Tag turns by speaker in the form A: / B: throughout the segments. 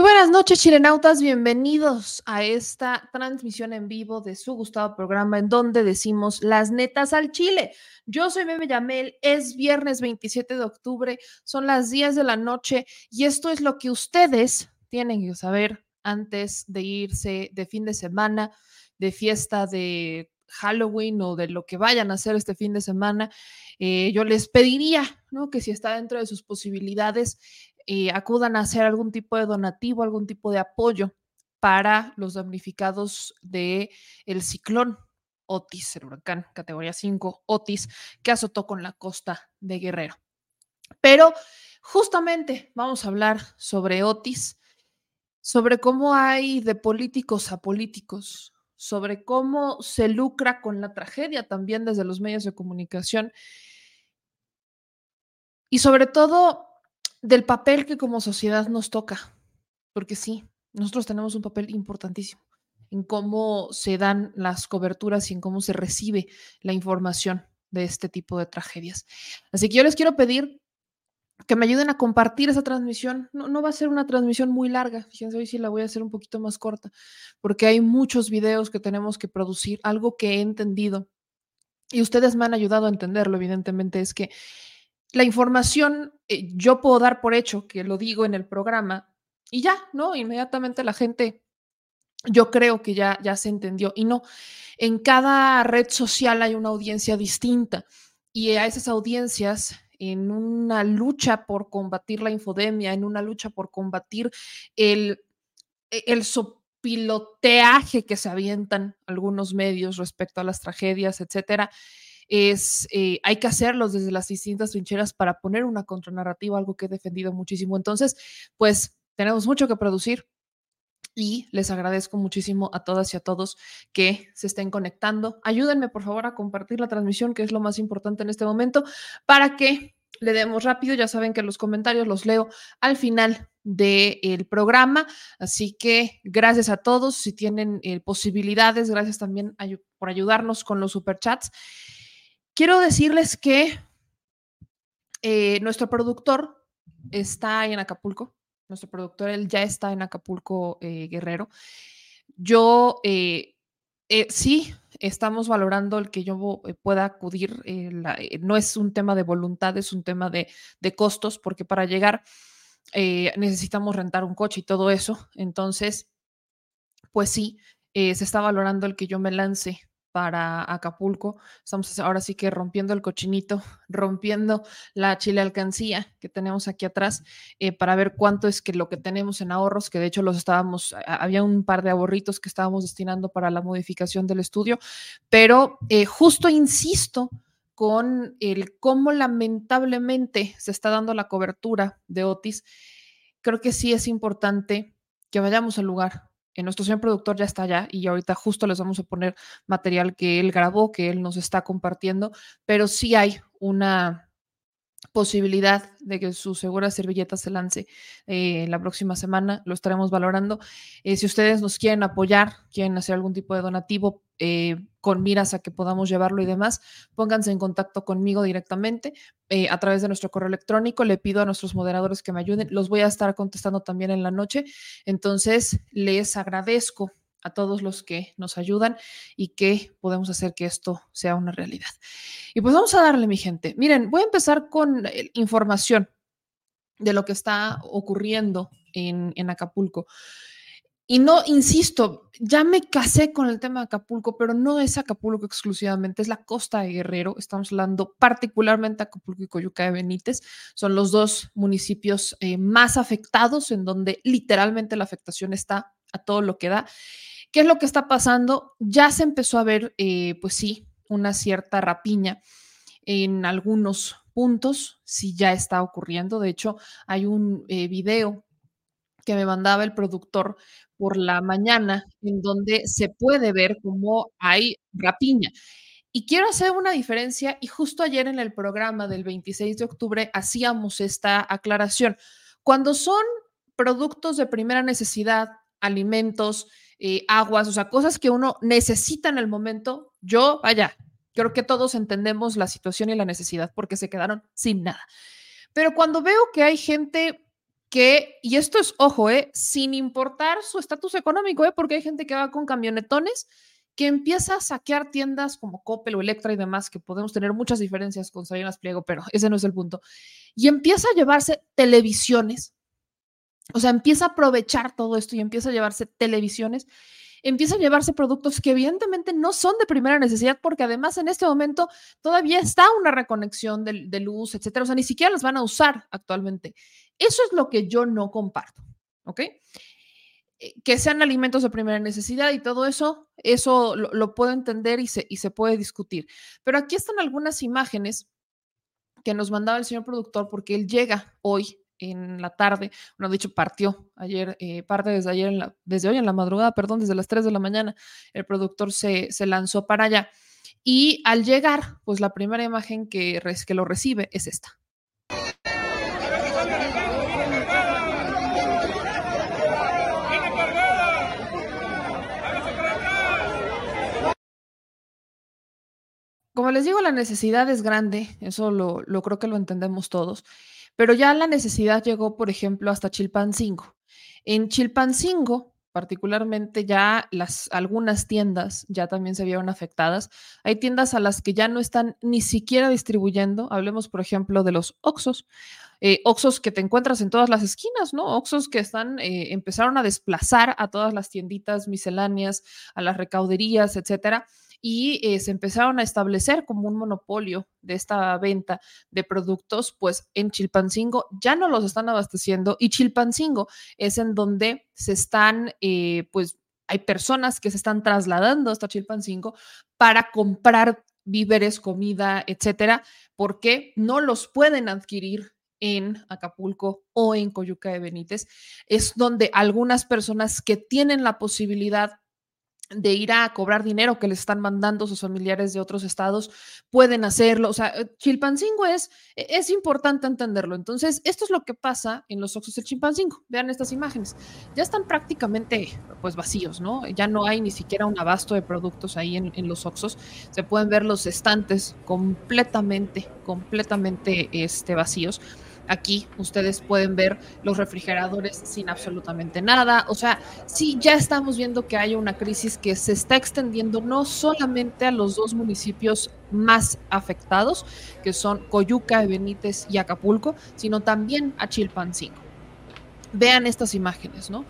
A: buenas noches, chilenautas. Bienvenidos a esta transmisión en vivo de su gustado programa en donde decimos las netas al chile. Yo soy Meme Yamel, es viernes 27 de octubre, son las 10 de la noche y esto es lo que ustedes tienen que saber antes de irse de fin de semana, de fiesta de Halloween o de lo que vayan a hacer este fin de semana. Eh, yo les pediría ¿no? que si está dentro de sus posibilidades, eh, acudan a hacer algún tipo de donativo, algún tipo de apoyo para los damnificados del el ciclón Otis, el huracán categoría 5 Otis, que azotó con la costa de Guerrero. Pero justamente vamos a hablar sobre Otis, sobre cómo hay de políticos a políticos, sobre cómo se lucra con la tragedia también desde los medios de comunicación y sobre todo del papel que como sociedad nos toca, porque sí, nosotros tenemos un papel importantísimo en cómo se dan las coberturas y en cómo se recibe la información de este tipo de tragedias. Así que yo les quiero pedir que me ayuden a compartir esa transmisión. No, va a ser una transmisión muy larga, fíjense, hoy sí la voy a hacer un poquito más corta, porque hay muchos videos que tenemos que producir. Algo que he entendido, y ustedes me han ayudado a entenderlo, evidentemente, es que la información eh, yo puedo dar por hecho que lo digo en el programa y ya, ¿no? Inmediatamente la gente, yo creo que ya, ya se entendió. Y no, en cada red social hay una audiencia distinta y a esas audiencias en una lucha por combatir la infodemia, en una lucha por combatir el, e, el sopiloteaje que se avientan algunos medios respecto a las tragedias, etcétera es, eh, hay que hacerlos desde las distintas trincheras para poner una contranarrativa, algo que he defendido muchísimo. Entonces, pues tenemos mucho que producir y les agradezco muchísimo a todas y a todos que se estén conectando. Ayúdenme, por favor, a compartir la transmisión, que es lo más importante en este momento, para que le demos rápido. Ya saben que los comentarios los leo al final del programa. Así que gracias a todos. Si tienen eh, posibilidades, gracias también por ayudarnos con los superchats. Quiero decirles que eh, nuestro productor está en Acapulco. Nuestro productor, él ya está en Acapulco eh, Guerrero. Yo eh, sí estamos valorando el que yo pueda acudir. no es un tema de voluntad, es un tema de, de costos, porque para llegar necesitamos rentar un coche y todo eso. Entonces, pues sí, se está valorando el que yo me lance para Acapulco. Estamos ahora sí que rompiendo el cochinito, rompiendo la chile alcancía que tenemos aquí atrás eh, para ver cuánto es que lo que tenemos en ahorros, que de hecho los estábamos, había un par de ahorritos que estábamos destinando para la modificación del estudio, pero eh, justo insisto con el cómo lamentablemente se está dando la cobertura de Otis, creo que sí es importante que vayamos al lugar, nuestro señor productor ya está allá y ahorita justo les vamos a poner material que él grabó, que él nos está compartiendo, pero sí hay una posibilidad de que su segura servilleta se lance eh, la próxima semana, lo estaremos valorando. Eh, si ustedes nos quieren apoyar, quieren hacer algún tipo de donativo eh, con miras a que podamos llevarlo y demás, pónganse en contacto conmigo directamente a través de nuestro correo electrónico. Le pido a nuestros moderadores que me ayuden. Los voy a estar contestando también en la noche. Entonces, les agradezco a todos los que nos ayudan y que podemos hacer que esto sea una realidad. Y pues vamos a darle, mi gente. Miren, voy a empezar con eh, información de lo que está ocurriendo en, en Acapulco. Y no, insisto, ya me casé con el tema de Acapulco, pero no es Acapulco exclusivamente, es la costa de Guerrero. Estamos hablando particularmente de Acapulco y Coyuca de Benítez. Son los dos municipios eh, más afectados en donde literalmente la afectación está a todo lo que da. ¿Qué es lo que está pasando? Ya se empezó a ver, eh, pues sí, una cierta rapiña en algunos puntos, sí ya está ocurriendo. De hecho, hay un eh, video que me mandaba el productor por la mañana en donde se puede ver cómo hay rapiña. Y quiero hacer una diferencia y justo ayer en el programa del 26 de octubre hacíamos esta aclaración. Cuando son productos de primera necesidad, alimentos, eh, aguas, o sea, cosas que uno necesita en el momento, yo, vaya, creo que todos entendemos la situación y la necesidad porque se quedaron sin nada. Pero cuando veo que hay gente que, y esto es, ojo, eh, sin importar su estatus económico, eh, porque hay gente que va con camionetones que empieza a saquear tiendas como Coppel o Electra y demás, que podemos tener muchas diferencias con Salinas Pliego, pero ese no es el punto. Y empieza a llevarse televisiones, o sea, empieza a aprovechar todo esto y empieza a llevarse televisiones, empieza a llevarse productos que evidentemente no son de primera necesidad, porque además en este momento todavía está una reconexión de, luz, etcétera, o sea, ni siquiera las van a usar actualmente. Eso es lo que yo no comparto, ¿ok? Eh, que sean alimentos de primera necesidad y todo eso, eso lo, puedo entender y se, y se puede discutir. Pero aquí están algunas imágenes que nos mandaba el señor productor porque él llega hoy en la tarde, bueno, dicho, partió ayer, eh, parte desde ayer, desde hoy en la madrugada, perdón, desde las 3 de la mañana, el productor se, se lanzó para allá. Y al llegar, pues la primera imagen que, que lo recibe es esta. Como les digo, la necesidad es grande, eso lo, creo que lo entendemos todos, pero ya la necesidad llegó, por ejemplo, hasta Chilpancingo. En Chilpancingo, particularmente ya las algunas tiendas ya también se vieron afectadas. Hay tiendas a las que ya no están ni siquiera distribuyendo. Hablemos, por ejemplo, de los Oxos. Eh, Oxos que te encuentras en todas las esquinas, ¿no? Oxos que están, eh, empezaron a desplazar a todas las tienditas misceláneas, a las recauderías, etcétera y eh, se empezaron a establecer como un monopolio de esta venta de productos, pues en Chilpancingo ya no los están abasteciendo y Chilpancingo es en donde se están, eh, pues hay personas que se están trasladando hasta Chilpancingo para comprar víveres, comida, etcétera, porque no los pueden adquirir en Acapulco o en Coyuca de Benítez. Es donde algunas personas que tienen la posibilidad de ir a cobrar dinero que les están mandando sus familiares de otros estados, pueden hacerlo. O sea, eh, Chilpancingo es, e, es importante entenderlo. Entonces, esto es lo que pasa en los Oxos del Chilpancingo. Vean estas imágenes. Ya están prácticamente pues vacíos, ¿no? Ya no hay ni siquiera un abasto de productos ahí en, en los Oxos. Se pueden ver los estantes completamente, completamente este, vacíos. Aquí ustedes pueden ver los refrigeradores sin absolutamente nada. O sea, sí, ya estamos viendo que hay una crisis que se está extendiendo no solamente a los dos municipios más afectados, que son Coyuca, Benítez y Acapulco, sino también a Chilpancingo. Vean estas imágenes, ¿no?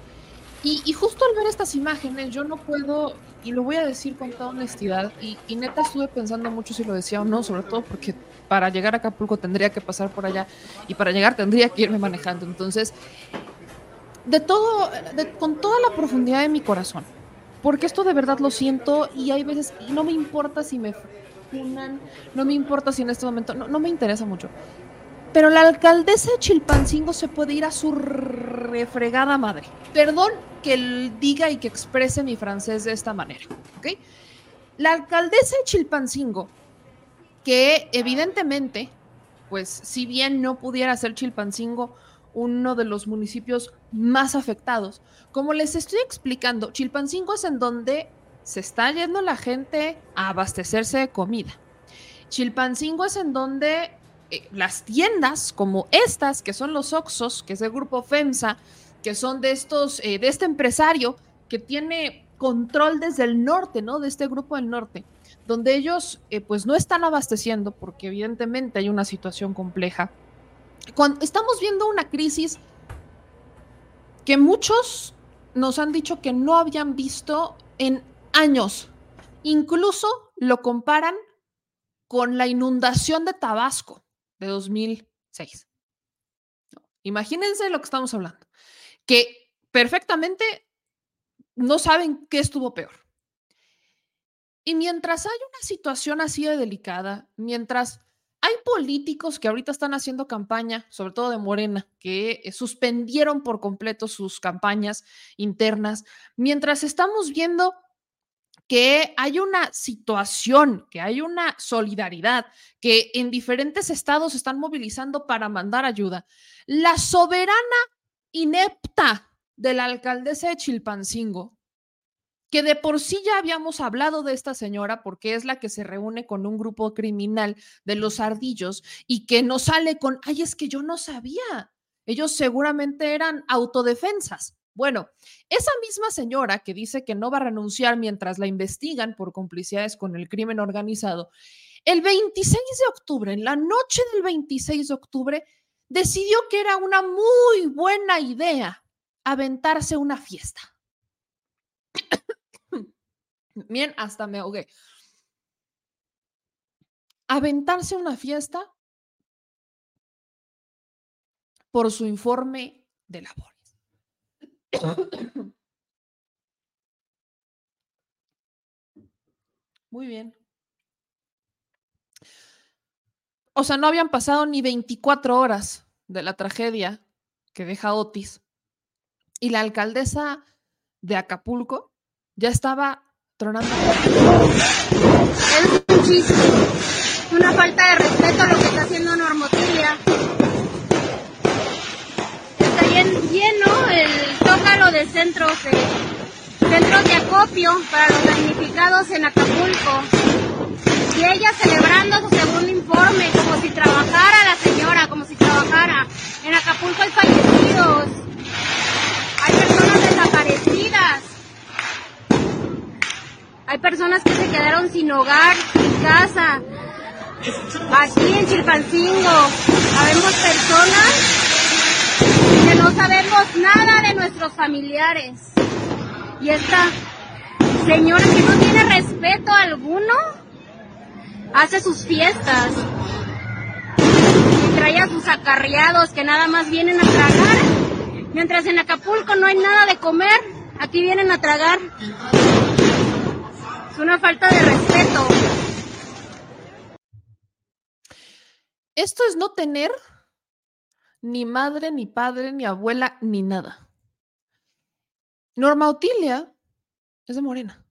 A: Y, justo al ver estas imágenes, yo no puedo, y lo voy a decir con toda honestidad, y, y, neta estuve pensando mucho si lo decía o no, sobre todo porque para llegar a Acapulco tendría que pasar por allá, y para llegar tendría que irme manejando. Entonces, de todo, con toda la profundidad de mi corazón, porque esto de verdad lo siento, y hay veces, y no me importa si me funan, no me importa si en este momento, no, me interesa mucho. Pero la alcaldesa de Chilpancingo se puede ir a su refregada madre. Perdón que diga y que exprese mi francés de esta manera, ¿ok? La alcaldesa de Chilpancingo, que evidentemente, pues si bien no pudiera ser Chilpancingo uno de los municipios más afectados, como les estoy explicando, Chilpancingo es en donde se está yendo la gente a abastecerse de comida. Chilpancingo es en donde eh, las tiendas como estas, que son los Oxos, que es el grupo FEMSA, que son de estos, eh, de este empresario que tiene control desde el norte, ¿no? De este grupo del norte, donde ellos eh, pues no están abasteciendo porque evidentemente hay una situación compleja. Cuando estamos viendo una crisis que muchos nos han dicho que no habían visto en años. Incluso lo comparan con la inundación de Tabasco de 2006. Imagínense lo que estamos hablando, que perfectamente no saben qué estuvo peor. Y mientras hay una situación así de delicada, mientras hay políticos que ahorita están haciendo campaña, sobre todo de Morena, que eh, suspendieron por completo sus campañas internas, mientras estamos viendo que hay una situación, que hay una solidaridad, que en diferentes estados están movilizando para mandar ayuda. La soberana inepta de la alcaldesa de Chilpancingo, que de por sí ya habíamos hablado de esta señora porque es la que se reúne con un grupo criminal de los ardillos y que no sale con, ay, es que yo no sabía, Ellos seguramente eran autodefensas. Bueno, esa misma señora que dice que no va a renunciar mientras la investigan por complicidades con el crimen organizado, el 26 de octubre, en la noche del 26 de octubre, decidió que era una muy buena idea aventarse una fiesta. Bien, hasta me ahogué. Aventarse una fiesta por su informe de labores. Muy bien. O sea, no habían pasado ni 24 horas de la tragedia que deja Otis. Y la alcaldesa de Acapulco ya estaba
B: Es un chiste. Una falta de respeto a lo que está haciendo Normotilia. Está lleno el zócalo de centros de, centros de acopio para los damnificados en Acapulco y ella celebrando su segundo informe, como si trabajara la señora, como si trabajara. En Acapulco hay fallecidos, hay personas desaparecidas, hay personas que se quedaron sin hogar, sin casa. Aquí en Chilpancingo habemos personas que no sabemos nada de nuestros familiares. Y esta señora que no tiene respeto alguno hace sus fiestas y trae a sus acarreados que nada más vienen a tragar. Mientras en Acapulco no hay nada de comer, aquí vienen a tragar. Es una falta de respeto.
A: Esto es no tener ni madre, ni padre, ni abuela, ni nada. Norma Otilia es de Morena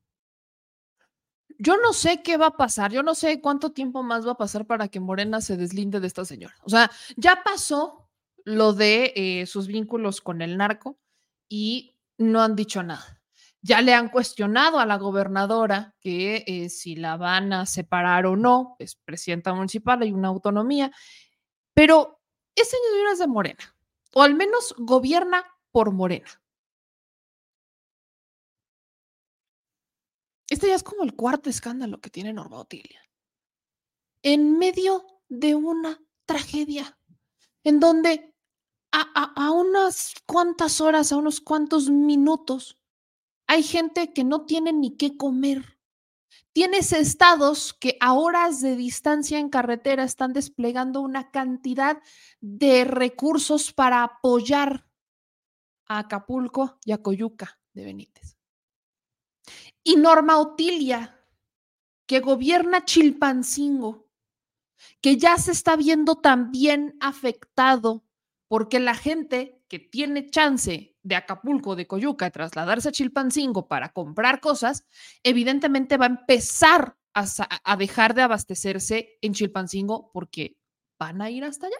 A: yo no sé qué va a pasar, yo no sé cuánto tiempo más va a pasar para que Morena se deslinde de esta señora. O sea, ya pasó lo de eh, sus vínculos con el narco y no han dicho nada. Ya le han cuestionado a la gobernadora que eh, si la van a separar o no, es presidenta municipal, hay una autonomía, pero esa señora es de Morena, o al menos gobierna por Morena. Este ya es como el cuarto escándalo que tiene Norma Otilia. En medio de una tragedia, en donde a, unas cuantas horas, a unos cuantos minutos, hay gente que no tiene ni qué comer. Tienes estados que a horas de distancia en carretera están desplegando una cantidad de recursos para apoyar a Acapulco y a Coyuca de Benítez y Norma Otilia, que gobierna Chilpancingo, que ya se está viendo también afectado porque la gente que tiene chance de Acapulco, de Coyuca, trasladarse a Chilpancingo para comprar cosas, evidentemente va a empezar a, dejar de abastecerse en Chilpancingo porque van a ir hasta allá.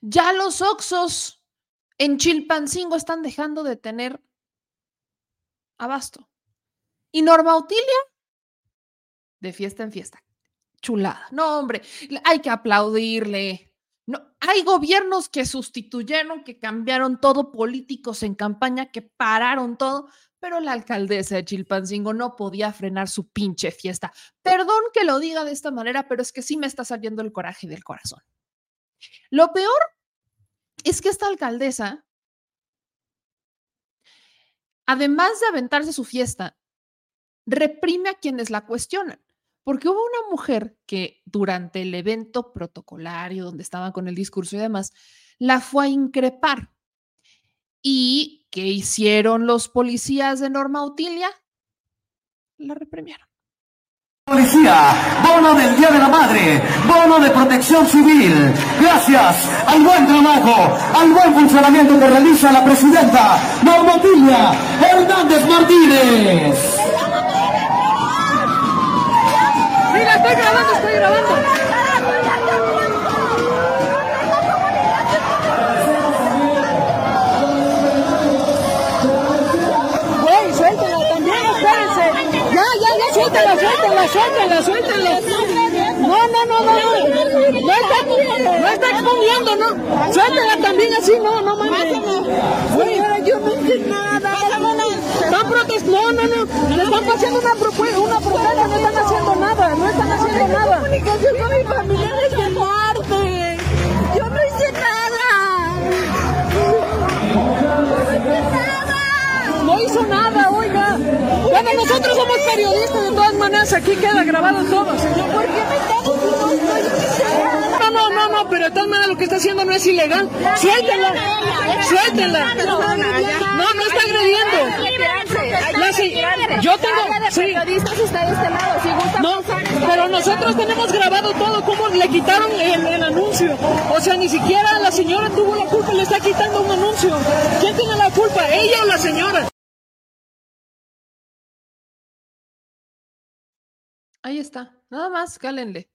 A: Ya los Oxos en Chilpancingo están dejando de tener abasto. Y Norma Utilia, de fiesta en fiesta. Chulada. No, hombre, hay que aplaudirle. No, hay gobiernos que sustituyeron, que cambiaron todo, políticos en campaña que pararon todo, pero la alcaldesa de Chilpancingo no podía frenar su pinche fiesta. Perdón que lo diga de esta manera, pero es que sí me está saliendo el coraje del corazón. Lo peor es que esta alcaldesa además de aventarse su fiesta, reprime a quienes la cuestionan. Porque hubo una mujer que durante el evento protocolario, donde estaban con el discurso y demás, la fue a increpar. ¿Y qué hicieron los policías de Norma Utilia? La reprimieron.
C: Policía, bono del Día de la Madre, bono de protección civil. Gracias al buen trabajo, al buen funcionamiento que realiza la presidenta Normotilia Hernández Martínez.
A: Estoy grabando, estoy grabando. suéltala, suéltala, suéltala, suéltala.
D: No, no, no, no. No está, no está exponiendo, no. Suéltela también así, no, no mames. Señora, yo no hice nada. Están protestando, no, no, no. Le están haciendo una propuesta, una protesta, no están haciendo nada, no están haciendo nada. comunicación con mi familia desde Marte. Yo no hice nada. No hizo nada, oiga. Bueno, nosotros somos periodistas, de todas maneras, aquí queda grabado todo, señor. ¿Por qué me No, no, no, no, pero de todas maneras lo que está haciendo no es ilegal. Suéltenla, suéltenla. No, no está agrediendo. La yo tengo, sí.
B: Este
D: No, pero nosotros tenemos grabado todo, cómo le quitaron el, el anuncio. O sea, ni siquiera la señora tuvo la culpa, le está quitando un anuncio. ¿Quién tiene la culpa? ¿Ella o la señora?
A: Ahí está. Nada más, cálenle.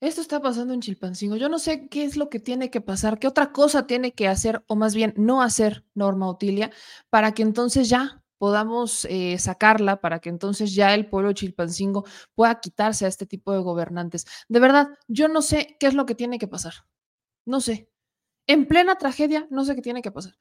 A: Esto está pasando en Chilpancingo. Yo no sé qué es lo que tiene que pasar, qué otra cosa tiene que hacer, o más bien no hacer Norma Utilia, para que entonces ya podamos eh, sacarla, para que entonces ya el pueblo Chilpancingo pueda quitarse a este tipo de gobernantes. De verdad, yo no sé qué es lo que tiene que pasar. No sé. En plena tragedia, no sé qué tiene que pasar.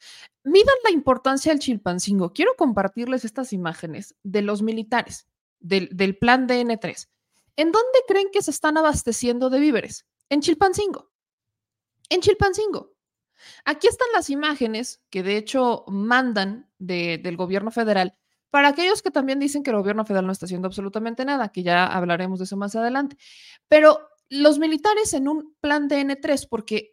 A: Midan la importancia del Chilpancingo. Quiero compartirles estas imágenes de los militares del, del plan DN3. ¿En dónde creen que se están abasteciendo de víveres? En Chilpancingo. En Chilpancingo. Aquí están las imágenes que de hecho mandan de- del gobierno federal para aquellos que también dicen que el gobierno federal no está haciendo absolutamente nada, que ya hablaremos de eso más adelante. Pero los militares en un plan DN3, porque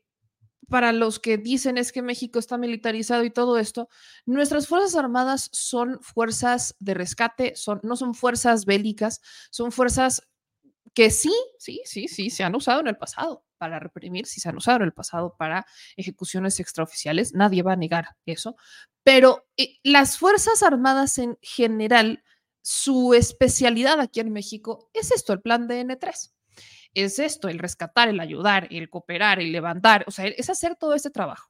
A: para los que dicen es que México está militarizado y todo esto, nuestras Fuerzas Armadas son fuerzas de rescate, no son fuerzas bélicas, son fuerzas que sí, sí, sí, sí, se han usado en el pasado para reprimir, sí se han usado en el pasado para ejecuciones extraoficiales, nadie va a negar eso, pero eh, las Fuerzas Armadas en general, su especialidad aquí en México es esto, el plan DN3 es esto, el rescatar, el ayudar, el cooperar, el levantar, o sea, es hacer todo este trabajo.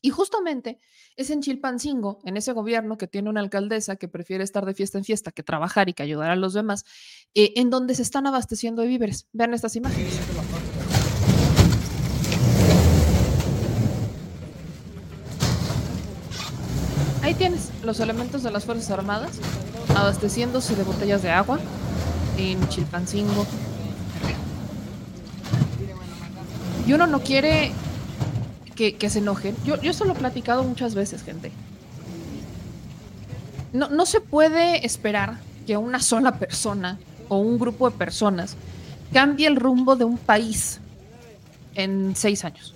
A: Y justamente es en Chilpancingo, en ese gobierno que tiene una alcaldesa que prefiere estar de fiesta en fiesta que trabajar y que ayudar a los demás, eh, en donde se están abasteciendo de víveres. Vean estas imágenes. Ahí tienes los elementos de las Fuerzas Armadas abasteciéndose de botellas de agua en Chilpancingo, y uno no quiere que, se enojen. Yo, yo eso lo he platicado muchas veces, gente. No, no se puede esperar que una sola persona o un grupo de personas cambie el rumbo de un país en seis años.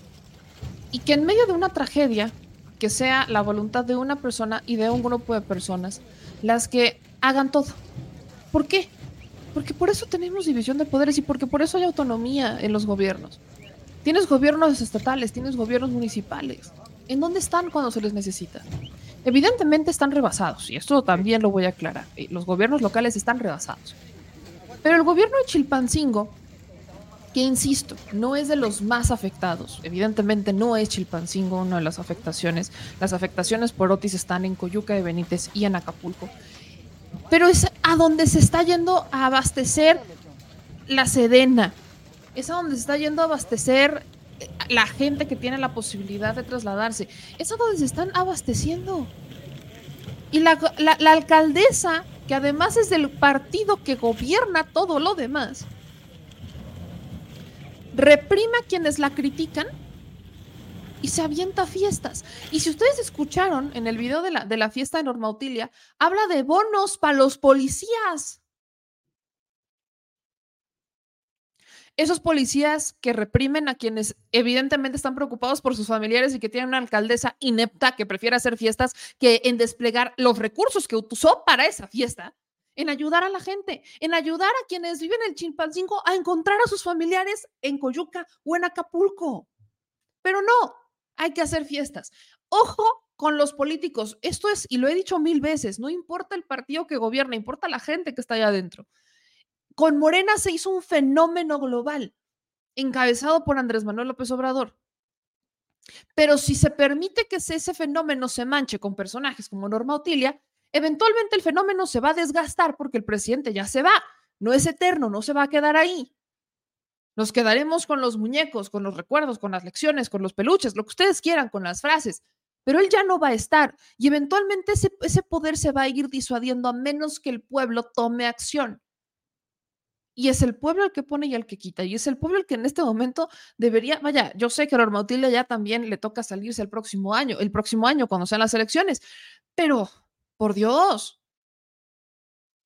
A: Y que en medio de una tragedia, que sea la voluntad de una persona y de un grupo de personas las que hagan todo. ¿Por qué? Porque por eso tenemos división de poderes y porque por eso hay autonomía en los gobiernos. Tienes gobiernos estatales, tienes gobiernos municipales. ¿En dónde están cuando se les necesita? Evidentemente están rebasados, y esto también lo voy a aclarar. eh, Los gobiernos locales están rebasados. Pero el gobierno de Chilpancingo, que insisto, no es de los más afectados, evidentemente no es Chilpancingo una de las afectaciones. Las afectaciones por Otis están en Coyuca de Benítez y en Acapulco. Pero es a donde se está yendo a abastecer la Sedena, es a donde se está yendo a abastecer eh, la gente que tiene la posibilidad de trasladarse. Es a donde se están abasteciendo. Y la, alcaldesa, que además es del partido que gobierna todo lo demás, reprime a quienes la critican y se avienta fiestas. Y si ustedes escucharon en el video de la, de la fiesta de Norma Utilia, habla de bonos para los policías. Esos policías que reprimen a quienes evidentemente están preocupados por sus familiares y que tienen una alcaldesa inepta que prefiere hacer fiestas que en desplegar los recursos que usó para esa fiesta, en ayudar a la gente, en ayudar a quienes viven en Chilpancingo a encontrar a sus familiares en Coyuca o en Acapulco. Pero no, hay que hacer fiestas. Ojo con los políticos. Esto es, y lo he dicho mil veces, no importa el partido que gobierna, importa la gente que está allá adentro con Morena se hizo un fenómeno global, encabezado por Andrés Manuel López Obrador. Pero si se permite que se- ese fenómeno se manche con personajes como Norma Otilia, eventualmente el fenómeno se va a desgastar porque el presidente ya se va. no es eterno, no se va a quedar ahí. Nos quedaremos con los muñecos, con los recuerdos, con las lecciones, con los peluches, lo que ustedes quieran, con las frases, pero él ya no va a estar y eventualmente ese, ese poder se va a ir disuadiendo a menos que el pueblo tome acción. Y es el pueblo el que pone y el que quita. Y es el pueblo el que en este momento debería, vaya, yo sé que a Norma Utilia ya también le toca salirse el próximo año, el próximo año cuando sean las elecciones, pero por Dios,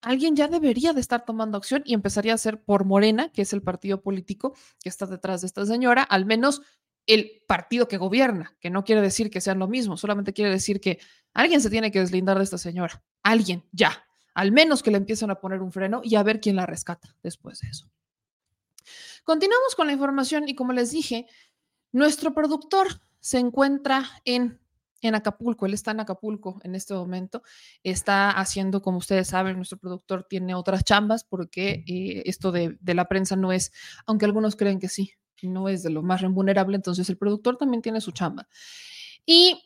A: alguien ya debería de estar tomando acción y empezaría a ser por Morena, que es el partido político que está detrás de esta señora, al menos el partido que gobierna, que no quiere decir que sean lo mismo, solamente quiere decir que alguien se tiene que deslindar de esta señora, alguien, ya, al menos que le empiecen a poner un freno y a ver quién la rescata después de eso. Continuamos con la información y como les dije, nuestro productor se encuentra en en Acapulco, él está en Acapulco en este momento, está haciendo, como ustedes saben, nuestro productor tiene otras chambas porque eh, esto de, de, la prensa no es, aunque algunos creen que sí, no es de lo más remunerable, entonces el productor también tiene su chamba. Y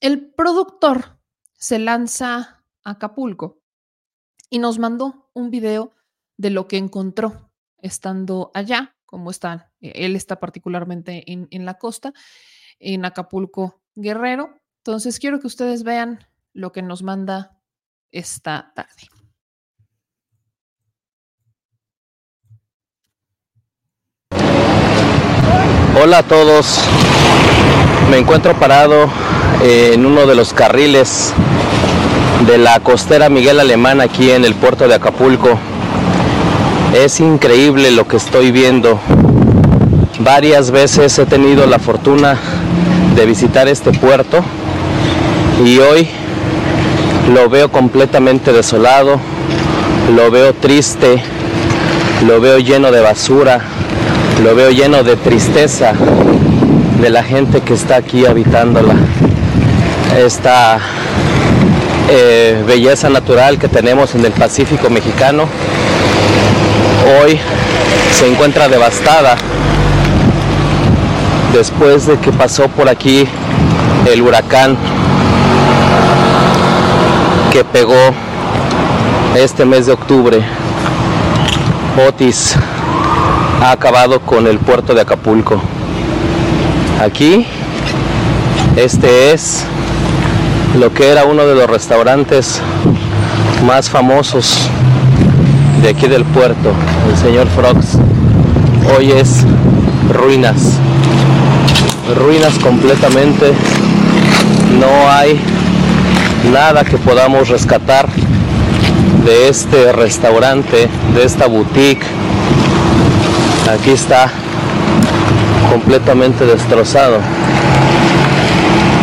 A: el productor se lanza a Acapulco y nos mandó un video de lo que encontró estando allá, como están, él está particularmente en, en la costa, en Acapulco Guerrero, entonces quiero que ustedes vean lo que nos manda esta tarde.
E: Hola a todos, me encuentro parado en uno de los carriles de la costera Miguel Alemán aquí en el puerto de Acapulco. Es increíble lo que estoy viendo. Varias veces he tenido la fortuna de visitar este puerto y hoy lo veo completamente desolado, lo veo triste, lo veo lleno de basura, lo veo lleno de tristeza de la gente que está aquí habitándola. Esta eh, belleza natural que tenemos en el Pacífico mexicano hoy se encuentra devastada después de que pasó por aquí el huracán que pegó este mes de octubre. Otis ha acabado con el puerto de Acapulco. Aquí, este es lo que era uno de los restaurantes más famosos de aquí del puerto, el señor Frogs. Hoy es ruinas, ruinas completamente. No hay nada que podamos rescatar de este restaurante, de esta boutique. Aquí está completamente destrozado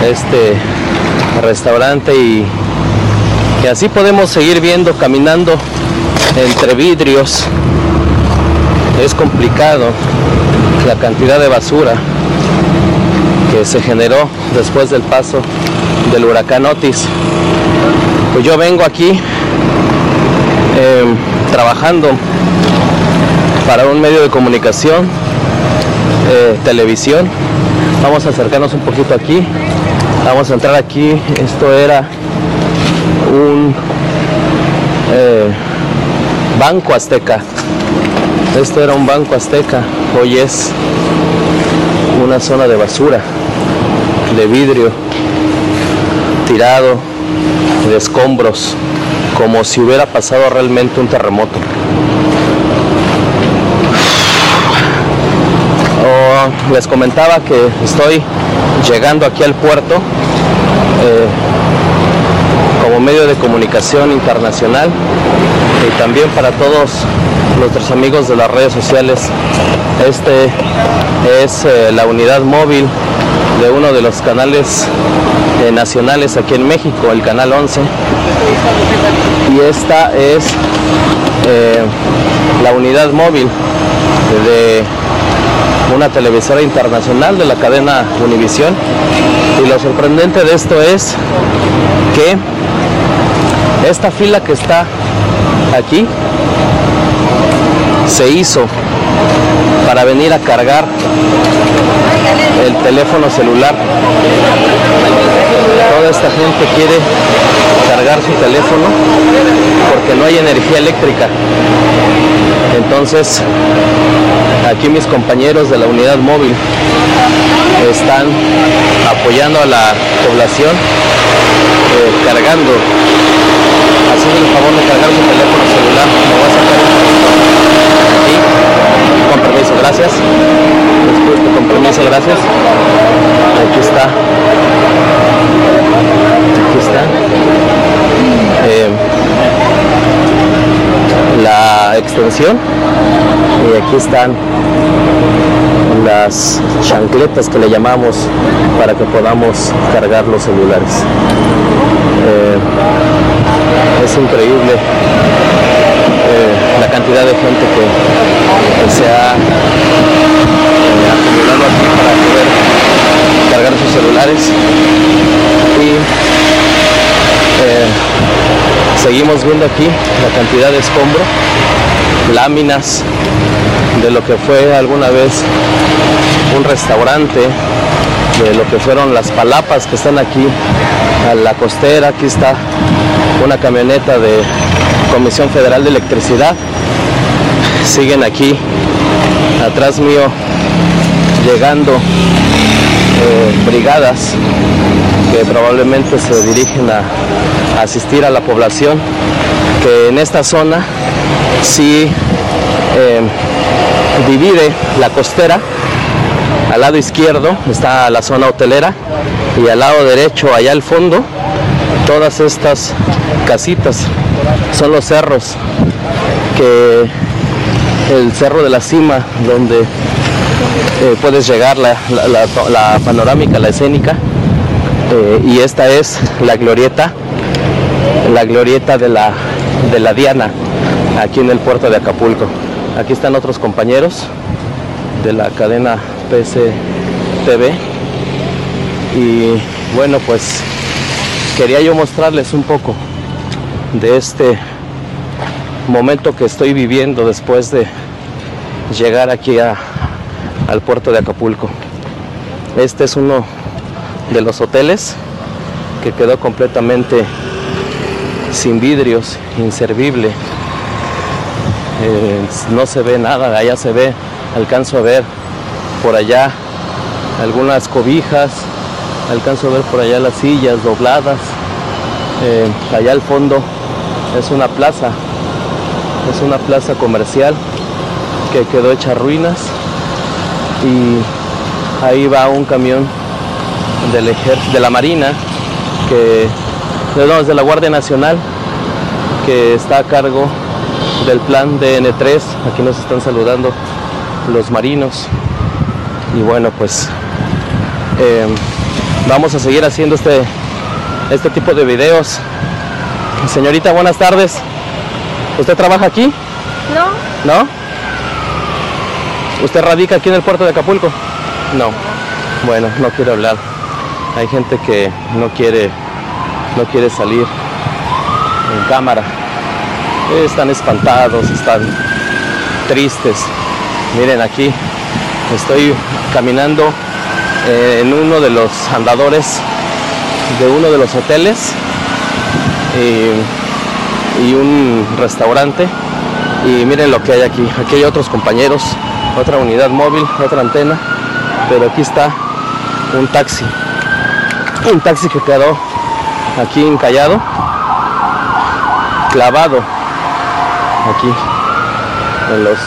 E: este restaurante y, y así podemos seguir viendo, caminando entre vidrios. Es complicado la cantidad de basura que se generó después del paso del huracán Otis. Pues yo vengo aquí eh, trabajando para un medio de comunicación, eh, televisión. Vamos a acercarnos un poquito aquí. Vamos a entrar aquí. Esto era un eh, banco azteca. Esto era un banco azteca. Hoy es una zona de basura, de vidrio tirado, de escombros, como si hubiera pasado realmente un terremoto. Oh, les comentaba que estoy llegando aquí al puerto eh, como medio de comunicación internacional y también para todos nuestros amigos de las redes sociales. Este es eh, la unidad móvil de uno de los canales eh, nacionales aquí en México, el canal 11. Y esta es la unidad móvil de una televisora internacional de la cadena Univisión. Y lo sorprendente de esto es que esta fila que está aquí se hizo para venir a cargar el teléfono celular. Toda esta gente quiere cargar su teléfono porque no hay energía eléctrica. Entonces, aquí mis compañeros de la unidad móvil están apoyando a la población, eh, cargando, haciendo el favor de cargar su teléfono celular. Me voy a sacar aquí, con permiso, gracias. Disculpe, con permiso, gracias. Aquí está. Aquí está. Eh, la extensión y aquí están las chancletas que le llamamos para que podamos cargar los celulares. Eh, es increíble eh, la cantidad de gente que, se ha eh, acumulado aquí para poder cargar sus celulares y seguimos viendo aquí la cantidad de escombro, láminas de lo que fue alguna vez un restaurante, de lo que fueron las palapas que están aquí a la costera, aquí está una camioneta de Comisión Federal de Electricidad, siguen aquí atrás mío llegando eh, brigadas que probablemente se dirigen a, asistir a la población que en esta zona sí eh, divide la costera. Al lado izquierdo está la zona hotelera y al lado derecho, allá al fondo, todas estas casitas son los cerros que el cerro de la cima donde eh, puedes llegar la- la panorámica, la escénica eh, y esta es la glorieta, la glorieta de la, de la Diana aquí en el puerto de Acapulco. Aquí están otros compañeros de la cadena PSTV y bueno pues quería yo mostrarles un poco de este momento que estoy viviendo después de llegar aquí a- al puerto de Acapulco. Este es uno de los hoteles que quedó completamente sin vidrios, inservible. Eh, no se ve nada, allá se ve, alcanzo a ver por allá algunas cobijas, alcanzo a ver por allá las sillas dobladas. Eh, allá al fondo es una plaza, es una plaza comercial que quedó hecha ruinas y ahí va un camión del ejército, de la Marina, que no, es de la Guardia Nacional, que está a cargo del plan DN3. Aquí nos están saludando los marinos. Y bueno, pues eh, vamos a seguir haciendo este, este tipo de videos. Señorita, buenas tardes. ¿Usted trabaja aquí?
B: No,
E: ¿No? ¿Usted radica aquí en el puerto de Acapulco? No. Bueno, no quiero hablar. Hay gente que no quiere, no quiere salir en cámara. Están espantados, están tristes. Miren aquí, estoy caminando eh, en uno de los andadores de uno de los hoteles y, y un restaurante. Y miren lo que hay aquí. Aquí hay otros compañeros, otra unidad móvil, otra antena. Pero aquí está un taxi. Un taxi que quedó aquí encallado, clavado aquí en los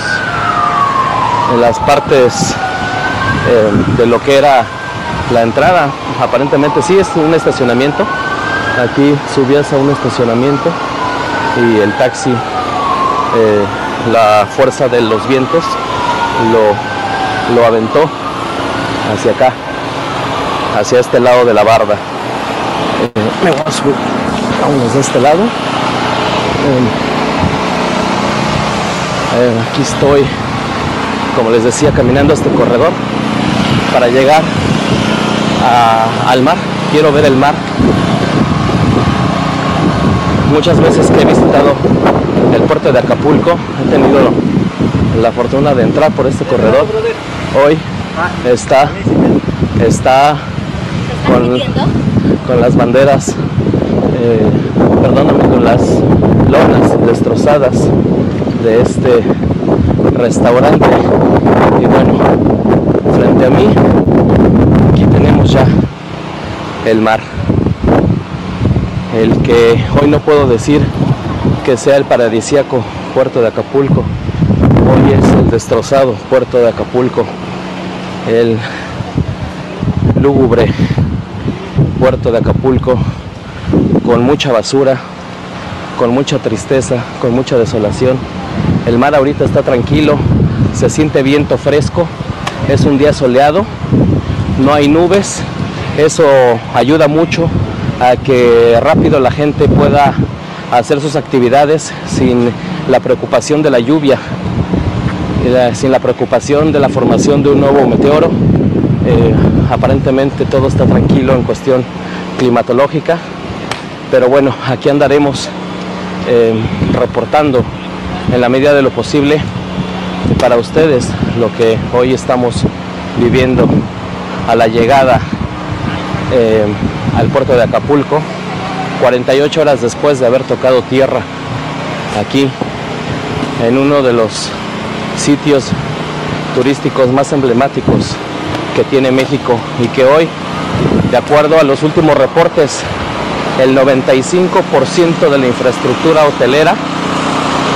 E: en las partes eh, de lo que era la entrada. Aparentemente sí es un estacionamiento. Aquí subías a un estacionamiento y el taxi eh, la fuerza de los vientos lo, lo aventó hacia acá, hacia este lado de la barda. Eh, me voy a de este lado. Eh, eh, aquí estoy, como les decía, caminando este corredor para llegar al mar. Quiero ver el mar. Muchas veces que he visitado el puerto de Acapulco, he tenido la fortuna de entrar por este corredor. Hoy está, está con, con las banderas, eh, perdóname, con las lonas destrozadas de este restaurante. Y bueno, frente a mí, aquí tenemos ya el mar. El que hoy no puedo decir que sea el paradisíaco puerto de Acapulco, hoy es el destrozado puerto de Acapulco, el lúgubre puerto de Acapulco, con mucha basura, con mucha tristeza, con mucha desolación. El mar ahorita está tranquilo, se siente viento fresco, es un día soleado, no hay nubes, eso ayuda mucho a que rápido la gente pueda hacer sus actividades sin la preocupación de la lluvia, sin la preocupación de la formación de un nuevo meteoro. Eh, aparentemente todo está tranquilo en cuestión climatológica, pero bueno, aquí andaremos eh, reportando en la medida de lo posible para ustedes lo que hoy estamos viviendo a la llegada eh, al puerto de Acapulco, 48 horas después de haber tocado tierra aquí en uno de los sitios turísticos más emblemáticos que tiene México y que hoy, de acuerdo a los últimos reportes, el 95% de la infraestructura hotelera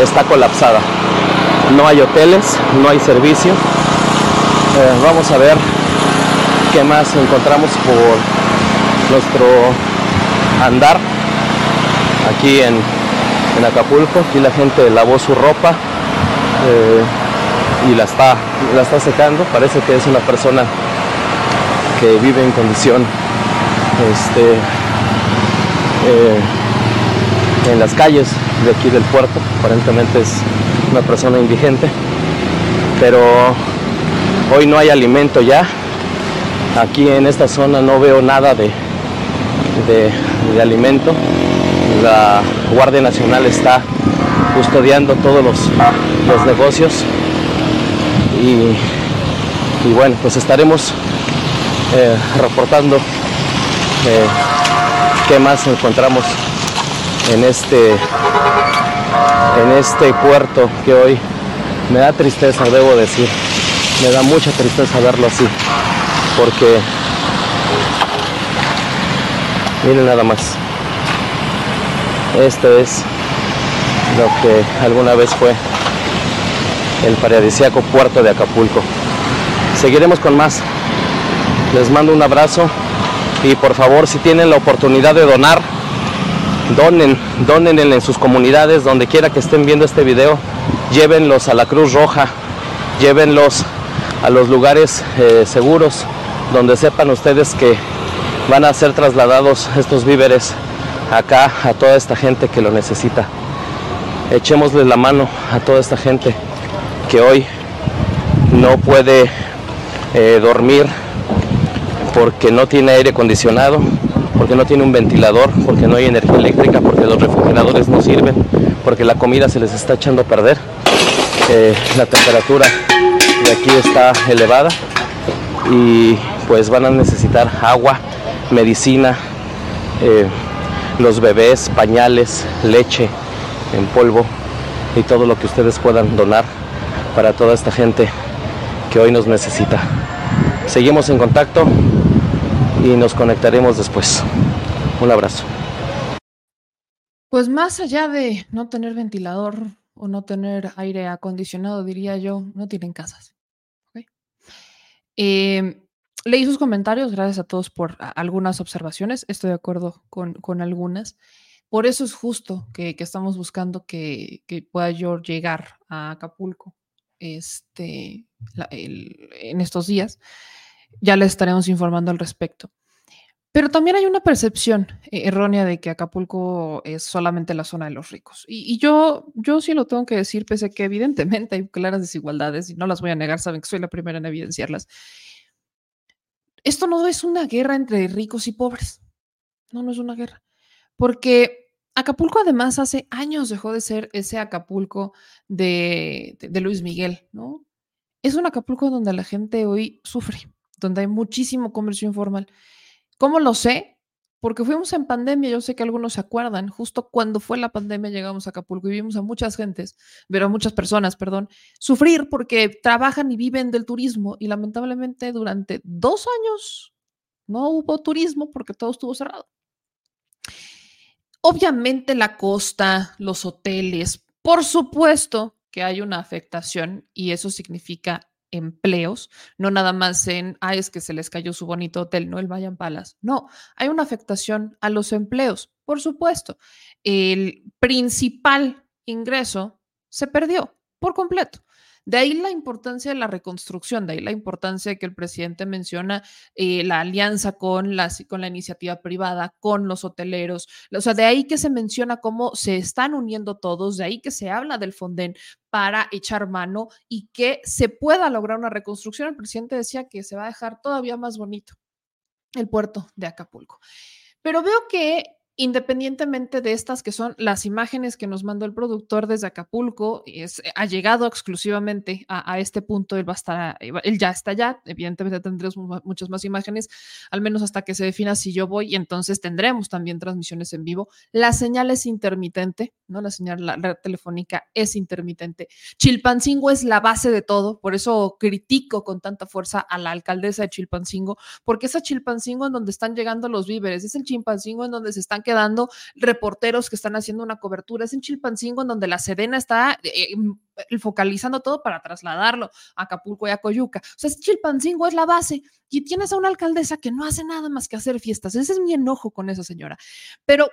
E: está colapsada. No hay hoteles, no hay servicio. Eh, vamos a ver qué más encontramos por nuestro andar aquí en, Acapulco. Aquí la gente lavó su ropa eh, y la está, la está secando. Parece que es una persona vive en condición este, eh, en las calles de aquí del puerto. Aparentemente es una persona indigente. Pero hoy no hay alimento ya. Aquí en esta zona no veo nada de, de, alimento. La Guardia Nacional está custodiando todos los, los negocios y, bueno, pues estaremos eh, reportando eh, qué más encontramos en este en este puerto que hoy me da tristeza, debo decir, me da mucha tristeza verlo así, porque Miren nada más. Esto es lo que alguna vez fue el paradisíaco puerto de Acapulco. Seguiremos con más. Les mando un abrazo y por favor si tienen la oportunidad de donar, donen, donen en sus comunidades, donde quiera que estén viendo este video, llévenlos a la Cruz Roja, llévenlos a los lugares eh, seguros, donde sepan ustedes que van a ser trasladados estos víveres acá a toda esta gente que lo necesita. Echémosle la mano a toda esta gente que hoy no puede eh, dormir porque no tiene aire acondicionado, porque no tiene un ventilador, porque no hay energía eléctrica, porque los refrigeradores no sirven, porque la comida se les está echando a perder, la temperatura de aquí está elevada y pues van a necesitar agua, medicina, eh, los bebés, pañales, leche en polvo y todo lo que ustedes puedan donar para toda esta gente que hoy nos necesita. Seguimos en contacto y nos conectaremos después. Un abrazo.
A: Pues más allá de no tener ventilador o no tener aire acondicionado, diría yo, no tienen casas. Eh, Leí sus comentarios, gracias a todos por algunas observaciones, estoy de acuerdo con, algunas. Por eso es justo que, estamos buscando que, pueda yo llegar a Acapulco este, en estos días. Ya les estaremos informando al respecto. Pero también hay una percepción eh, errónea de que Acapulco es solamente la zona de los ricos. Y, yo, yo sí lo tengo que decir, pese a que evidentemente hay claras desigualdades y no las voy a negar, saben que soy la primera en evidenciarlas. Esto no es una guerra entre ricos y pobres. No, no es una guerra. Porque Acapulco además hace años dejó de ser ese Acapulco de, Luis Miguel, ¿no? Es un Acapulco donde la gente hoy sufre, donde hay muchísimo comercio informal. ¿Cómo lo sé? porque fuimos en pandemia, yo sé que algunos se acuerdan, justo cuando fue la pandemia llegamos a Acapulco y vimos a muchas gentes, pero a muchas personas, perdón, sufrir porque trabajan y viven del turismo y lamentablemente durante dos años no hubo turismo porque todo estuvo cerrado. Obviamente la costa, los hoteles, por supuesto que hay una afectación y eso significa empleos, no nada más en, ah, es que se les cayó su bonito hotel, no el Vayan Palas. No, hay una afectación a los empleos, por supuesto. El principal ingreso se perdió por completo. De ahí la importancia de la reconstrucción, de ahí la importancia de que el presidente menciona eh, la alianza con la, con la iniciativa privada, con los hoteleros, o sea, de ahí que se menciona cómo se están uniendo todos, de ahí que se habla del Fonden para echar mano y que se pueda lograr una reconstrucción. El presidente decía que se va a dejar todavía más bonito el puerto de Acapulco. Pero veo que independientemente de estas que son las imágenes que nos mandó el productor desde Acapulco, es, eh, ha llegado exclusivamente a, este punto, él, va a estar, eh, él ya está allá, evidentemente tendremos muchas más imágenes, al menos hasta que se defina si yo voy, y entonces tendremos también transmisiones en vivo. La señal es intermitente, ¿no? La señal la red telefónica es intermitente. Chilpancingo es la base de todo, por eso critico con tanta fuerza a la alcaldesa de Chilpancingo, porque es a Chilpancingo en donde están llegando los víveres, es el Chilpancingo en donde se están quedando reporteros que están haciendo una cobertura. Es en Chilpancingo en donde la Sedena está eh, mm, focalizando todo para trasladarlo a Acapulco y a Coyuca. O sea, Chilpancingo es la base y tienes a una alcaldesa que no hace nada más que hacer fiestas. Ese es mi enojo con esa señora. Pero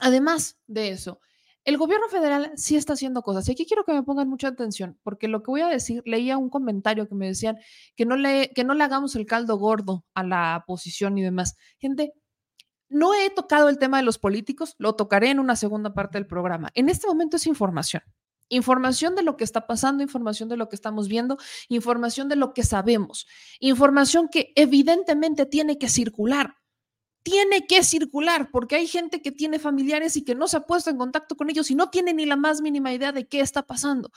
A: además de eso, el gobierno federal sí está haciendo cosas. Y aquí quiero que me pongan mucha atención, porque lo que voy a decir, leía un comentario que me decían que no le, que no le hagamos el caldo gordo a la oposición y demás. Gente, no he tocado el tema de los políticos, lo tocaré en una segunda parte del programa. En este momento es información. Información de lo que está pasando, información de lo que estamos viendo, información de lo que sabemos, información que evidentemente tiene que circular. Tiene que circular porque hay gente que tiene familiares y que no se ha puesto en contacto con ellos y no tiene ni la más mínima idea de qué está pasando.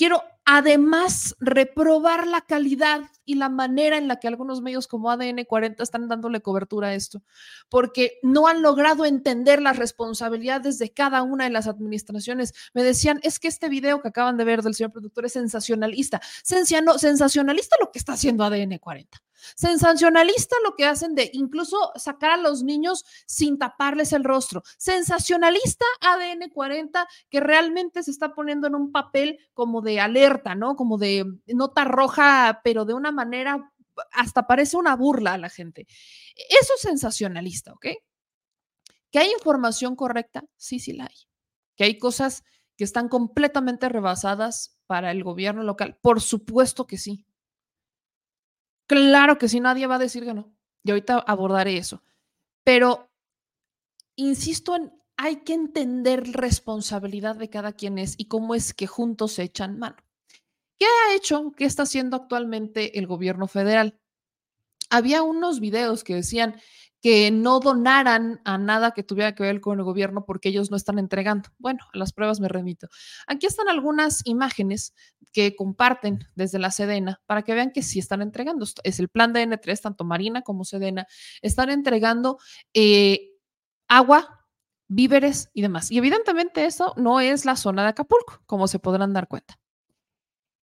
A: Quiero además reprobar la calidad y la manera en la que algunos medios como ADN 40 están dándole cobertura a esto, porque no han logrado entender las responsabilidades de cada una de las administraciones. Me decían, es que este video que acaban de ver del señor productor es sensacionalista. Sensacionalista lo que está haciendo ADN 40. Sensacionalista lo que hacen de incluso sacar a los niños sin taparles el rostro. Sensacionalista ADN 40 que realmente se está poniendo en un papel como de alerta, ¿no? Como de nota roja, pero de una manera hasta parece una burla a la gente. Eso es sensacionalista, ¿ok? ¿Que hay información correcta? Sí, sí la hay. ¿Que hay cosas que están completamente rebasadas para el gobierno local? Por supuesto que sí. Claro que sí, nadie va a decir que no. Y ahorita abordaré eso. Pero insisto en, hay que entender responsabilidad de cada quien es y cómo es que juntos se echan mano. ¿Qué ha hecho? ¿Qué está haciendo actualmente el gobierno federal? Había unos videos que decían que no donaran a nada que tuviera que ver con el gobierno porque ellos no están entregando. Bueno, a las pruebas me remito. Aquí están algunas imágenes que comparten desde la Sedena para que vean que sí están entregando. Es el plan de N3, tanto Marina como Sedena, están entregando eh, agua, víveres y demás. Y evidentemente eso no es la zona de Acapulco, como se podrán dar cuenta.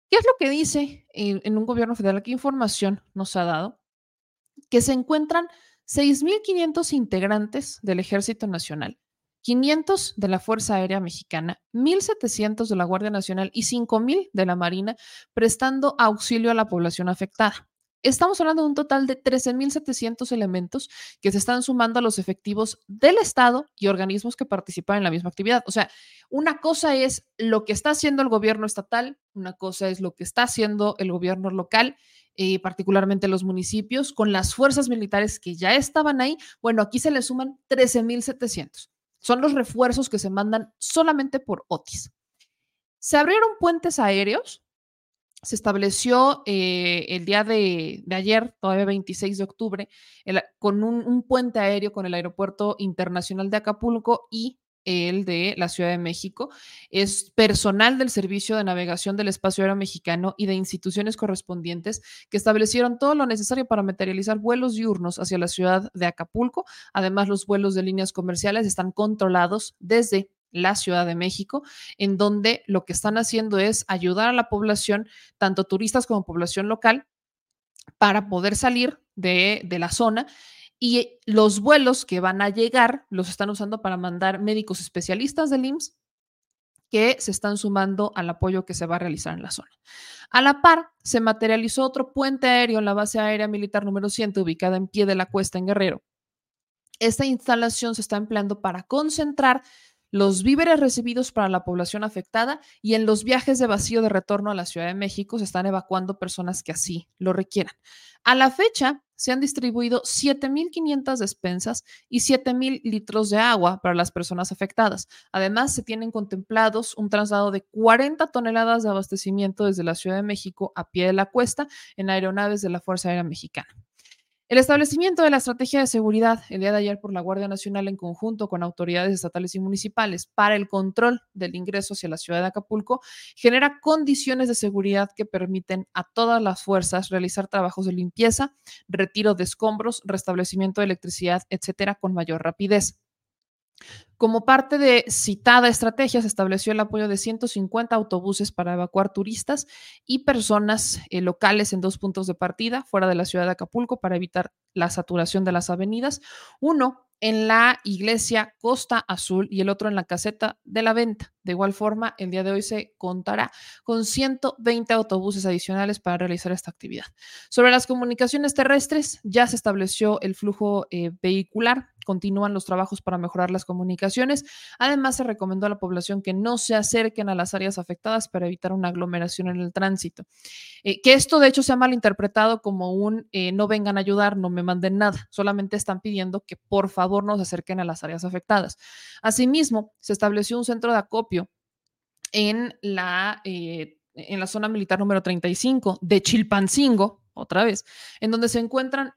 A: ¿Qué es lo que dice en, en un gobierno federal? ¿Qué información nos ha dado? Que se encuentran 6.500 integrantes del Ejército Nacional, 500 de la Fuerza Aérea Mexicana, 1.700 de la Guardia Nacional y 5.000 de la Marina prestando auxilio a la población afectada. Estamos hablando de un total de 13.700 elementos que se están sumando a los efectivos del Estado y organismos que participan en la misma actividad. O sea, una cosa es lo que está haciendo el gobierno estatal, una cosa es lo que está haciendo el gobierno local eh, particularmente los municipios, con las fuerzas militares que ya estaban ahí. Bueno, aquí se le suman 13.700. Son los refuerzos que se mandan solamente por Otis. Se abrieron puentes aéreos. Se estableció eh, el día de, ayer, todavía 26 de octubre, con un, un puente aéreo con el Aeropuerto Internacional de Acapulco y el de la Ciudad de México, es personal del Servicio de Navegación del Espacio Aéreo Mexicano y de instituciones correspondientes que establecieron todo lo necesario para materializar vuelos diurnos hacia la ciudad de Acapulco. Además, los vuelos de líneas comerciales están controlados desde la Ciudad de México, en donde lo que están haciendo es ayudar a la población, tanto turistas como población local, para poder salir de, de la zona y los vuelos que van a llegar los están usando para mandar médicos especialistas del IMSS que se están sumando al apoyo que se va a realizar en la zona. A la par, se materializó otro puente aéreo en la base aérea militar número 100, ubicada en pie de la cuesta en Guerrero. Esta instalación se está empleando para concentrar los víveres recibidos para la población afectada y en los viajes de vacío de retorno a la Ciudad de México se están evacuando personas que así lo requieran. A la fecha, se han distribuido 7.500 despensas y 7.000 litros de agua para las personas afectadas. Además, se tienen contemplados un traslado de 40 toneladas de abastecimiento desde la Ciudad de México a pie de la cuesta en aeronaves de la Fuerza Aérea Mexicana. El establecimiento de la estrategia de seguridad el día de ayer por la Guardia Nacional en conjunto con autoridades estatales y municipales para el control del ingreso hacia la ciudad de Acapulco genera condiciones de seguridad que permiten a todas las fuerzas realizar trabajos de limpieza, retiro de escombros, restablecimiento de electricidad, etcétera, con mayor rapidez. Como parte de citada estrategia, se estableció el apoyo de 150 autobuses para evacuar turistas y personas eh, locales en dos puntos de partida fuera de la ciudad de Acapulco para evitar la saturación de las avenidas. Uno en la iglesia Costa Azul y el otro en la caseta de la venta. De igual forma, el día de hoy se contará con 120 autobuses adicionales para realizar esta actividad. Sobre las comunicaciones terrestres, ya se estableció el flujo eh, vehicular continúan los trabajos para mejorar las comunicaciones. Además, se recomendó a la población que no se acerquen a las áreas afectadas para evitar una aglomeración en el tránsito. Eh, que esto, de hecho, se ha malinterpretado como un eh, no vengan a ayudar, no me manden nada. Solamente están pidiendo que por favor no se acerquen a las áreas afectadas. Asimismo, se estableció un centro de acopio en la, eh, en la zona militar número 35 de Chilpancingo, otra vez, en donde se encuentran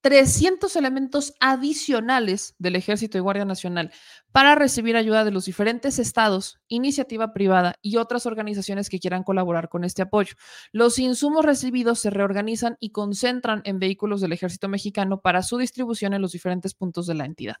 A: 300 elementos adicionales del Ejército y Guardia Nacional para recibir ayuda de los diferentes estados, iniciativa privada y otras organizaciones que quieran colaborar con este apoyo. Los insumos recibidos se reorganizan y concentran en vehículos del Ejército mexicano para su distribución en los diferentes puntos de la entidad.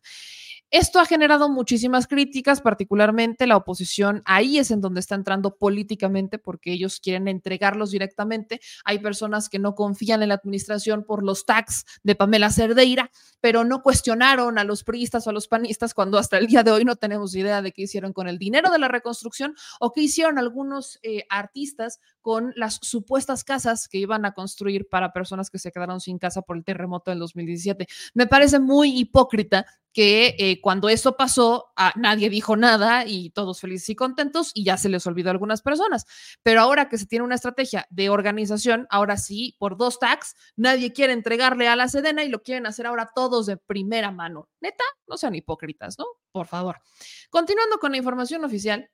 A: Esto ha generado muchísimas críticas, particularmente la oposición. Ahí es en donde está entrando políticamente porque ellos quieren entregarlos directamente. Hay personas que no confían en la administración por los tags de Pamela Cerdeira, pero no cuestionaron a los priistas o a los panistas cuando hasta el día de hoy no tenemos idea de qué hicieron con el dinero de la reconstrucción o qué hicieron algunos eh, artistas con las supuestas casas que iban a construir para personas que se quedaron sin casa por el terremoto del 2017. Me parece muy hipócrita que eh, cuando eso pasó, ah, nadie dijo nada y todos felices y contentos y ya se les olvidó a algunas personas. Pero ahora que se tiene una estrategia de organización, ahora sí, por dos tags, nadie quiere entregarle a la Sedena y lo quieren hacer ahora todos de primera mano. Neta, no sean hipócritas, ¿no? Por favor. Continuando con la información oficial,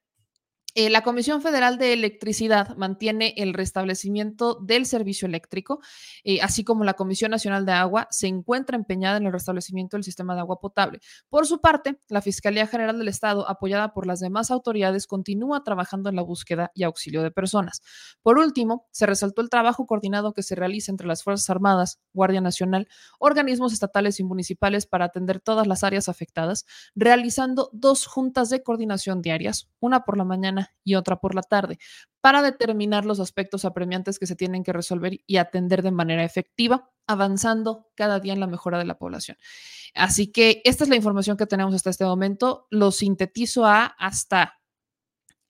A: eh, la Comisión Federal de Electricidad mantiene el restablecimiento del servicio eléctrico, eh, así como la Comisión Nacional de Agua se encuentra empeñada en el restablecimiento del sistema de agua potable. Por su parte, la Fiscalía General del Estado, apoyada por las demás autoridades, continúa trabajando en la búsqueda y auxilio de personas. Por último, se resaltó el trabajo coordinado que se realiza entre las Fuerzas Armadas, Guardia Nacional, organismos estatales y municipales para atender todas las áreas afectadas, realizando dos juntas de coordinación diarias, una por la mañana y otra por la tarde, para determinar los aspectos apremiantes que se tienen que resolver y atender de manera efectiva, avanzando cada día en la mejora de la población. Así que esta es la información que tenemos hasta este momento. Lo sintetizo a hasta,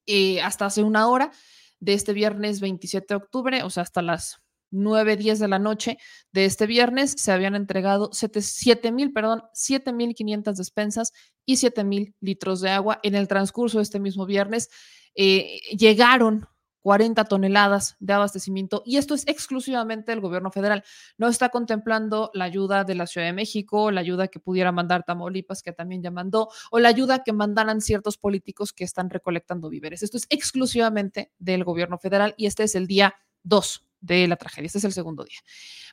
A: eh, hasta hace una hora de este viernes 27 de octubre, o sea, hasta las 9, 10 de la noche de este viernes se habían entregado 7 mil, perdón, 7.500 despensas y 7 mil litros de agua. En el transcurso de este mismo viernes eh, llegaron 40 toneladas de abastecimiento y esto es exclusivamente del gobierno federal. No está contemplando la ayuda de la Ciudad de México, la ayuda que pudiera mandar Tamaulipas, que también ya mandó, o la ayuda que mandaran ciertos políticos que están recolectando víveres. Esto es exclusivamente del gobierno federal y este es el día 2 de la tragedia. Este es el segundo día.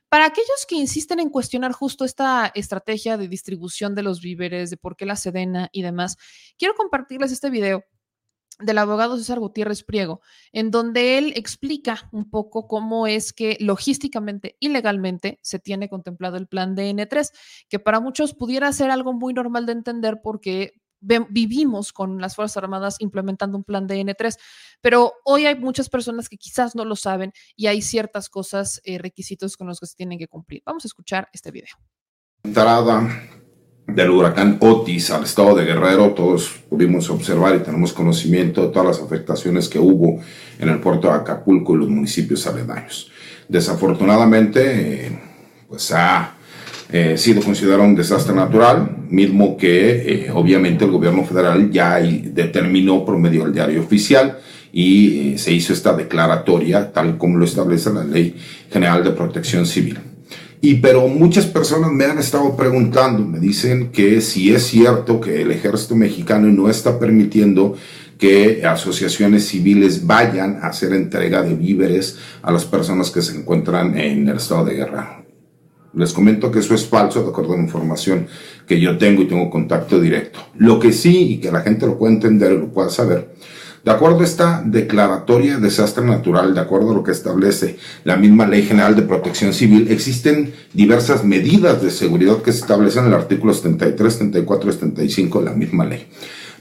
A: Para aquellos que insisten en cuestionar justo esta estrategia de distribución de los víveres, de por qué la sedena y demás, quiero compartirles este video del abogado César Gutiérrez Priego, en donde él explica un poco cómo es que logísticamente y legalmente se tiene contemplado el plan de N3, que para muchos pudiera ser algo muy normal de entender porque vivimos con las Fuerzas Armadas implementando un plan de N3, pero hoy hay muchas personas que quizás no lo saben y hay ciertas cosas, eh, requisitos con los que se tienen que cumplir. Vamos a escuchar este video.
F: Entrada del huracán Otis al estado de Guerrero, todos pudimos observar y tenemos conocimiento de todas las afectaciones que hubo en el puerto de Acapulco y los municipios aledaños. Desafortunadamente, eh, pues ha eh, sido considerado un desastre natural, mismo que eh, obviamente el gobierno federal ya determinó por medio del diario oficial y se hizo esta declaratoria tal como lo establece la Ley General de Protección Civil. Y pero muchas personas me han estado preguntando, me dicen que si es cierto que el ejército mexicano no está permitiendo que asociaciones civiles vayan a hacer entrega de víveres a las personas que se encuentran en el estado de guerra. Les comento que eso es falso, de acuerdo a la información que yo tengo y tengo contacto directo. Lo que sí, y que la gente lo pueda entender y lo pueda saber, de acuerdo a esta declaratoria de desastre natural, de acuerdo a lo que establece la misma Ley General de Protección Civil, existen diversas medidas de seguridad que se establecen en el artículo 73, 74 y 75 de la misma ley.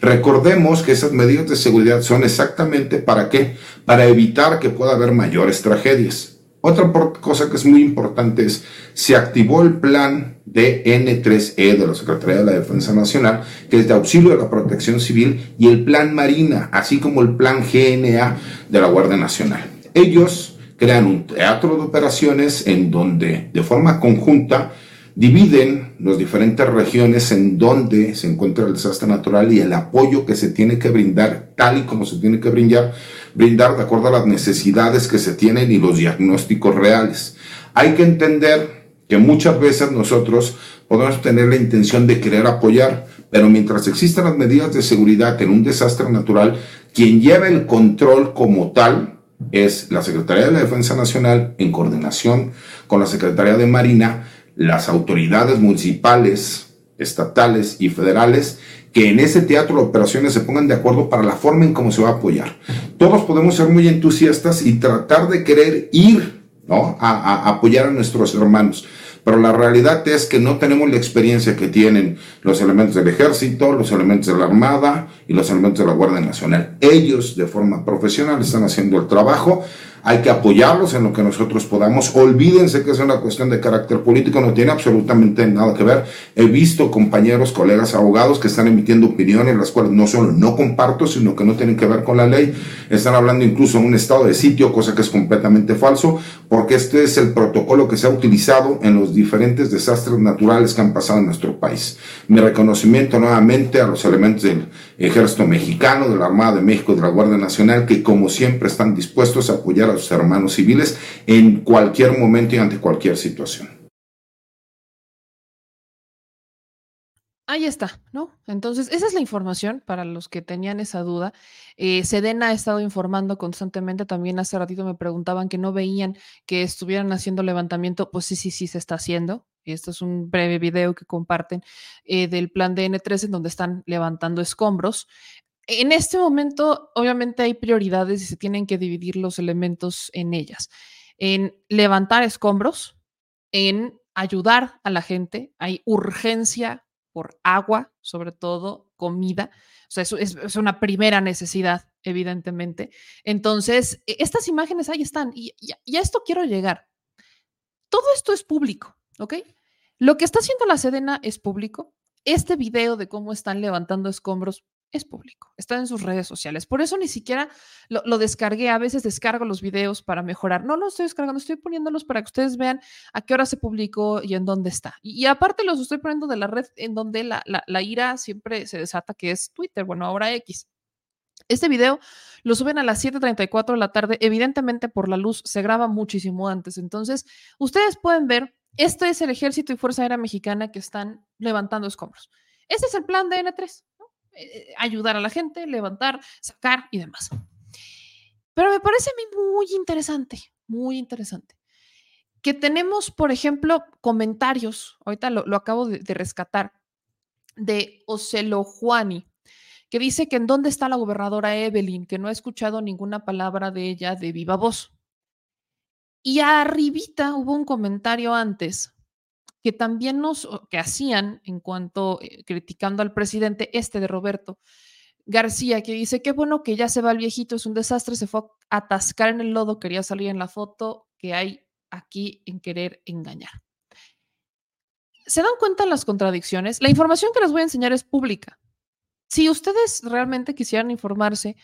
F: Recordemos que esas medidas de seguridad son exactamente para qué? Para evitar que pueda haber mayores tragedias. Otra cosa que es muy importante es, se activó el plan de N3E de la Secretaría de la Defensa Nacional, que es de auxilio de la protección civil, y el plan Marina, así como el plan GNA de la Guardia Nacional. Ellos crean un teatro de operaciones en donde de forma conjunta dividen las diferentes regiones en donde se encuentra el desastre natural y el apoyo que se tiene que brindar tal y como se tiene que brindar brindar de acuerdo a las necesidades que se tienen y los diagnósticos reales. Hay que entender que muchas veces nosotros podemos tener la intención de querer apoyar, pero mientras existan las medidas de seguridad en un desastre natural, quien lleva el control como tal es la Secretaría de la Defensa Nacional en coordinación con la Secretaría de Marina, las autoridades municipales, estatales y federales que en ese teatro de operaciones se pongan de acuerdo para la forma en cómo se va a apoyar. Todos podemos ser muy entusiastas y tratar de querer ir ¿no? a, a apoyar a nuestros hermanos. Pero la realidad es que no tenemos la experiencia que tienen los elementos del ejército, los elementos de la Armada y los elementos de la Guardia Nacional. Ellos de forma profesional están haciendo el trabajo hay que apoyarlos en lo que nosotros podamos. Olvídense que es una cuestión de carácter político, no tiene absolutamente nada que ver. He visto compañeros, colegas abogados que están emitiendo opiniones, las cuales no solo no comparto, sino que no tienen que ver con la ley. Están hablando incluso en un estado de sitio, cosa que es completamente falso, porque este es el protocolo que se ha utilizado en los diferentes desastres naturales que han pasado en nuestro país. Mi reconocimiento nuevamente a los elementos del ejército mexicano, de la Armada de México, de la Guardia Nacional, que como siempre están dispuestos a apoyar sus hermanos civiles en cualquier momento y ante cualquier situación.
A: Ahí está, ¿no? Entonces, esa es la información para los que tenían esa duda. Eh, Sedena ha estado informando constantemente. También hace ratito me preguntaban que no veían que estuvieran haciendo levantamiento. Pues sí, sí, sí, se está haciendo. Esto es un breve video que comparten eh, del plan de N3 en donde están levantando escombros. En este momento, obviamente hay prioridades y se tienen que dividir los elementos en ellas. En levantar escombros, en ayudar a la gente, hay urgencia por agua, sobre todo comida. O sea, eso es, una primera necesidad, evidentemente. Entonces, e, estas imágenes ahí están y, y a esto quiero llegar. Todo esto es público, ¿ok? Lo que está haciendo la Sedena es público. Este video de cómo están levantando escombros es público, está en sus redes sociales. Por eso ni siquiera lo, descargué. A veces descargo los videos para mejorar. No los estoy descargando, estoy poniéndolos para que ustedes vean a qué hora se publicó y en dónde está. Y, aparte los estoy poniendo de la red en donde la, la, ira siempre se desata, que es Twitter, bueno, ahora X. Este video lo suben a las 7:34 de la tarde. Evidentemente, por la luz se graba muchísimo antes. Entonces, ustedes pueden ver, este es el Ejército y Fuerza Aérea Mexicana que están levantando escombros. Este es el plan de N3. Eh, ayudar a la gente, levantar, sacar y demás. Pero me parece a mí muy interesante, muy interesante. Que tenemos, por ejemplo, comentarios, ahorita lo, acabo de, de, rescatar, de Ocelo Juani, que dice que en dónde está la gobernadora Evelyn, que no ha escuchado ninguna palabra de ella de viva voz. Y arribita hubo un comentario antes que también nos, que hacían en cuanto, eh, criticando al presidente este de Roberto García, que dice, qué bueno que ya se va el viejito, es un desastre, se fue a atascar en el lodo, quería salir en la foto que hay aquí en querer engañar. ¿Se dan cuenta las contradicciones? La información que les voy a enseñar es pública. Si ustedes realmente quisieran informarse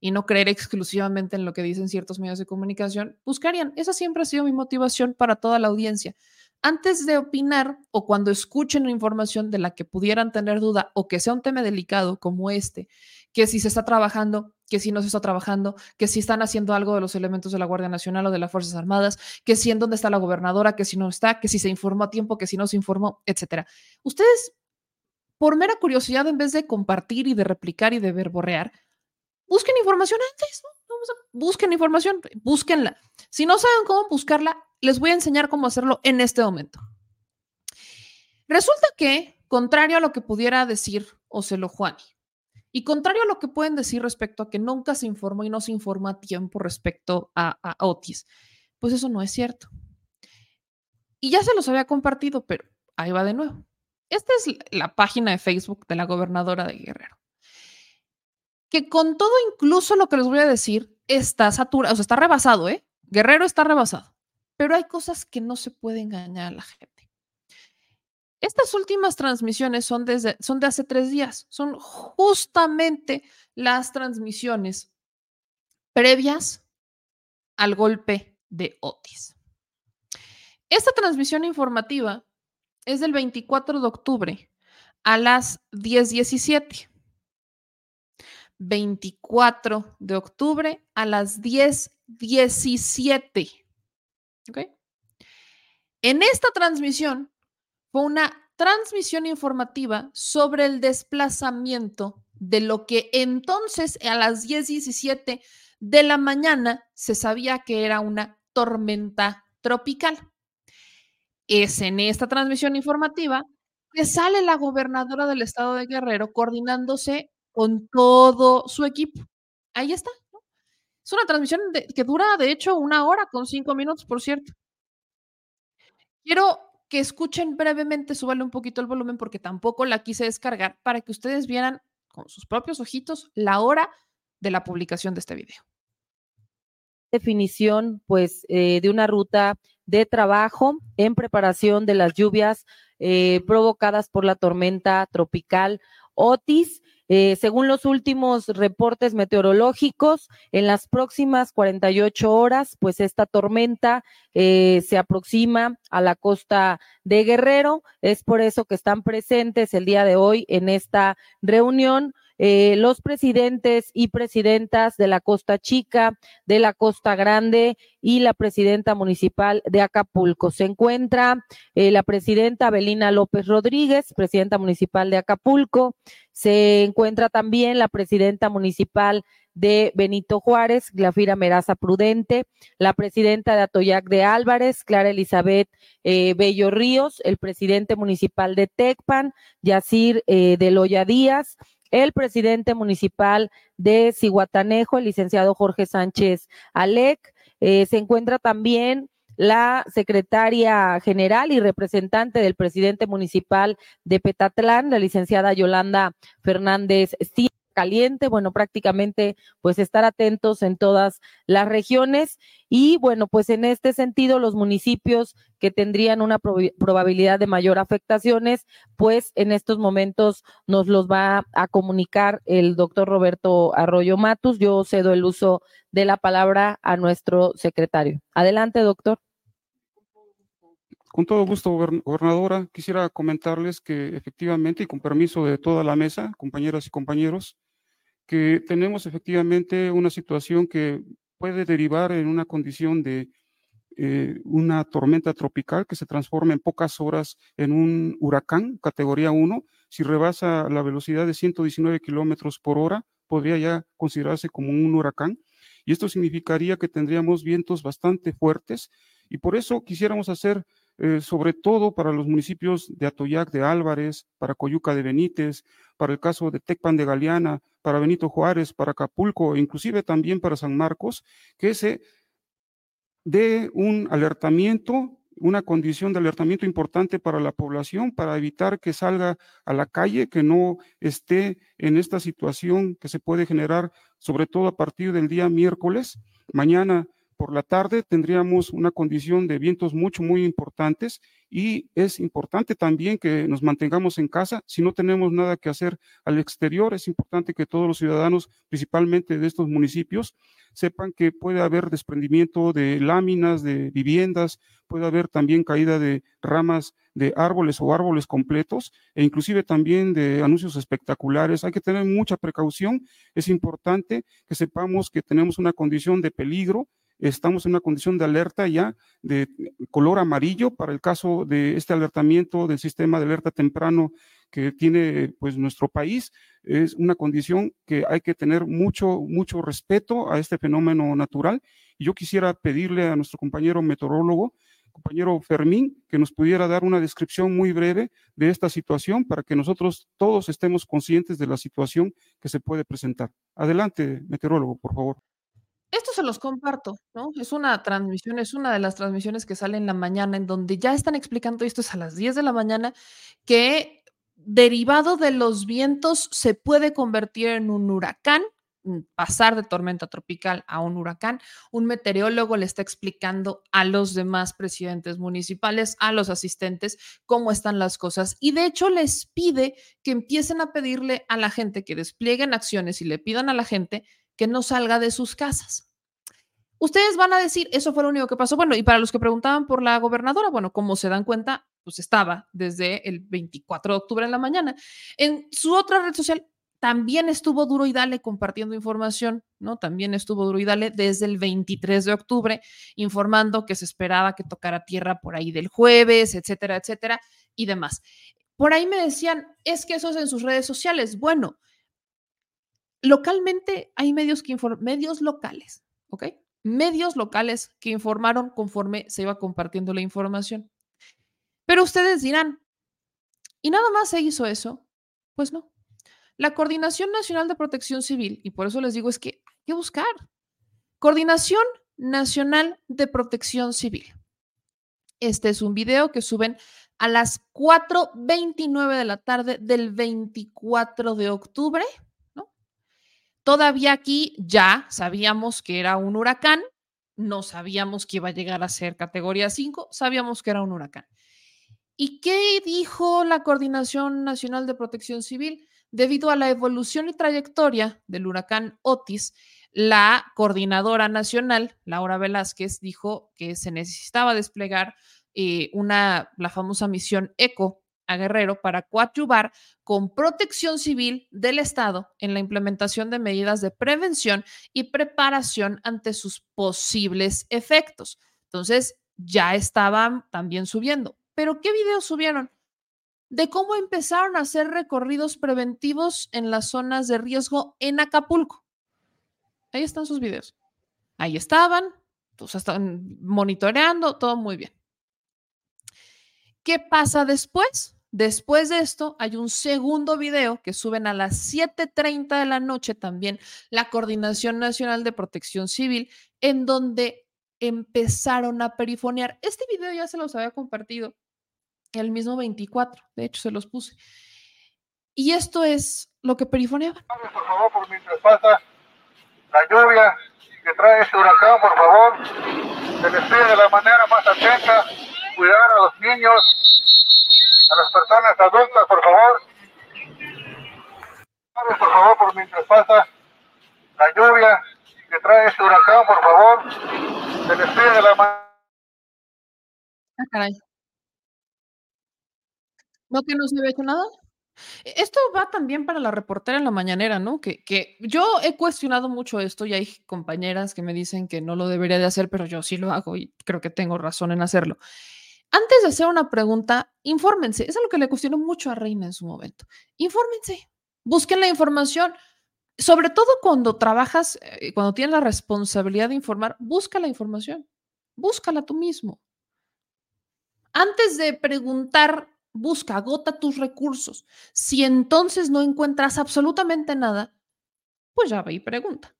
A: y no creer exclusivamente en lo que dicen ciertos medios de comunicación, buscarían. Esa siempre ha sido mi motivación para toda la audiencia antes de opinar o cuando escuchen información de la que pudieran tener duda o que sea un tema delicado como este, que si se está trabajando, que si no se está trabajando, que si están haciendo algo de los elementos de la Guardia Nacional o de las Fuerzas Armadas, que si en dónde está la gobernadora, que si no está, que si se informó a tiempo, que si no se informó, etcétera. Ustedes, por mera curiosidad, en vez de compartir y de replicar y de verborrear, busquen información antes, busquen información, búsquenla. Si no saben cómo buscarla, les voy a enseñar cómo hacerlo en este momento. Resulta que, contrario a lo que pudiera decir Ocelo Juani, y contrario a lo que pueden decir respecto a que nunca se informó y no se informa a tiempo respecto a, a Otis, pues eso no es cierto. Y ya se los había compartido, pero ahí va de nuevo. Esta es la página de Facebook de la gobernadora de Guerrero. Que con todo, incluso lo que les voy a decir, está saturado, o sea, está rebasado, ¿eh? Guerrero está rebasado pero hay cosas que no se puede engañar a la gente. Estas últimas transmisiones son, desde, son de hace tres días, son justamente las transmisiones previas al golpe de Otis. Esta transmisión informativa es del 24 de octubre a las 10:17. 24 de octubre a las 10:17. En esta transmisión fue una transmisión informativa sobre el desplazamiento de lo que entonces a las 10:17 de la mañana se sabía que era una tormenta tropical. Es en esta transmisión informativa que sale la gobernadora del estado de Guerrero coordinándose con todo su equipo. Ahí está. Es una transmisión que dura, de hecho, una hora con cinco minutos, por cierto. Quiero que escuchen brevemente, súbale un poquito el volumen porque tampoco la quise descargar para que ustedes vieran con sus propios ojitos la hora de la publicación de este video.
G: Definición, pues, eh, de una ruta de trabajo en preparación de las lluvias eh, provocadas por la tormenta tropical Otis. Eh, según los últimos reportes meteorológicos, en las próximas 48 horas, pues esta tormenta eh, se aproxima a la costa de Guerrero. Es por eso que están presentes el día de hoy en esta reunión eh, los presidentes y presidentas de la Costa Chica, de la Costa Grande y la presidenta municipal de Acapulco. Se encuentra eh, la presidenta Belina López Rodríguez, presidenta municipal de Acapulco. Se encuentra también la presidenta municipal de Benito Juárez, Glafira Meraza Prudente, la presidenta de Atoyac de Álvarez, Clara Elizabeth eh, Bello Ríos, el presidente municipal de Tecpan, Yacir de Loya Díaz, el presidente municipal de Cihuatanejo, el licenciado Jorge Sánchez Alec. Eh, se encuentra también la secretaria general y representante del presidente municipal de Petatlán, la licenciada Yolanda Fernández caliente, bueno, prácticamente pues estar atentos en todas las regiones y bueno, pues en este sentido los municipios que tendrían una probabilidad de mayor afectaciones, pues en estos momentos nos los va a comunicar el doctor Roberto Arroyo Matus. Yo cedo el uso de la palabra a nuestro secretario. Adelante, doctor.
H: Con todo gusto, gobernadora. Quisiera comentarles que efectivamente, y con permiso de toda la mesa, compañeras y compañeros, que tenemos efectivamente una situación que puede derivar en una condición de eh, una tormenta tropical que se transforma en pocas horas en un huracán categoría 1. Si rebasa la velocidad de 119 kilómetros por hora, podría ya considerarse como un huracán. y esto significaría que tendríamos vientos bastante fuertes y por eso quisiéramos hacer eh, sobre todo para los municipios de Atoyac de Álvarez, para Coyuca de Benítez, para el caso de Tecpan de Galeana, para Benito Juárez, para Acapulco, e inclusive también para San Marcos, que se dé un alertamiento una condición de alertamiento importante para la población, para evitar que salga a la calle, que no esté en esta situación que se puede generar, sobre todo a partir del día miércoles. Mañana por la tarde tendríamos una condición de vientos mucho, muy importantes y es importante también que nos mantengamos en casa. Si no tenemos nada que hacer al exterior, es importante que todos los ciudadanos, principalmente de estos municipios, sepan que puede haber desprendimiento de láminas, de viviendas, puede haber también caída de ramas de árboles o árboles completos e inclusive también de anuncios espectaculares. Hay que tener mucha precaución. Es importante que sepamos que tenemos una condición de peligro estamos en una condición de alerta ya de color amarillo para el caso de este alertamiento del sistema de alerta temprano que tiene pues nuestro país. Es una condición que hay que tener mucho, mucho respeto a este fenómeno natural. Y yo quisiera pedirle a nuestro compañero meteorólogo, compañero Fermín, que nos pudiera dar una descripción muy breve de esta situación para que nosotros todos estemos conscientes de la situación que se puede presentar. Adelante, meteorólogo, por favor.
A: Esto se los comparto, ¿no? Es una transmisión, es una de las transmisiones que sale en la mañana, en donde ya están explicando, esto es a las 10 de la mañana, que derivado de los vientos se puede convertir en un huracán, mm, pasar de tormenta tropical a un huracán. Un meteorólogo le está explicando a los demás presidentes municipales, a los asistentes, cómo están las cosas. Y de hecho les pide que empiecen a pedirle a la gente que desplieguen acciones y le pidan a la gente que no salga de sus casas. Ustedes van a decir, eso fue lo único que pasó. Bueno, y para los que preguntaban por la gobernadora, bueno, como se dan cuenta, pues estaba desde el 24 de octubre en la mañana. En su otra red social también estuvo duro y dale compartiendo información, ¿no? También estuvo duro y dale desde el 23 de octubre, informando que se esperaba que tocara tierra por ahí del jueves, etcétera, etcétera, y demás. Por ahí me decían, es que eso es en sus redes sociales. Bueno, localmente hay medios que medios locales, ¿ok? Medios locales que informaron conforme se iba compartiendo la información. Pero ustedes dirán, ¿y nada más se hizo eso? Pues no. La Coordinación Nacional de Protección Civil, y por eso les digo, es que hay que buscar. Coordinación Nacional de Protección Civil. Este es un video que suben a las 4.29 de la tarde del 24 de octubre Todavía aquí ya sabíamos que era un huracán, no sabíamos que iba a llegar a ser categoría 5, sabíamos que era un huracán. ¿Y qué dijo la Coordinación Nacional de Protección Civil? Debido a la evolución y trayectoria del huracán Otis, la coordinadora nacional, Laura Velázquez, dijo que se necesitaba desplegar eh, una, la famosa misión ECO a Guerrero para coadyuvar con protección civil del Estado en la implementación de medidas de prevención y preparación ante sus posibles efectos. Entonces, ya estaban también subiendo. ¿Pero qué videos subieron? De cómo empezaron a hacer recorridos preventivos en las zonas de riesgo en Acapulco. Ahí están sus videos. Ahí estaban, pues están monitoreando, todo muy bien. ¿Qué pasa después? Después de esto, hay un segundo video que suben a las 7.30 de la noche también la Coordinación Nacional de Protección Civil, en donde empezaron a perifonear. Este video ya se los había compartido el mismo 24, de hecho se los puse. Y esto es lo que perifoneaban.
I: Por favor, por mientras pasa la lluvia que trae este huracán, por favor, se les pide de la manera más atenta, cuidar a los niños, a las personas adultas, por favor. Por favor, por mientras pasa la lluvia que trae este huracán, por favor. Se les pide de la mano.
A: Ah, caray. ¿No que no se había hecho nada? Esto va también para la reportera en la mañanera, ¿no? Que, que yo he cuestionado mucho esto y hay compañeras que me dicen que no lo debería de hacer, pero yo sí lo hago y creo que tengo razón en hacerlo. Antes de hacer una pregunta, infórmense. Es algo que le cuestionó mucho a Reina en su momento. Infórmense. Busquen la información. sobre todo cuando trabajas, eh, cuando tienes la responsabilidad de informar, busca la información, búscala tú mismo. Antes de preguntar, busca, agota tus recursos. Si entonces no encuentras absolutamente nada, pues ya ve y pregunta.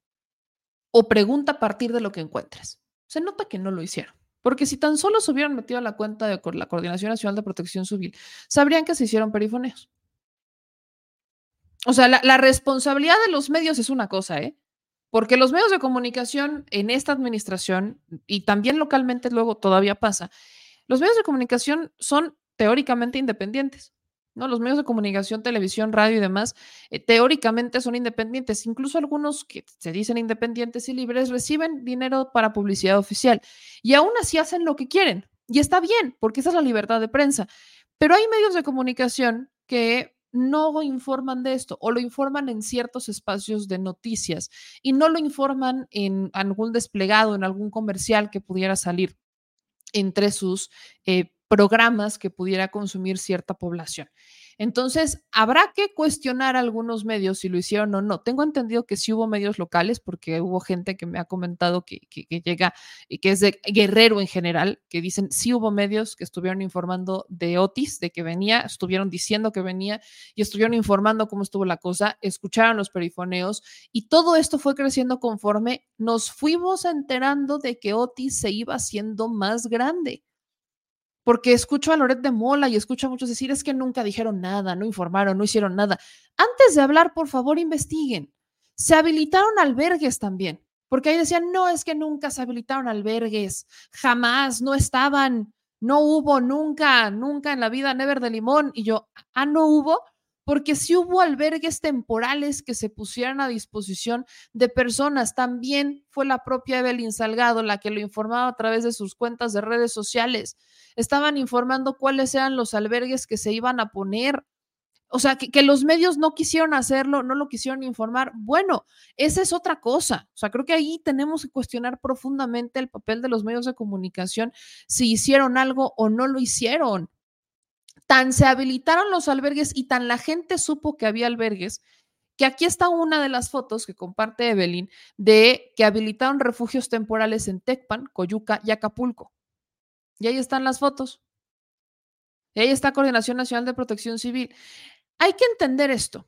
A: O pregunta a partir de lo que encuentres. Se nota que no lo hicieron. Porque si tan solo se hubieran metido a la cuenta de la Coordinación Nacional de Protección Civil, sabrían que se hicieron perifoneos. O sea, la, la, responsabilidad de los medios es una cosa, ¿eh? Porque los medios de comunicación en esta administración, y también localmente luego todavía pasa, los medios de comunicación son teóricamente independientes. ¿No? Los medios de comunicación, televisión, radio y demás, eh, teóricamente son independientes. Incluso algunos que se dicen independientes y libres reciben dinero para publicidad oficial y aún así hacen lo que quieren. Y está bien, porque esa es la libertad de prensa. Pero hay medios de comunicación que no informan de esto o lo informan en ciertos espacios de noticias y no lo informan en algún desplegado, en algún comercial que pudiera salir entre sus eh, programas que pudiera consumir cierta población. Entonces, habrá que cuestionar algunos medios si lo hicieron o no. Tengo entendido que sí hubo medios locales, porque hubo gente que me ha comentado que, llega y que es de Guerrero en general, que dicen sí hubo medios que estuvieron informando de Otis, de que venía, estuvieron diciendo que venía y estuvieron informando cómo estuvo la cosa, escucharon los perifoneos y todo esto fue creciendo conforme nos fuimos enterando de que Otis se iba haciendo más grande porque escucho a Loret de Mola y escucho a muchos decir es que nunca dijeron nada, no informaron, no hicieron nada. Antes de hablar, por favor, investiguen. Se habilitaron albergues también, porque ahí decían, no, es que nunca se habilitaron albergues, jamás, no estaban, no hubo, nunca, nunca en la vida, never de limón. Y yo, ah, no hubo, porque si hubo albergues temporales que se pusieran a disposición de personas. También fue la propia Evelyn Salgado la que lo informaba a través de sus cuentas de redes sociales. Estaban informando cuáles eran los albergues que se iban a poner. O sea, que, que, los medios no quisieron hacerlo, no lo quisieron informar. Bueno, esa es otra cosa. O sea, creo que ahí tenemos que cuestionar profundamente el papel de los medios de comunicación, si hicieron algo o no lo hicieron tan se habilitaron los albergues y tan la gente supo que había albergues, que aquí está una de las fotos que comparte Evelyn de que habilitaron refugios temporales en Tecpan, Coyuca y Acapulco. Y ahí están las fotos. Y ahí está Coordinación Nacional de Protección Civil. Hay que entender esto.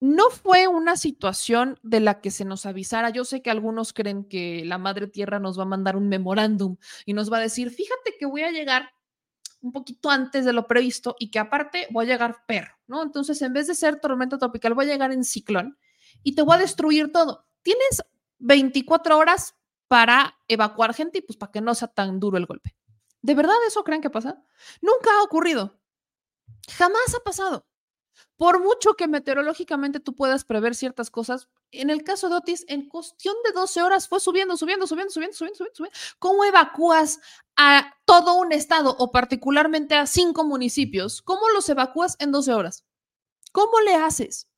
A: No fue una situación de la que se nos avisara. Yo sé que algunos creen que la Madre Tierra nos va a mandar un memorándum y nos va a decir, fíjate que voy a llegar un poquito antes de lo previsto y que aparte voy a llegar perro, ¿no? Entonces, en vez de ser tormenta tropical, voy a llegar en ciclón y te voy a destruir todo. Tienes 24 horas para evacuar gente y pues para que no sea tan duro el golpe. ¿De verdad eso creen que pasa? Nunca ha ocurrido. Jamás ha pasado. Por mucho que meteorológicamente tú puedas prever ciertas cosas, en el caso de Otis, en cuestión de 12 horas fue subiendo, subiendo, subiendo, subiendo, subiendo, subiendo, subiendo. ¿Cómo evacúas a todo un estado o particularmente a cinco municipios? ¿Cómo los evacúas en 12 horas? ¿Cómo le haces?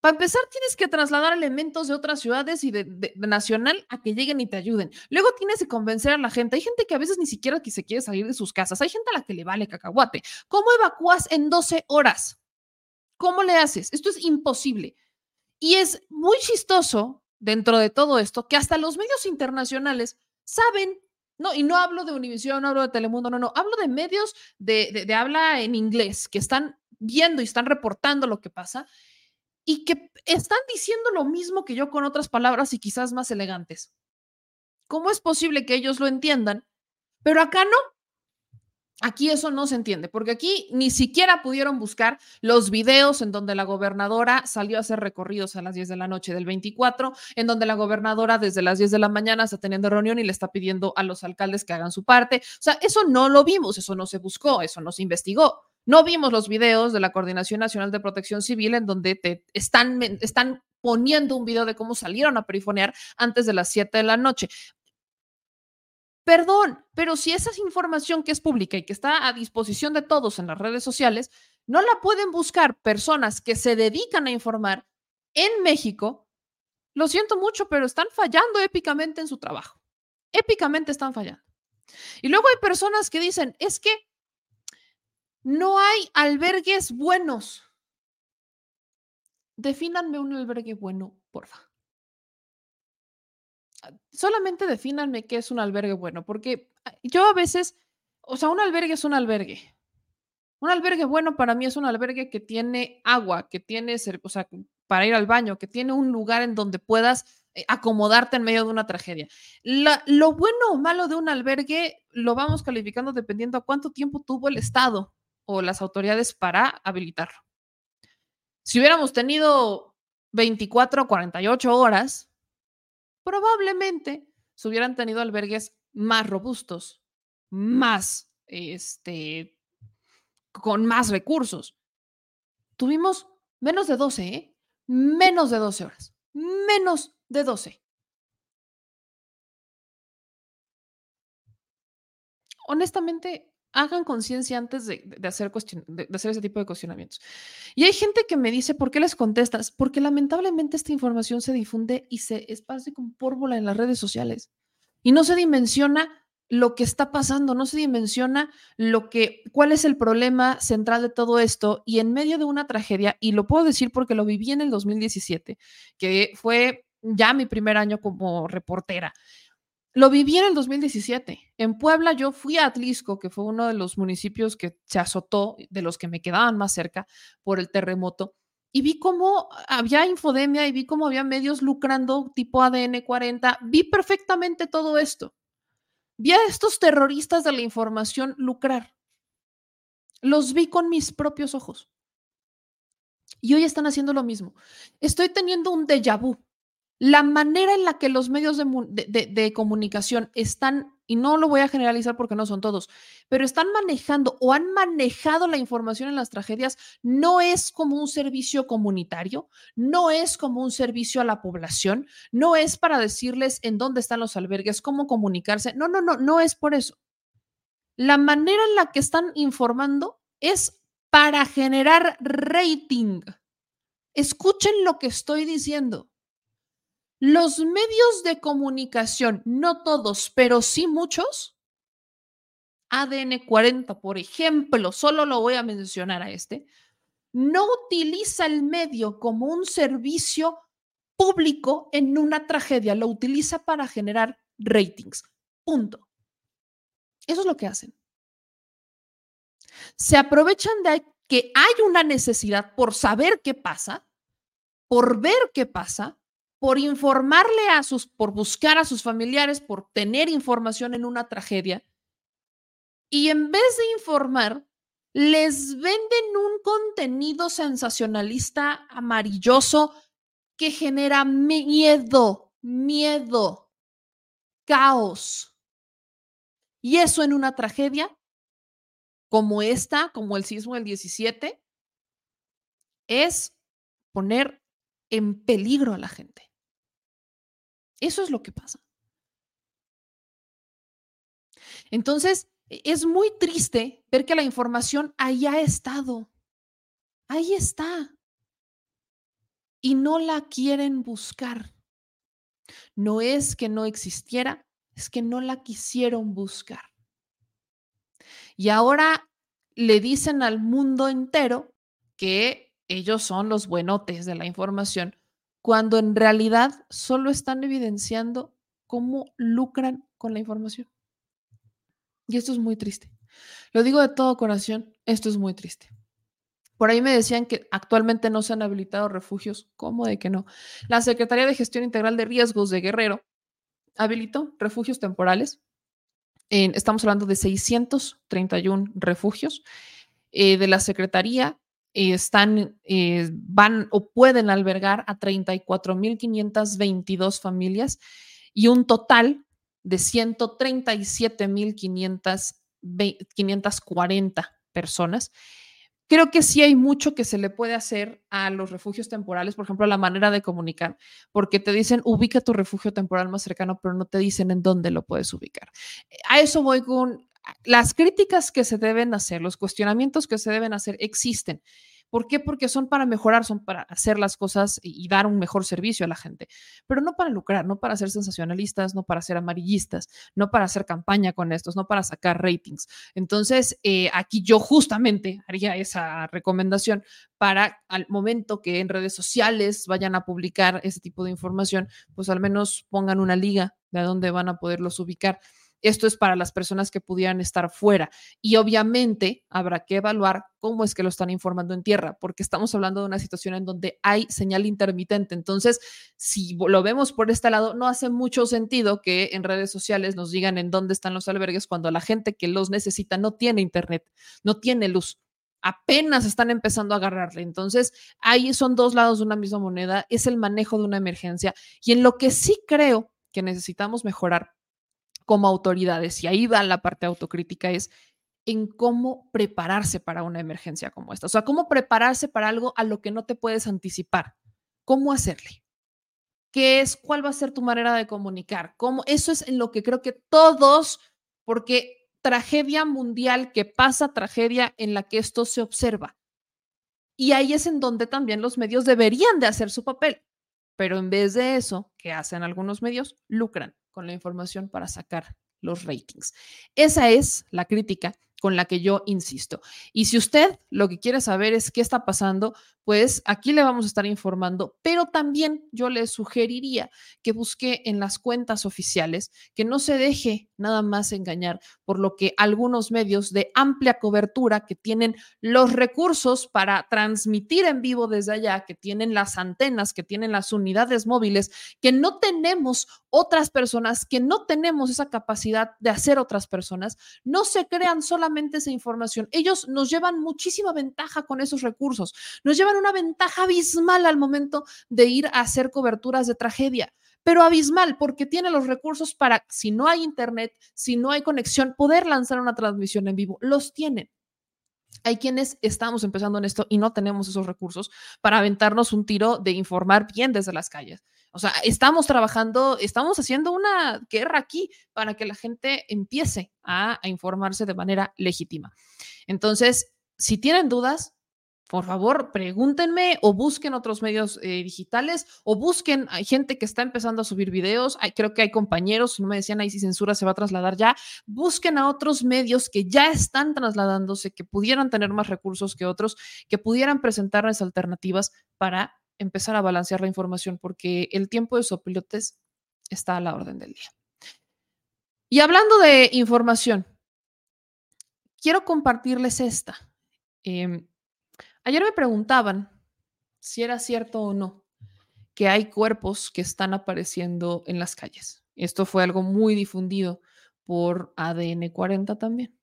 A: Para empezar, tienes que trasladar elementos de otras ciudades y de, nacional a que lleguen y te ayuden. Luego tienes que convencer a la gente. Hay gente que a veces ni siquiera se quiere salir de sus casas. Hay gente a la que le vale cacahuate. ¿Cómo evacúas en 12 horas? ¿Cómo le haces? Esto es imposible. Y es muy chistoso dentro de todo esto que hasta los medios internacionales saben, no, y no hablo de Univision, no hablo de Telemundo, no, no, hablo de medios de, de habla en inglés que están viendo y están reportando lo que pasa y que están diciendo lo mismo que yo con otras palabras y quizás más elegantes. ¿Cómo es posible que ellos lo entiendan? Pero acá no. Aquí eso no se entiende, porque aquí ni siquiera pudieron buscar los videos en donde la gobernadora salió a hacer recorridos a las 10 de la noche del 24, en donde la gobernadora desde las 10 de la mañana está teniendo reunión y le está pidiendo a los alcaldes que hagan su parte. O sea, eso no lo vimos, eso no se buscó, eso no se investigó. No vimos los videos de la Coordinación Nacional de Protección Civil en donde te están, están poniendo un video de cómo salieron a perifonear antes de las 7 de la noche. Perdón, pero si esa es información que es pública y que está a disposición de todos en las redes sociales, no la pueden buscar personas que se dedican a informar en México. Lo siento mucho, pero están fallando épicamente en su trabajo. Épicamente están fallando. Y luego hay personas que dicen, es que no hay albergues buenos. Defínanme un albergue bueno. porfa. Solamente defínanme qué es un albergue bueno, porque ah, yo a veces, o sea, un albergue es un albergue. Un albergue bueno para mí es un albergue que tiene agua, que tiene, o sea, para ir al baño, que tiene un lugar en donde puedas eh, acomodarte en medio de una tragedia. lo bueno o malo de un albergue lo vamos calificando dependiendo a cuánto tiempo tuvo el Estado o las autoridades para habilitarlo. Si hubiéramos tenido 24 o 48 horas, probablemente se hubieran tenido albergues más robustos, más, este, con más recursos. Tuvimos menos de 12, ¿eh? Menos de 12 horas. Menos de 12. Honestamente, hagan conciencia antes de, hacer ese tipo de cuestionamientos. Y hay gente que me dice, ¿por qué les contestas? Porque lamentablemente esta información se difunde y se esparce como pórvola en las redes sociales. Y no se dimensiona lo que está pasando, no se dimensiona lo que, cuál es el problema central de todo esto y en medio de una tragedia, y lo puedo decir porque lo viví en el 2017, que fue ya mi primer año como reportera. Lo viví en el 2017. En Puebla yo fui a Atlisco, que fue uno de los municipios que se azotó, de los que me quedaban más cerca por el terremoto, y vi cómo había infodemia y vi cómo había medios lucrando tipo ADN 40. Vi perfectamente todo esto. Vi a estos terroristas de la información lucrar. Los vi con mis propios ojos. Y hoy están haciendo lo mismo. Estoy teniendo un déjà vu la manera en la que los medios de, comunicación están, y no lo voy a generalizar porque no son todos, pero están manejando o han manejado la información en las tragedias, no es como un servicio comunitario, no es como un servicio a la población, no es para decirles en dónde están los albergues, cómo comunicarse, no, no, no, no es por eso. La manera en la que están informando es para generar rating. Escuchen lo que estoy diciendo los medios de comunicación, no todos, pero sí muchos, ADN 40, por ejemplo, solo lo voy a mencionar a este, no utiliza el medio como un servicio público en una tragedia, lo utiliza para generar ratings. Punto. Eso es lo que hacen. Se aprovechan de que hay una necesidad por saber qué pasa, por ver qué pasa, por informarle a sus, por buscar a sus familiares, por tener información en una tragedia. Y en vez de informar, les venden un contenido sensacionalista amarilloso que genera miedo, miedo, caos. Y eso en una tragedia como esta, como el sismo del 17, es poner en peligro a la gente. Eso es lo que pasa. Entonces, e, es muy triste ver que la información haya estado. Ahí está. Y no la quieren buscar. No es que no existiera, es que no la quisieron buscar. Y ahora le dicen al mundo entero que ellos son los buenotes de la información cuando en realidad solo están evidenciando cómo lucran con la información. Y esto es muy triste. Lo digo de todo corazón, esto es muy triste. Por ahí me decían que actualmente no se han habilitado refugios. ¿Cómo de que no? La Secretaría de Gestión Integral de Riesgos de Guerrero habilitó refugios temporales. estamos hablando de 631 refugios eh, de la Secretaría están, eh, van o pueden albergar a 34.522 familias y un total de 137.540 personas. Creo que sí hay mucho que se le puede hacer a los refugios temporales, por ejemplo, la manera de comunicar, porque te dicen ubica tu refugio temporal más cercano, pero no te dicen en dónde lo puedes ubicar. A eso voy con las críticas que se deben hacer, los cuestionamientos que se deben hacer existen, ¿Por qué? Porque son para mejorar, son para hacer las cosas y, dar un mejor servicio a la gente, pero no para lucrar, no para ser sensacionalistas, no para ser amarillistas, no para hacer campaña con estos, no para sacar ratings. Entonces, eh, aquí yo justamente haría esa recomendación para al momento que en redes sociales vayan a publicar ese tipo de información, pues al menos pongan una liga de dónde van a poderlos ubicar. Esto es para las personas que pudieran estar fuera. Y obviamente habrá que evaluar cómo es que lo están informando en tierra, porque estamos hablando de una situación en donde hay señal intermitente. Entonces, si lo vemos por este lado, no hace mucho sentido que en redes sociales nos digan en dónde están los albergues cuando la gente que los necesita no tiene internet, no tiene luz apenas están empezando a agarrarle. Entonces, ahí son dos lados de una misma moneda, es el manejo de una emergencia. Y en lo que sí creo que necesitamos mejorar como autoridades, y ahí va la parte autocrítica, es en cómo prepararse para una emergencia como esta. O sea, cómo prepararse para algo a lo que no te puedes anticipar. ¿Cómo hacerle? ¿Qué es? ¿Cuál va a ser tu manera de comunicar? ¿Cómo? Eso es en lo que creo que todos, porque tragedia mundial que pasa, tragedia en la que esto se observa. Y ahí es en donde también los medios deberían de hacer su papel. Pero en vez de eso, que hacen algunos medios, lucran con la información para sacar los ratings. Esa es la crítica con la que yo insisto. Y si usted lo que quiere saber es qué está pasando, pues aquí le vamos a estar informando, pero también yo le sugeriría que busque en las cuentas oficiales, que no se deje nada más engañar por lo que algunos medios de amplia cobertura que tienen los recursos para transmitir en vivo desde allá, que tienen las antenas, que tienen las unidades móviles, que no tenemos otras personas, que no tenemos esa capacidad de hacer otras personas, no se crean solamente esa información. Ellos nos llevan muchísima ventaja con esos recursos, nos llevan una ventaja abismal al momento de ir a hacer coberturas de tragedia, pero abismal porque tiene los recursos para, si no hay internet, si no hay conexión, poder lanzar una transmisión en vivo. Los tienen. Hay quienes estamos empezando en esto y no tenemos esos recursos para aventarnos un tiro de informar bien desde las calles. O sea, estamos trabajando, estamos haciendo una guerra aquí para que la gente empiece a, a informarse de manera legítima. Entonces, si tienen dudas, por favor, pregúntenme o busquen otros medios eh, digitales o busquen, hay gente que está empezando a subir videos, creo que hay compañeros, si no me decían ahí si censura se va a trasladar ya, busquen a otros medios que ya están trasladándose, que pudieran tener más recursos que otros, que pudieran presentarles alternativas para empezar a balancear la información, porque el tiempo de sopilotes está a la orden del día. Y hablando de información, quiero compartirles esta. Eh, Ayer me preguntaban si era cierto o no que hay cuerpos que están apareciendo en las calles. Esto fue algo muy difundido por ADN 40 también.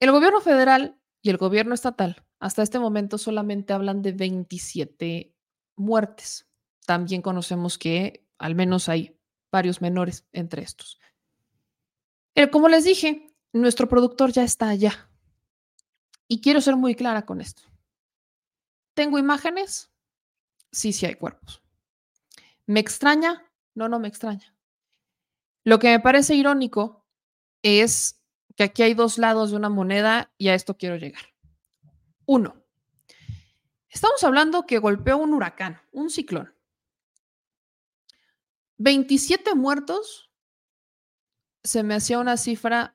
A: El gobierno federal y el gobierno estatal hasta este momento solamente hablan de 27 muertes. También conocemos que al menos hay varios menores entre estos. Pero como les dije, nuestro productor ya está allá. Y quiero ser muy clara con esto. ¿Tengo imágenes? Sí, sí hay cuerpos. ¿Me extraña? No, no me extraña. Lo que me parece irónico es que aquí hay dos lados de una moneda y a esto quiero llegar. Uno, estamos hablando que golpeó un huracán, un ciclón. 27 muertos se me hacía una cifra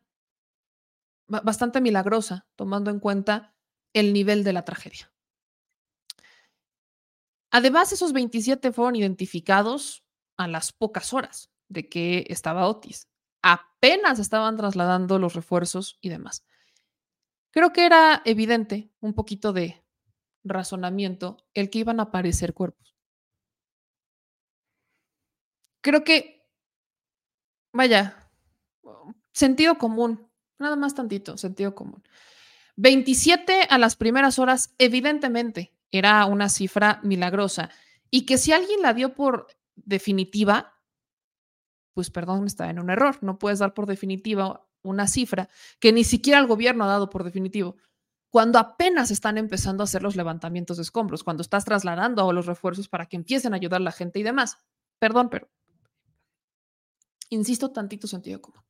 A: bastante milagrosa, tomando en cuenta el nivel de la tragedia. Además, esos 27 fueron identificados a las pocas horas de que estaba Otis. Apenas estaban trasladando los refuerzos y demás. Creo que era evidente un poquito de razonamiento el que iban a aparecer cuerpos. Creo que, vaya, sentido común Nada más tantito, sentido común. 27 a las primeras horas, evidentemente, era una cifra milagrosa. Y que si alguien la dio por definitiva, pues perdón, está en un error. No puedes dar por definitiva una cifra que ni siquiera el gobierno ha dado por definitivo. Cuando apenas están empezando a hacer los levantamientos de escombros, cuando estás trasladando a los refuerzos para que empiecen a ayudar a la gente y demás. Perdón, pero insisto, tantito sentido común.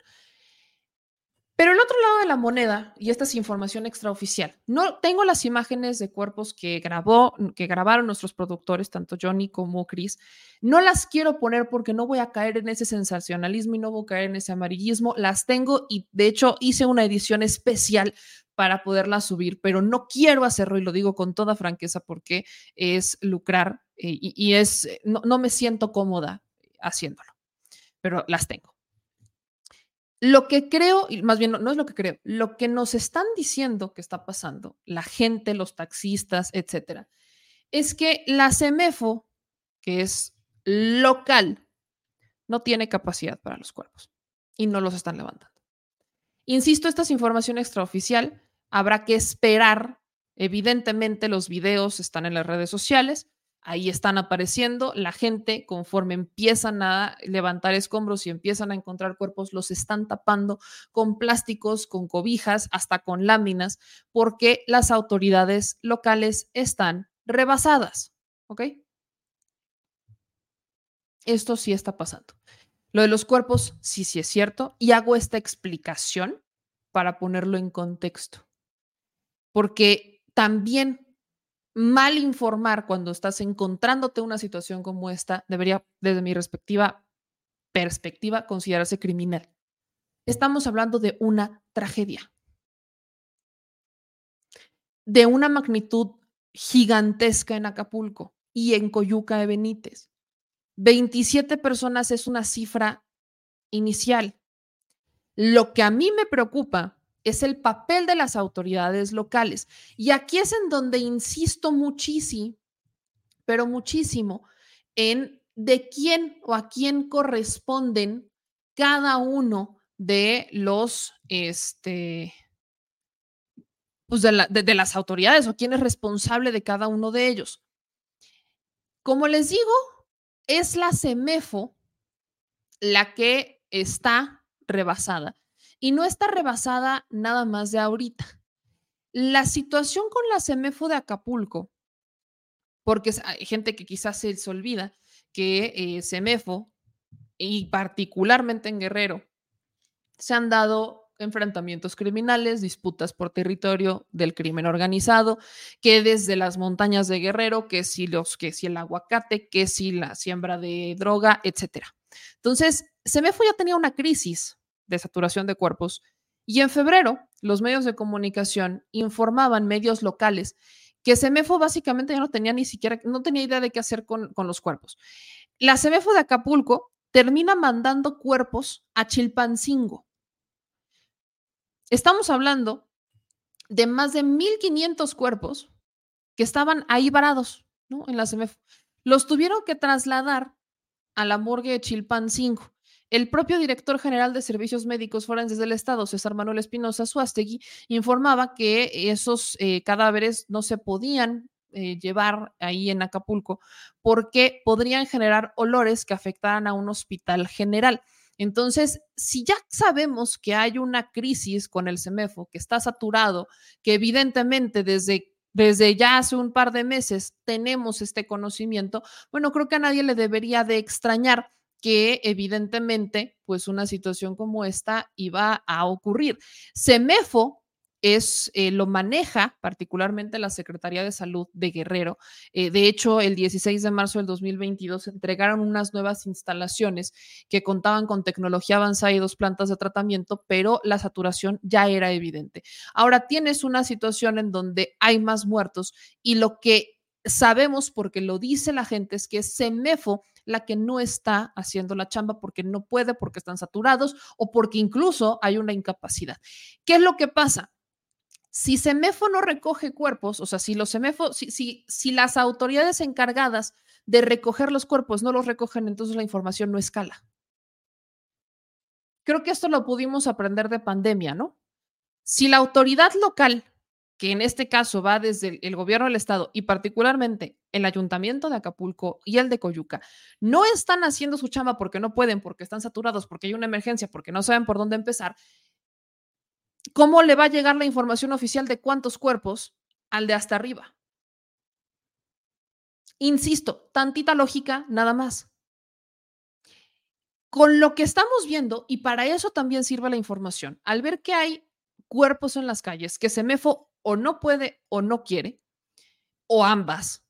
A: Pero el otro lado de la moneda, y esta es información extraoficial, no tengo las imágenes de cuerpos que grabó, que grabaron nuestros productores, tanto Johnny como Chris. No las quiero poner porque no voy a caer en ese sensacionalismo y no voy a caer en ese amarillismo. Las tengo y de hecho hice una edición especial para poderlas subir, pero no quiero hacerlo y lo digo con toda franqueza porque es lucrar eh, y, es, no, no me siento cómoda haciéndolo, pero las tengo. Lo que creo, y más bien no, es lo que creo, lo que nos están diciendo que está pasando, la gente, los taxistas, etcétera, es que la CEMEFO, que es local, no tiene capacidad para los cuerpos y no los están levantando. Insisto, esta es información extraoficial, habrá que esperar. Evidentemente, los videos están en las redes sociales ahí están apareciendo. La gente, conforme empiezan a levantar escombros y empiezan a encontrar cuerpos, los están tapando con plásticos, con cobijas, hasta con láminas, porque las autoridades locales están rebasadas. ¿Ok? Esto sí está pasando. Lo de los cuerpos, sí, sí es cierto. Y hago esta explicación para ponerlo en contexto. Porque también mal informar cuando estás encontrándote una situación como esta debería, desde mi respectiva perspectiva, considerarse criminal. Estamos hablando de una tragedia, de una magnitud gigantesca en Acapulco y en Coyuca de Benítez. 27 personas es una cifra inicial. Lo que a mí me preocupa es el papel de las autoridades locales. Y aquí es en donde insisto muchísimo, pero muchísimo, en de quién o a quién corresponden cada uno de los, este, pues de, de las autoridades o quién es responsable de cada uno de ellos. Como les digo, es la CEMEFO la que está rebasada y no está rebasada nada más de ahorita. La situación con la CEMEFO de Acapulco, porque hay gente que quizás se olvida que eh, CEMEFO y particularmente en Guerrero se han dado enfrentamientos criminales, disputas por territorio del crimen organizado, que desde las montañas de Guerrero, que si los que si el aguacate, que si la siembra de droga, etcétera. Entonces, CEMEFO ya tenía una crisis de saturación de cuerpos. Y en febrero, los medios de comunicación informaban, medios locales, que Semefo básicamente ya no tenía ni siquiera, no tenía idea de qué hacer con, con los cuerpos. La Semefo de Acapulco termina mandando cuerpos a Chilpancingo. Estamos hablando de más de 1.500 cuerpos que estaban ahí varados, ¿no? En la Semefo. Los tuvieron que trasladar a la morgue de Chilpancingo. El propio director general de Servicios Médicos Forenses del Estado, César Manuel Espinosa Suástegui, informaba que esos eh, cadáveres no se podían eh, llevar ahí en Acapulco porque podrían generar olores que afectaran a un hospital general. Entonces, si ya sabemos que hay una crisis con el CEMEFO, que está saturado, que evidentemente desde desde ya hace un par de meses tenemos este conocimiento, bueno, creo que a nadie le debería de extrañar que evidentemente, pues una situación como esta iba a ocurrir. Semefo es, eh, lo maneja particularmente la Secretaría de Salud de Guerrero. Eh, de hecho, el 16 de marzo del 2022 entregaron unas nuevas instalaciones que contaban con tecnología avanzada y dos plantas de tratamiento, pero la saturación ya era evidente. Ahora tienes una situación en donde hay más muertos y lo que sabemos, porque lo dice la gente, es que Semefo la que no está haciendo la chamba porque no puede, porque están saturados o porque incluso hay una incapacidad. ¿Qué es lo que pasa? Si Semefo no recoge cuerpos, o sea, si los Semefo, si, si, si las autoridades encargadas de recoger los cuerpos no los recogen, entonces la información no escala. Creo que esto lo pudimos aprender de pandemia, ¿no? Si la autoridad local que en este caso va desde el gobierno del estado y particularmente el ayuntamiento de Acapulco y el de Coyuca, no están haciendo su chamba porque no pueden, porque están saturados, porque hay una emergencia, porque no saben por dónde empezar, ¿cómo le va a llegar la información oficial de cuántos cuerpos al de hasta arriba? Insisto, tantita lógica, nada más. con lo que estamos viendo, y para eso también sirve la información, al ver que hay cuerpos en las calles, que Semefo o no puede o no quiere, o ambas,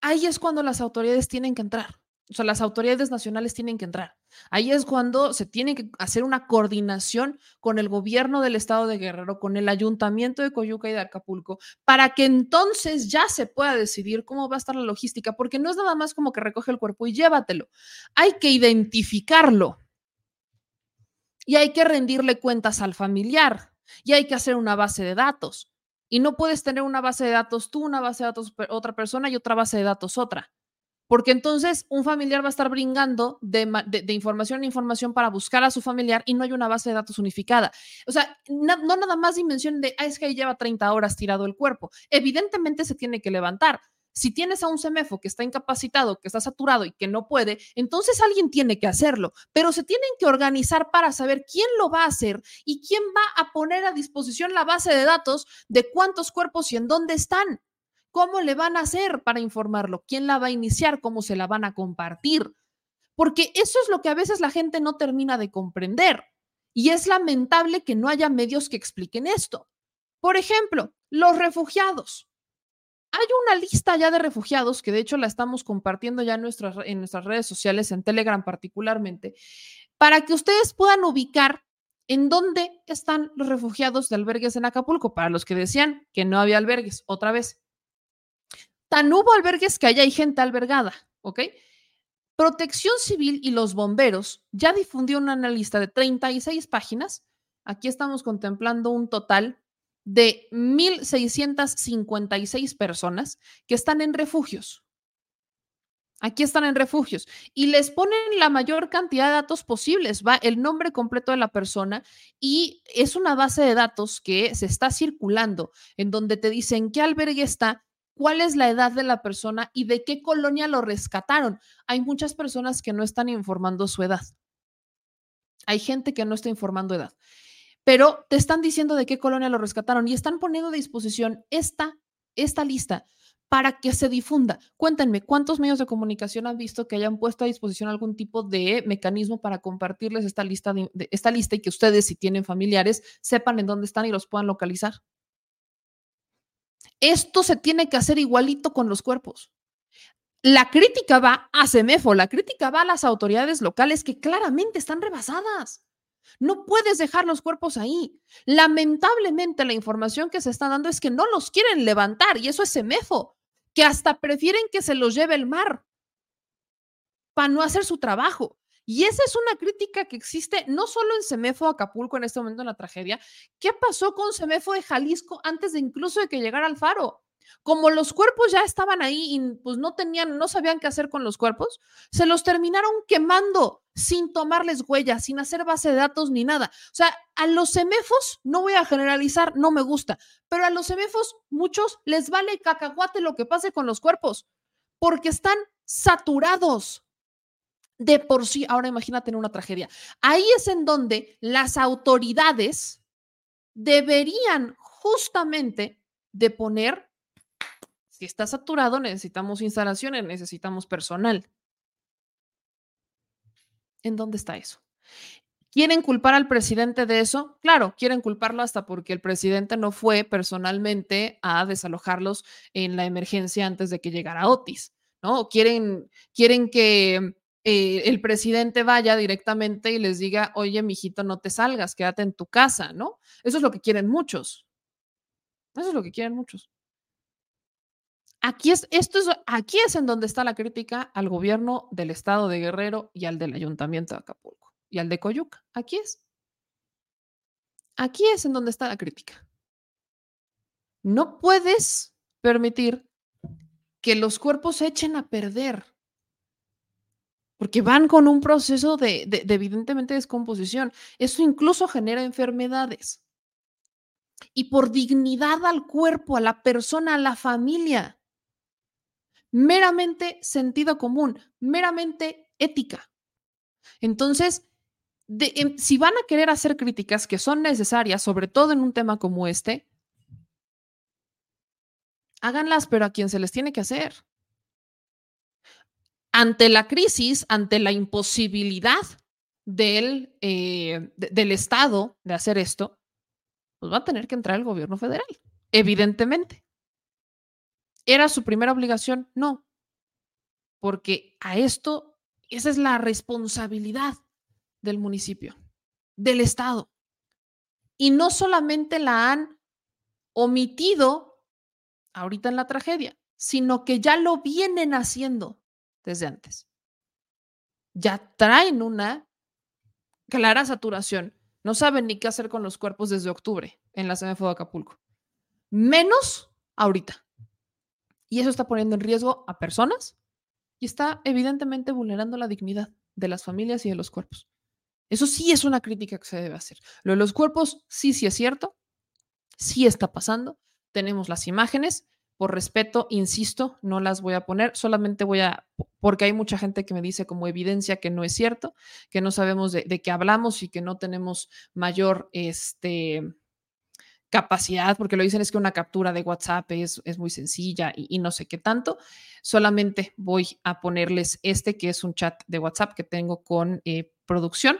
A: ahí es cuando las autoridades tienen que entrar. O sea, las autoridades nacionales tienen que entrar. Ahí es cuando se tiene que hacer una coordinación con el gobierno del estado de Guerrero, con el ayuntamiento de Coyuca y de Acapulco, para que entonces ya se pueda decidir cómo va a estar la logística, porque no es nada más como que recoge el cuerpo y llévatelo. Hay que identificarlo y hay que rendirle cuentas al familiar y hay que hacer una base de datos. Y no puedes tener una base de datos tú, una base de datos otra persona y otra base de datos otra porque entonces un familiar va a estar brincando de, información en información para buscar a su familiar y no hay una base de datos unificada. O sea, no, nada más dimensión de, ah, es que ahí lleva 30 horas tirado el cuerpo. Evidentemente se tiene que levantar. Si tienes a un semefo que está incapacitado, que está saturado y que no puede, entonces alguien tiene que hacerlo, pero se tienen que organizar para saber quién lo va a hacer y quién va a poner a disposición la base de datos de cuántos cuerpos y en dónde están. ¿Cómo le van a hacer para informarlo? ¿Quién la va a iniciar? ¿Cómo se la van a compartir? Porque eso es lo que a veces la gente no termina de comprender. Y es lamentable que no haya medios que expliquen esto. Por ejemplo, los refugiados. Hay una lista ya de refugiados, que de hecho la estamos compartiendo ya en nuestras, redes sociales, en Telegram particularmente, para que ustedes puedan ubicar en dónde están los refugiados de albergues en Acapulco, para los que decían que no había albergues, otra vez. Tan hubo albergues que allá hay gente albergada, ¿ok? Protección Civil y los bomberos ya difundió una lista de 36 páginas. Aquí estamos contemplando un total de 1.656 personas que están en refugios. Aquí están en refugios y les ponen la mayor cantidad de datos posibles. Va el nombre completo de la persona y es una base de datos que se está circulando en donde te dicen qué albergue está, cuál es la edad de la persona y de qué colonia lo rescataron. Hay muchas personas que no están informando su edad. Hay gente que no está informando edad, pero te están diciendo de qué colonia lo rescataron y están poniendo a disposición esta, esta lista para que se difunda. Cuéntenme, ¿cuántos medios de comunicación han visto que hayan puesto a disposición algún tipo de mecanismo para compartirles esta lista, esta lista y que ustedes, si tienen familiares, sepan en dónde están y los puedan localizar? Esto se tiene que hacer igualito con los cuerpos. La crítica va a Semefo, la crítica va a las autoridades locales que claramente están rebasadas. No puedes dejar los cuerpos ahí. Lamentablemente la información que se está dando es que no los quieren levantar y eso es Semefo, que hasta prefieren que se los lleve el mar para no hacer su trabajo. Y esa es una crítica que existe no solo en Semefo Acapulco en este momento en la tragedia. ¿Qué pasó con Semefo de Jalisco antes de incluso de que llegara al faro? Como los cuerpos ya estaban ahí y pues no tenían, no sabían qué hacer con los cuerpos, se los terminaron quemando sin tomarles huellas, sin hacer base de datos ni nada. O sea, a los semefos, no voy a generalizar, no me gusta, pero a los semefos, muchos les vale cacahuate lo que pase con los cuerpos, porque están saturados de por sí, ahora imagínate en una tragedia. Ahí es en donde las autoridades deberían justamente de poner, si está saturado, necesitamos instalaciones, necesitamos personal. ¿En dónde está eso? ¿Quieren culpar al presidente de eso? Claro, quieren culparlo hasta porque el presidente no fue personalmente a desalojarlos en la emergencia antes de que llegara Otis, ¿no? Quieren, quieren que eh, el presidente vaya directamente y les diga, oye, mijito, no te salgas, quédate en tu casa, ¿no? Eso es lo que quieren muchos. Eso es lo que quieren muchos. Aquí es, esto es, aquí es en donde está la crítica al gobierno del estado de Guerrero y al del ayuntamiento de Acapulco y al de Coyuca. Aquí es. Aquí es en donde está la crítica. No puedes permitir que los cuerpos se echen a perder porque van con un proceso de, de, evidentemente descomposición. Eso incluso genera enfermedades. Y por dignidad al cuerpo, a la persona, a la familia. Meramente sentido común, meramente ética. Entonces, em, si van a querer hacer críticas que son necesarias, sobre todo en un tema como este, háganlas, pero a quien se les tiene que hacer ante la crisis, ante la imposibilidad del, eh, de- del Estado de hacer esto, pues va a tener que entrar el gobierno federal, evidentemente. ¿Era su primera obligación? No, porque a esto, esa es la responsabilidad del municipio, del Estado. Y no solamente la han omitido ahorita en la tragedia, sino que ya lo vienen haciendo desde antes. Ya traen una clara saturación. No saben ni qué hacer con los cuerpos desde octubre en la CMFO de Acapulco. Menos ahorita. Y eso está poniendo en riesgo a personas y está evidentemente vulnerando la dignidad de las familias y de los cuerpos. Eso sí es una crítica que se debe hacer. Lo de los cuerpos, sí, sí es cierto. Sí está pasando. Tenemos las imágenes. Por respeto, insisto, no las voy a poner. Solamente voy a, porque hay mucha gente que me dice como evidencia que no es cierto, que no sabemos de, de qué hablamos y que no tenemos mayor, este, capacidad, porque lo dicen es que una captura de WhatsApp es, es muy sencilla y, no sé qué tanto. Solamente voy a ponerles este, que es un chat de WhatsApp que tengo con eh, producción.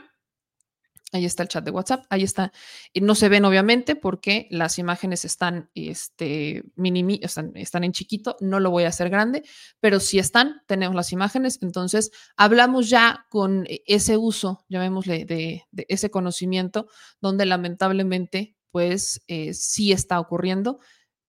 A: Ahí está el chat de WhatsApp, ahí está. No se ven obviamente porque las imágenes están, este, minimi, están, están en chiquito, no lo voy a hacer grande, pero si están, tenemos las imágenes. Entonces, hablamos ya con ese uso, llamémosle, de ese conocimiento, donde lamentablemente pues sí está ocurriendo,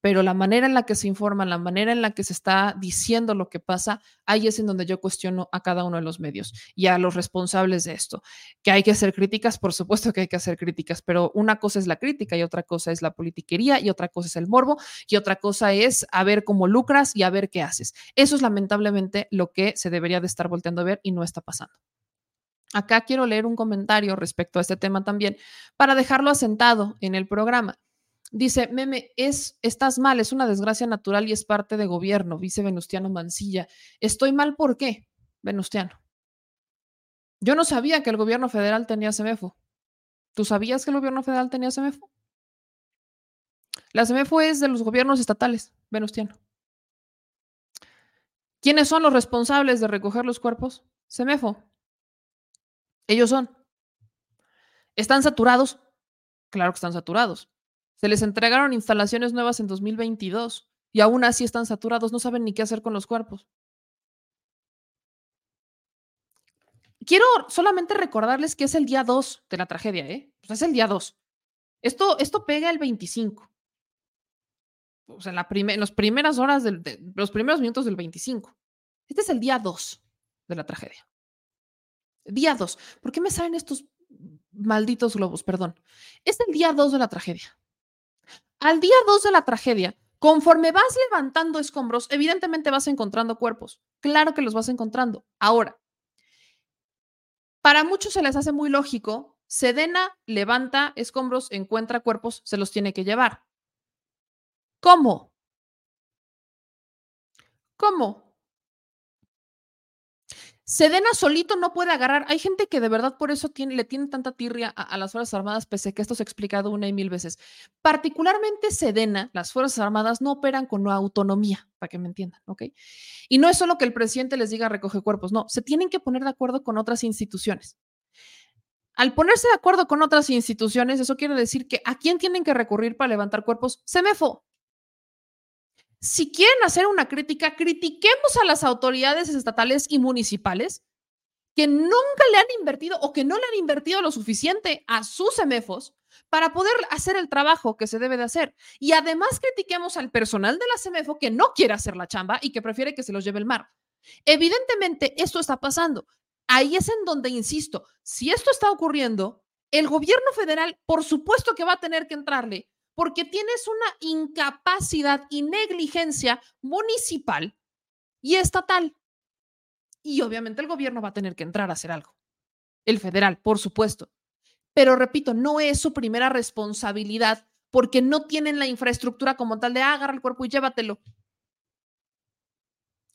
A: pero la manera en la que se informa, la manera en la que se está diciendo lo que pasa, ahí es en donde yo cuestiono a cada uno de los medios y a los responsables de esto. Que hay que hacer críticas, por supuesto que hay que hacer críticas, pero una cosa es la crítica y otra cosa es la politiquería y otra cosa es el morbo y otra cosa es a ver cómo lucras y a ver qué haces. Eso es lamentablemente lo que se debería de estar volteando a ver y no está pasando. Acá quiero leer un comentario respecto a este tema también para dejarlo asentado en el programa. Dice, meme, es, estás mal, es una desgracia natural y es parte de gobierno, dice Venustiano Mancilla. ¿Estoy mal por qué, Venustiano? Yo no sabía que el gobierno federal tenía CEMEFO. ¿Tú sabías que el gobierno federal tenía CEMEFO? La CEMEFO es de los gobiernos estatales, Venustiano. ¿Quiénes son los responsables de recoger los cuerpos? CEMEFO. Ellos son. ¿Están saturados? Claro que están saturados. Se les entregaron instalaciones nuevas en 2022 y aún así están saturados, no saben ni qué hacer con los cuerpos. Quiero solamente recordarles que es el día 2 de la tragedia, ¿eh? Pues es el día 2. Esto, esto pega el 25. O sea, en, la en las primeras horas, de, los primeros minutos del 25. Este es el día 2 de la tragedia. Día 2. ¿Por qué me salen estos malditos globos? Perdón. Es el día 2 de la tragedia. Al día 2 de la tragedia, conforme vas levantando escombros, evidentemente vas encontrando cuerpos. Claro que los vas encontrando. Ahora, para muchos se les hace muy lógico, Sedena levanta escombros, encuentra cuerpos, se los tiene que llevar. ¿Cómo? ¿Cómo? Sedena solito no puede agarrar. Hay gente que de verdad por eso tiene, le tiene tanta tirria a, las Fuerzas Armadas, pese a que esto se ha explicado una y mil veces. Particularmente Sedena, las Fuerzas Armadas no operan con autonomía, para que me entiendan, ¿ok? Y no es solo que el presidente les diga recoge cuerpos, no, se tienen que poner de acuerdo con otras instituciones. Al ponerse de acuerdo con otras instituciones, eso quiere decir que a quién tienen que recurrir para levantar cuerpos? SEMEFO. Si quieren hacer una crítica, critiquemos a las autoridades estatales y municipales que nunca le han invertido o que no le han invertido lo suficiente a sus CEMEFOS para poder hacer el trabajo que se debe de hacer. Y además critiquemos al personal de la CEMEFO que no quiere hacer la chamba y que prefiere que se los lleve el mar. Evidentemente, esto está pasando. Ahí es en donde, insisto, si esto está ocurriendo, el gobierno federal, por supuesto que va a tener que entrarle porque tienes una incapacidad y negligencia municipal y estatal. Y obviamente el gobierno va a tener que entrar a hacer algo. El federal, por supuesto. Pero repito, no es su primera responsabilidad porque no tienen la infraestructura como tal de ah, agarra el cuerpo y llévatelo.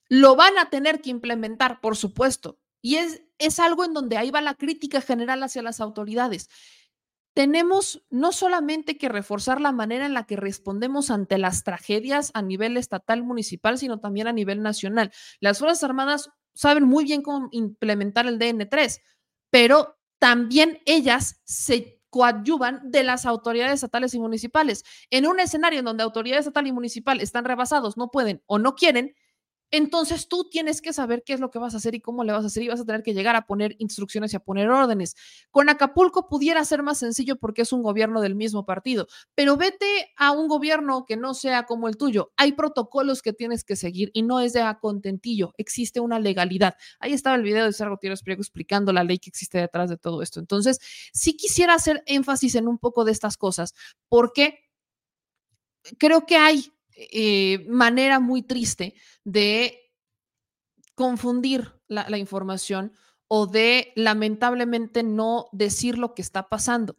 A: Lo van a tener que implementar, por supuesto. Y es, es algo en donde ahí va la crítica general hacia las autoridades tenemos no solamente que reforzar la manera en la que respondemos ante las tragedias a nivel estatal, municipal, sino también a nivel nacional. Las Fuerzas Armadas saben muy bien cómo implementar el DN3, pero también ellas se coadyuvan de las autoridades estatales y municipales. En un escenario en donde autoridades estatal y municipal están rebasados, no pueden o no quieren, entonces tú tienes que saber qué es lo que vas a hacer y cómo le vas a hacer y vas a tener que llegar a poner instrucciones y a poner órdenes. Con Acapulco pudiera ser más sencillo porque es un gobierno del mismo partido, pero vete a un gobierno que no sea como el tuyo. Hay protocolos que tienes que seguir y no es de a contentillo, existe una legalidad. Ahí estaba el video de César Gutiérrez Priego explicando la ley que existe detrás de todo esto. Entonces, sí quisiera hacer énfasis en un poco de estas cosas porque creo que hay eh, manera muy triste de confundir la, información o de lamentablemente no decir lo que está pasando.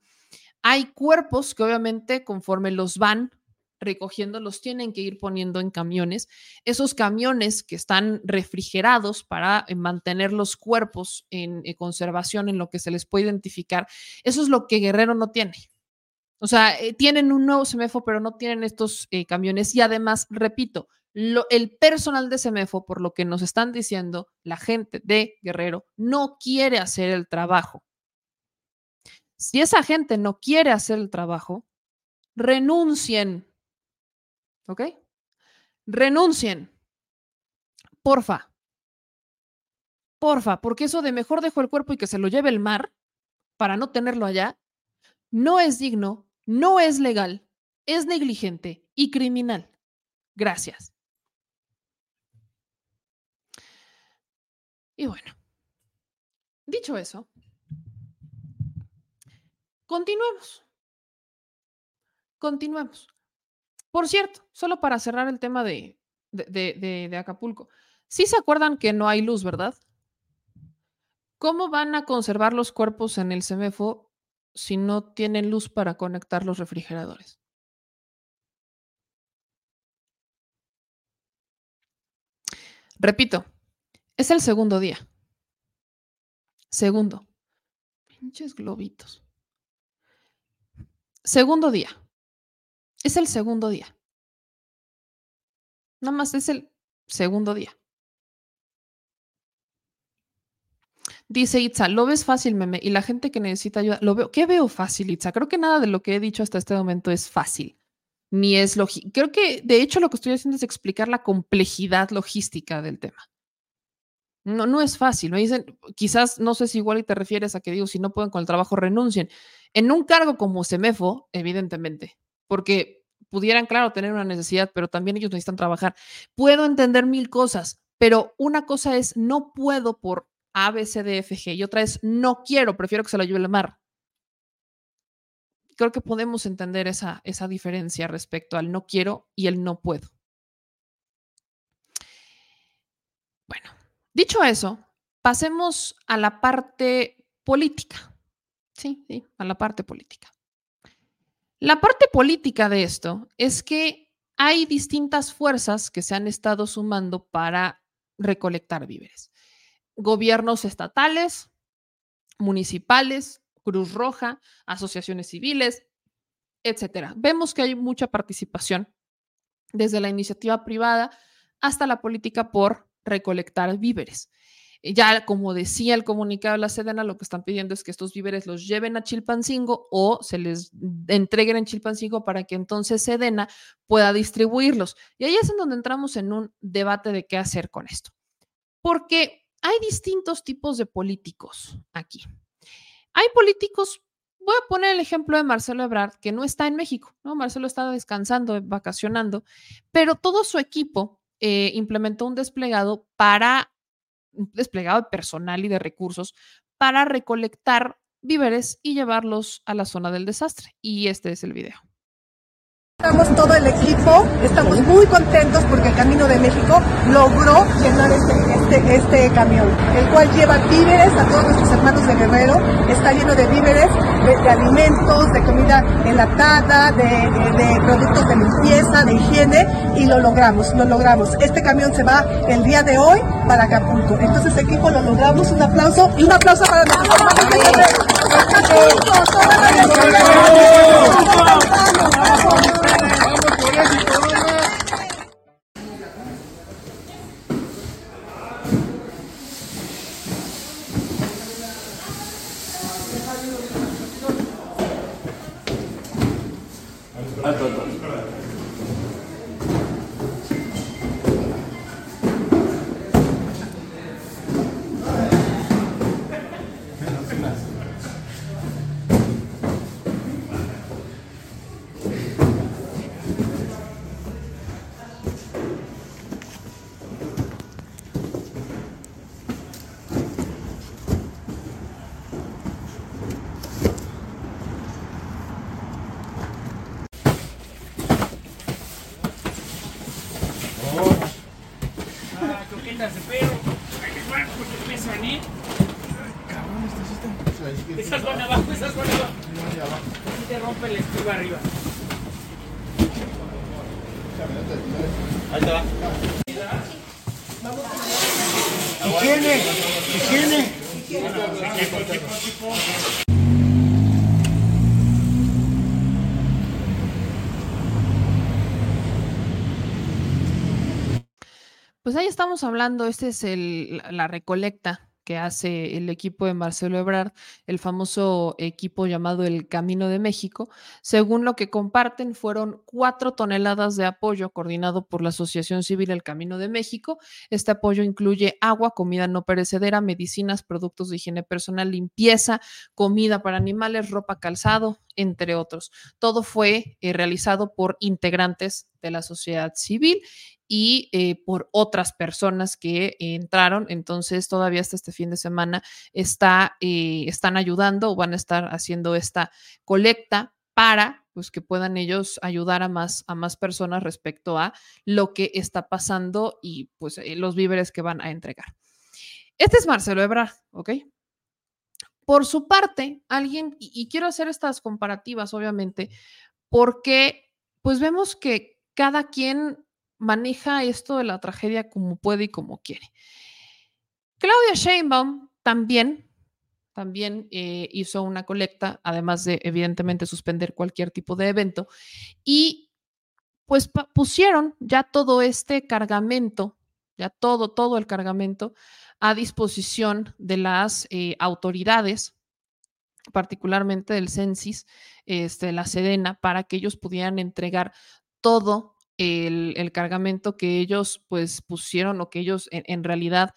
A: Hay cuerpos que obviamente conforme los van recogiendo, los tienen que ir poniendo en camiones. Esos camiones que están refrigerados para eh, mantener los cuerpos en eh, conservación, en lo que se les puede identificar, eso es lo que Guerrero no tiene. O sea, eh, tienen un nuevo CEMEFO, pero no tienen estos eh, camiones. Y además, repito, el personal de CEMEFO, por lo que nos están diciendo, la gente de Guerrero no quiere hacer el trabajo. Si esa gente no quiere hacer el trabajo, renuncien. ¿Ok? Renuncien. Porfa. Porfa, porque eso de mejor dejo el cuerpo y que se lo lleve el mar para no tenerlo allá, no es digno no es legal, es negligente y criminal. Gracias. Y bueno, dicho eso, continuemos. Continuemos. Por cierto, solo para cerrar el tema de, de, de, Acapulco. Sí se acuerdan que no hay luz, ¿verdad? ¿Cómo van a conservar los cuerpos en el CEMEFO si no tienen luz para conectar los refrigeradores? Repito, es el segundo día. Segundo. Pinches globitos. Segundo día. Es el segundo día. Nada más es el segundo día. Dice Itza, lo ves fácil, meme, y la gente que necesita ayuda, lo veo. ¿Qué veo fácil, Itza? Creo que nada de lo que he dicho hasta este momento es fácil, ni es lógico. Creo que, de hecho, lo que estoy haciendo es explicar la complejidad logística del tema. No, no es fácil. Me dicen, quizás, no sé si igual y te refieres a que digo, si no pueden con el trabajo, renuncien. En un cargo como CEMEFO, evidentemente, porque pudieran, claro, tener una necesidad, pero también ellos necesitan trabajar. Puedo entender mil cosas, pero una cosa es, no puedo por a, B, C, D, F, G. Y otra es, no quiero, prefiero que se lo lleve el mar. Creo que podemos entender esa, esa diferencia respecto al no quiero y el no puedo. Bueno, dicho eso, pasemos a la parte política. Sí, sí, a la parte política. La parte política de esto es que hay distintas fuerzas que se han estado sumando para recolectar víveres gobiernos estatales, municipales, Cruz Roja, asociaciones civiles, etcétera. Vemos que hay mucha participación desde la iniciativa privada hasta la política por recolectar víveres. Ya como decía el comunicado de la Sedena, lo que están pidiendo es que estos víveres los lleven a Chilpancingo o se les entreguen en Chilpancingo para que entonces Sedena pueda distribuirlos. Y ahí es en donde entramos en un debate de qué hacer con esto. Porque hay distintos tipos de políticos aquí. Hay políticos, voy a poner el ejemplo de Marcelo Ebrard, que no está en México, ¿no? Marcelo está descansando, vacacionando, pero todo su equipo eh, implementó un desplegado para, un desplegado de personal y de recursos para recolectar víveres y llevarlos a la zona del desastre. Y este es el video.
J: Estamos todo el equipo, estamos muy contentos porque el Camino de México logró llenar este, este, este camión, el cual lleva víveres a todos nuestros hermanos de Guerrero, está lleno de víveres, de, alimentos, de comida enlatada, de, de, productos de limpieza, de higiene, y lo logramos, lo logramos. Este camión se va el día de hoy para Acapulco. Entonces, equipo, lo logramos. Un aplauso y un aplauso para nuestros de Guerrero.
K: Ah, croquetas de perro. Ay, les van porque pesan, ¿eh? Cabrón, Esas van abajo, esas van abajo. Así te rompe el estriba arriba. Ahí te va.
D: Higiene, higiene.
K: Equipo, equipo, equipo.
A: Pues ahí estamos hablando, esta es la recolecta que hace el equipo de Marcelo Ebrard, el famoso equipo llamado el Camino de México. Según lo que comparten, fueron cuatro toneladas de apoyo coordinado por la Asociación Civil El Camino de México. Este apoyo incluye agua, comida no perecedera, medicinas, productos de higiene personal, limpieza, comida para animales, ropa, calzado, entre otros. Todo fue eh, realizado por integrantes de la sociedad civil y eh, por otras personas que entraron. Entonces, todavía hasta este fin de semana está, eh, están ayudando o van a estar haciendo esta colecta para pues, que puedan ellos ayudar a más, a más personas respecto a lo que está pasando y pues eh, los víveres que van a entregar. Este es Marcelo Ebrard, ¿ok? Por su parte, alguien, y, y quiero hacer estas comparativas, obviamente, porque pues vemos que cada quien maneja esto de la tragedia como puede y como quiere. Claudia Sheinbaum también, también eh, hizo una colecta, además de evidentemente suspender cualquier tipo de evento, y pues pusieron ya todo este cargamento, ya todo, todo el cargamento a disposición de las eh, autoridades, particularmente del Censis, este, la Sedena, para que ellos pudieran entregar todo el, cargamento que ellos pues pusieron o que ellos en, en realidad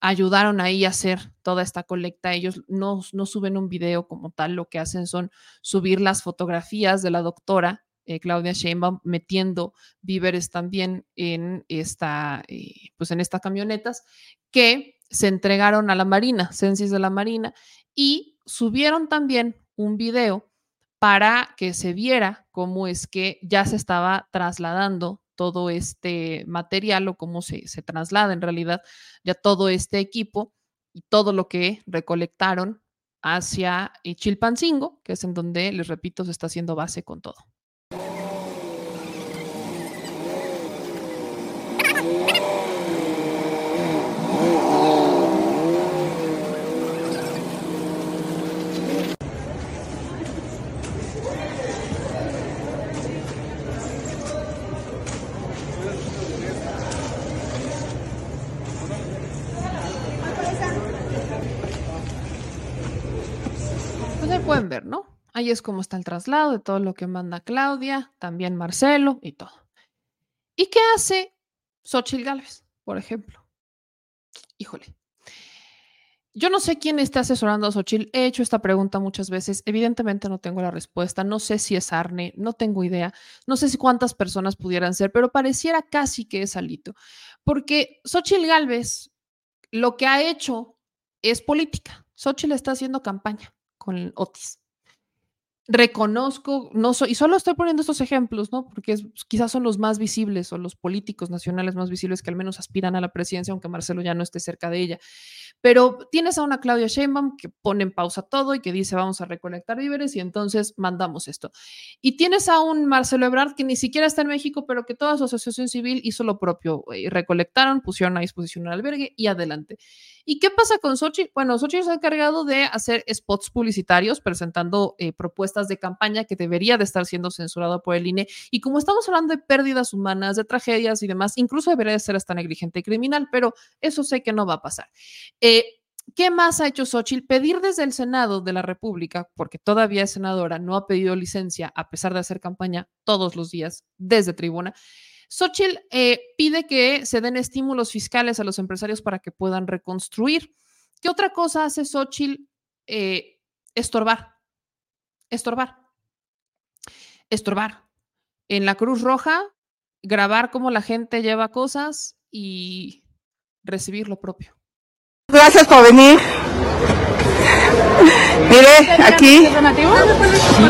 A: ayudaron ahí a hacer toda esta colecta. Ellos no, no suben un video como tal, lo que hacen son subir las fotografías de la doctora eh, Claudia Sheinbaum metiendo víveres también en esta, eh, pues en estas camionetas que se entregaron a la Marina, Censis de la Marina, y subieron también un video para que se viera cómo es que ya se estaba trasladando todo este material o cómo se, se traslada en realidad ya todo este equipo y todo lo que recolectaron hacia eh, Chilpancingo, que es en donde, les repito, se está haciendo base con todo. Pues ahí pueden ver, ¿no? Ahí es como está el traslado de todo lo que manda Claudia, también Marcelo y todo. ¿Y qué hace Xochitl Gálvez, por ejemplo? Híjole. Yo no sé quién está asesorando a Xochitl. He hecho esta pregunta muchas veces. Evidentemente no tengo la respuesta. No sé si es Arne, no tengo idea. No sé si cuántas personas pudieran ser, pero pareciera casi que es Alito. Porque Xochitl Gálvez lo que ha hecho es política. Xochitl está haciendo campaña con Otis. Reconozco, no soy, y solo estoy poniendo estos ejemplos, ¿no? Porque es- quizás son los más visibles o los políticos nacionales más visibles que al menos aspiran a la presidencia, aunque Marcelo ya no esté cerca de ella. Pero tienes a una Claudia Sheinbaum que pone en pausa todo y que dice vamos a recolectar víveres y entonces mandamos esto. Y tienes a un Marcelo Ebrard que ni siquiera está en México, pero que toda su asociación civil hizo lo propio. eh, recolectaron, pusieron a disposición el albergue y adelante. ¿Y qué pasa con Xochitl? Bueno, Xochitl se ha encargado de hacer spots publicitarios presentando eh, propuestas de campaña que debería de estar siendo censurado por el INE. Y como estamos hablando de pérdidas humanas, de tragedias y demás, incluso debería de ser hasta negligente y criminal, pero eso sé que no va a pasar. Eh, ¿Qué más ha hecho Xochitl? Pedir desde el Senado de la República, porque todavía es senadora, no ha pedido licencia a pesar de hacer campaña todos los días desde tribuna. Xochitl eh, pide que se den estímulos fiscales a los empresarios para que puedan reconstruir. ¿Qué otra cosa hace Xochitl? Eh, estorbar. Estorbar. Estorbar. En la Cruz Roja, grabar cómo la gente lleva cosas y recibir lo propio.
D: Gracias por venir. Mire, aquí.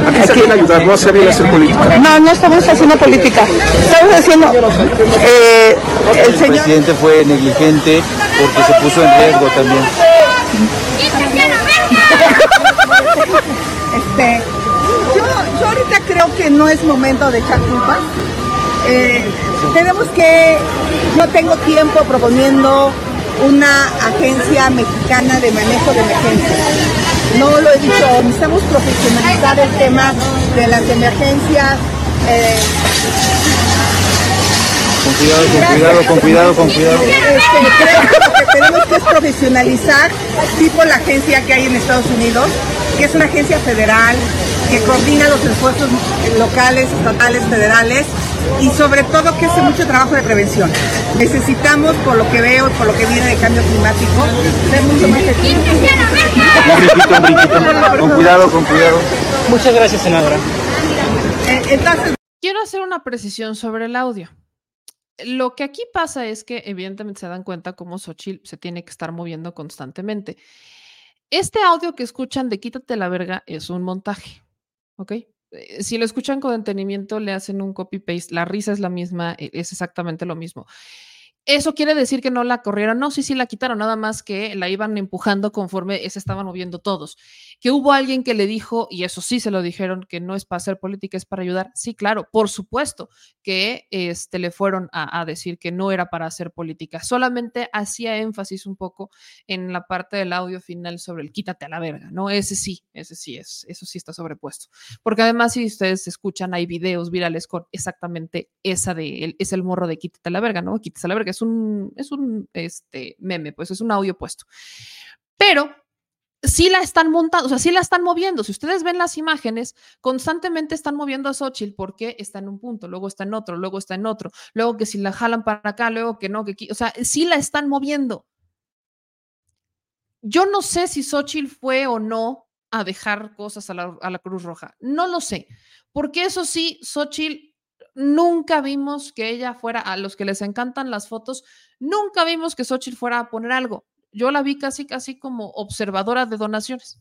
L: Aquí se quieren ayudar, no hace bien hacer política.
D: No, no estamos haciendo política. Estamos haciendo. Eh, el
M: El
D: señor.
M: presidente fue negligente porque se puso en riesgo también.
J: Este, yo, yo ahorita creo que no es momento de echar culpas. Eh, tenemos que, no tengo tiempo proponiendo una agencia mexicana de manejo de emergencias. No lo he dicho, necesitamos profesionalizar el tema de las emergencias. eh,
M: Con cuidado, con cuidado, con cuidado, con cuidado.
J: este, tenemos que es profesionalizar, tipo la agencia que hay en Estados Unidos, que es una agencia federal que coordina los esfuerzos locales, estatales, federales y sobre todo que hace mucho trabajo de prevención. Necesitamos, por lo que veo, por lo que viene de cambio climático, ser mucho más efectivos.
M: Un brinquito, un brinquito. Con cuidado, con cuidado.
D: Muchas gracias, senadora.
J: Eh, Entonces,
A: Quiero hacer una precisión sobre el audio. Lo que aquí pasa es que evidentemente se dan cuenta cómo Xochitl se tiene que estar moviendo constantemente. Este audio que escuchan de Quítate la verga es un montaje, ¿ok? Eh, Si lo escuchan con detenimiento, le hacen un copy-paste, la risa es la misma, e- es exactamente lo mismo. Eso quiere decir que no la corrieron, no, sí, sí la quitaron, nada más que la iban empujando conforme se estaban moviendo todos. Que hubo alguien que le dijo, y eso sí se lo dijeron, que no es para hacer política, es para ayudar. Sí, claro, por supuesto que este, le fueron a, decir que no era para hacer política. Solamente hacía énfasis un poco en la parte del audio final sobre el quítate a la verga, ¿no? Ese sí, ese sí es, eso sí está sobrepuesto. Porque además, si ustedes escuchan, hay videos virales con exactamente esa de, el- es el morro de quítate a la verga, ¿no? Quítate a la verga, es un, es un este, meme, pues es un audio puesto. Pero sí la están montando, o sea, sí la están moviendo. Si ustedes ven las imágenes, constantemente están moviendo a Xochitl porque está en un punto, luego está en otro, luego está en otro, luego que si la jalan para acá, luego que no, que o sea, sí la están moviendo. Yo no sé si Xochitl fue o no a dejar cosas a la, a la Cruz Roja. No lo sé, porque eso sí, Xochitl nunca vimos que ella fuera, a los que les encantan las fotos, nunca vimos que Xochitl fuera a poner algo. Yo la vi casi, casi como observadora de donaciones.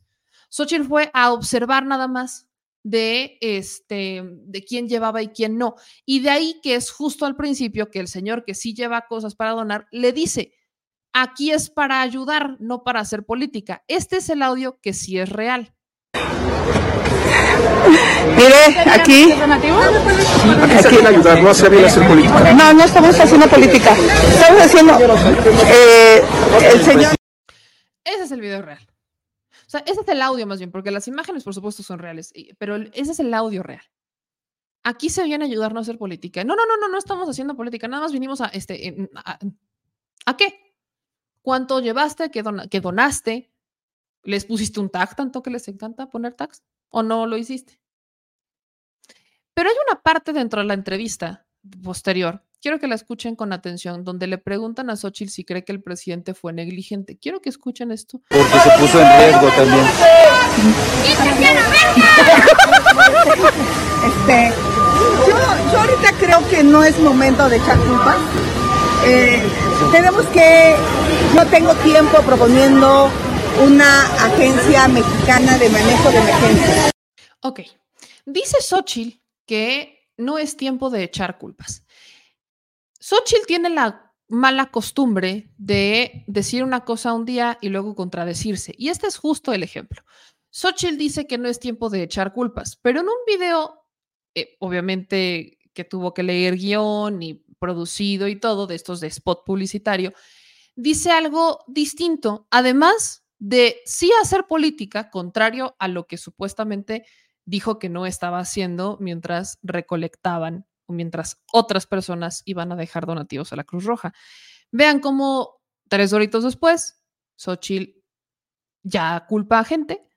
A: Xochitl fue a observar nada más de este de quién llevaba y quién no. Y de ahí que es justo al principio que el señor que sí lleva cosas para donar le dice, aquí es para ayudar, no para hacer política. Este es el audio que sí es real.
D: Mire, aquí.
L: Aquí se quieren ayudar, no hace bien hacer política.
D: No, no estamos haciendo política. Estamos haciendo. Eh, el señor.
A: Ese es el video real. O sea, ese es el audio más bien, porque las imágenes, por supuesto, son reales, pero ese es el audio real. Aquí se viene a ayudarnos a hacer política. No, no, no, no, no estamos haciendo política, nada más vinimos a, este, a, ¿a qué? ¿Cuánto llevaste? ¿Qué, dona- qué donaste? ¿Les pusiste un tag tanto que les encanta poner tags? ¿O no lo hiciste? Pero hay una parte dentro de la entrevista posterior, quiero que la escuchen con atención, donde le preguntan a Xochitl si cree que el presidente fue negligente. Quiero que escuchen esto.
M: Porque se puso en riesgo también.
J: Este, yo, yo ahorita creo que no es momento de echar culpas. Eh, tenemos que, no tengo tiempo proponiendo una agencia mexicana de manejo de emergencias.
A: Ok. Dice Xochitl que no es tiempo de echar culpas. Xochitl tiene la mala costumbre de decir una cosa un día y luego contradecirse. Y este es justo el ejemplo. Xochitl dice que no es tiempo de echar culpas, pero en un video, eh, obviamente que tuvo que leer guion y producido y todo de estos de spot publicitario, dice algo distinto, además de sí hacer política, contrario a lo que supuestamente dijo que no estaba haciendo mientras recolectaban mientras otras personas iban a dejar donativos a la Cruz Roja. Vean cómo tres horitos después, Xochitl ya culpa a gente,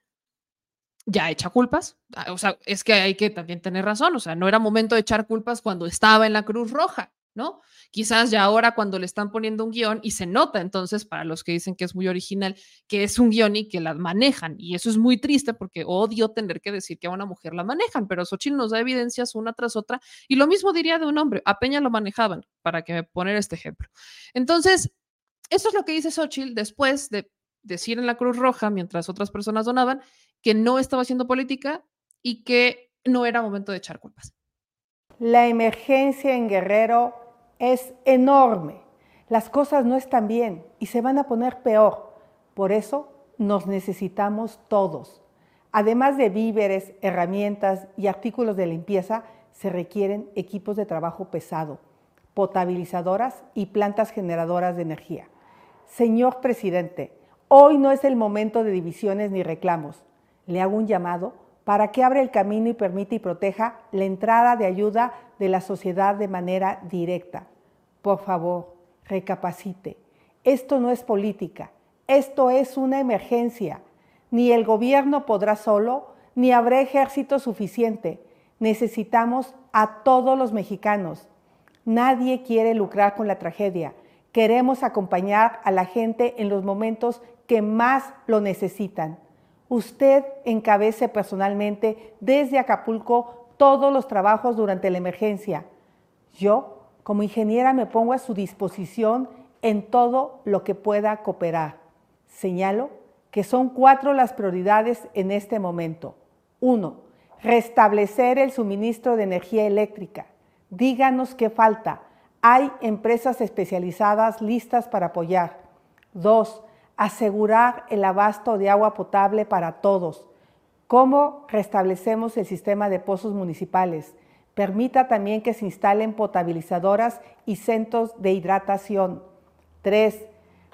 A: ya echa culpas. Ah, O sea, es que hay que también tener razón. O sea, no era momento de echar culpas cuando estaba en la Cruz Roja, ¿no? Quizás ya ahora cuando le están poniendo un guion y se nota entonces para los que dicen que es muy original, que es un guion y que la manejan. Y eso es muy triste porque odio tener que decir que a una mujer la manejan, pero Xochitl nos da evidencias una tras otra. Y lo mismo diría de un hombre. A Peña lo manejaban, para que poner este ejemplo. Entonces, eso es lo que dice Xochitl después de decir en la Cruz Roja, mientras otras personas donaban, que no estaba haciendo política y que no era momento de echar culpas.
N: La emergencia en Guerrero es enorme. Las cosas no están bien y se van a poner peor. Por eso nos necesitamos todos. Además de víveres, herramientas y artículos de limpieza, se requieren equipos de trabajo pesado, potabilizadoras y plantas generadoras de energía. Señor presidente, hoy no es el momento de divisiones ni reclamos. Le hago un llamado para que abra el camino y permita y proteja la entrada de ayuda de la sociedad de manera directa. Por favor, recapacite. Esto no es política, esto es una emergencia. Ni el gobierno podrá solo, ni habrá ejército suficiente. Necesitamos a todos los mexicanos. Nadie quiere lucrar con la tragedia. Queremos acompañar a la gente en los momentos que más lo necesitan. Usted encabece personalmente desde Acapulco todos los trabajos durante la emergencia. Yo, como ingeniera, me pongo a su disposición en todo lo que pueda cooperar. Señalo que son cuatro las prioridades en este momento. Uno, restablecer el suministro de energía eléctrica. Díganos qué falta. Hay empresas especializadas listas para apoyar. Dos, asegurar el abasto de agua potable para todos. ¿Cómo restablecemos el sistema de pozos municipales? Permita también que se instalen potabilizadoras y centros de hidratación. Tres,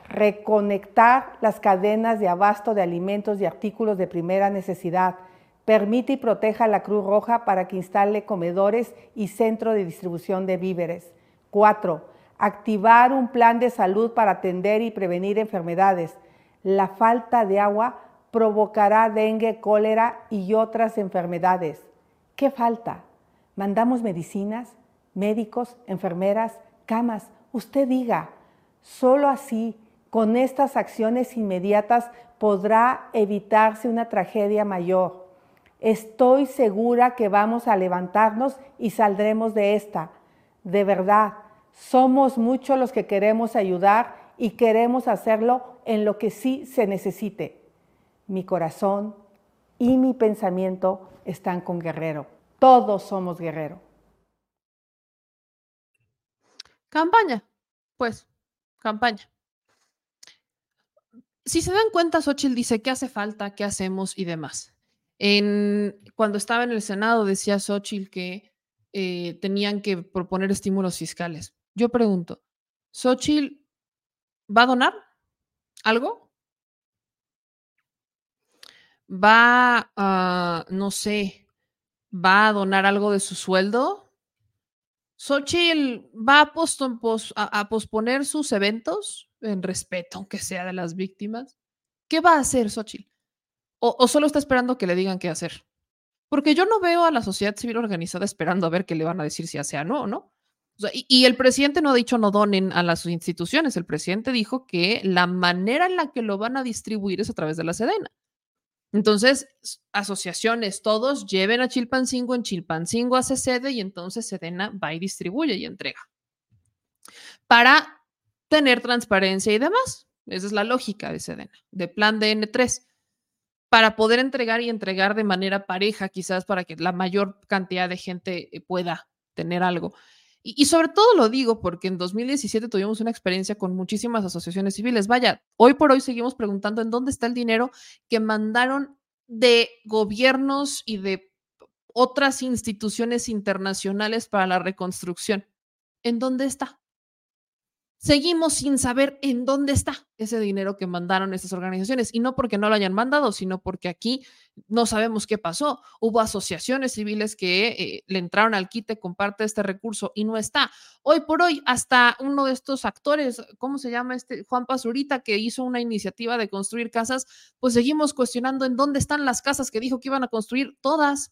N: reconectar las cadenas de abasto de alimentos y artículos de primera necesidad. Permite y proteja a la Cruz Roja para que instale comedores y centro de distribución de víveres. Cuatro, activar un plan de salud para atender y prevenir enfermedades. La falta de agua provocará dengue, cólera y otras enfermedades. ¿Qué falta? Mandamos medicinas, médicos, enfermeras, camas. Usted diga, solo así, con estas acciones inmediatas, podrá evitarse una tragedia mayor. Estoy segura que vamos a levantarnos y saldremos de esta. De verdad, somos muchos los que queremos ayudar y queremos hacerlo en lo que sí se necesite. Mi corazón y mi pensamiento están con Guerrero. Todos somos Guerrero.
A: Campaña, pues, campaña. Si se dan cuenta, Xochitl dice qué hace falta, qué hacemos y demás. Cuando estaba en el Senado decía Xochitl que eh, tenían que proponer estímulos fiscales. Yo pregunto, ¿Xochitl va a donar algo? ¿Va a, no sé, va a donar algo de su sueldo? ¿Xochitl va a, posponer sus eventos en respeto, aunque sea de las víctimas? ¿Qué va a hacer Xochitl? ¿O, o solo está esperando que le digan qué hacer? Porque yo no veo a la sociedad civil organizada esperando a ver qué le van a decir si hace o no, ¿no? Y, el presidente no ha dicho no donen a las instituciones. El presidente dijo que la manera en la que lo van a distribuir es a través de la Sedena. Entonces, asociaciones, todos lleven a Chilpancingo, en Chilpancingo hace sede y entonces Sedena va y distribuye y entrega. Para tener transparencia y demás. Esa es la lógica de Sedena, de plan de N3 para poder entregar y entregar de manera pareja, quizás para que la mayor cantidad de gente eh, pueda tener algo. Y, sobre todo lo digo porque en 2017 tuvimos una experiencia con muchísimas asociaciones civiles. Vaya, hoy por hoy seguimos preguntando en dónde está el dinero que mandaron de gobiernos y de otras instituciones internacionales para la reconstrucción. ¿En dónde está? Seguimos sin saber en dónde está ese dinero que mandaron estas organizaciones. Y no porque no lo hayan mandado, sino porque aquí no sabemos qué pasó. Hubo asociaciones civiles que eh, le entraron al quite con parte de este recurso y no está. Hoy por hoy, hasta uno de estos actores, ¿cómo se llama este? Juan Pazurita, que hizo una iniciativa de construir casas, pues seguimos cuestionando en dónde están las casas que dijo que iban a construir todas.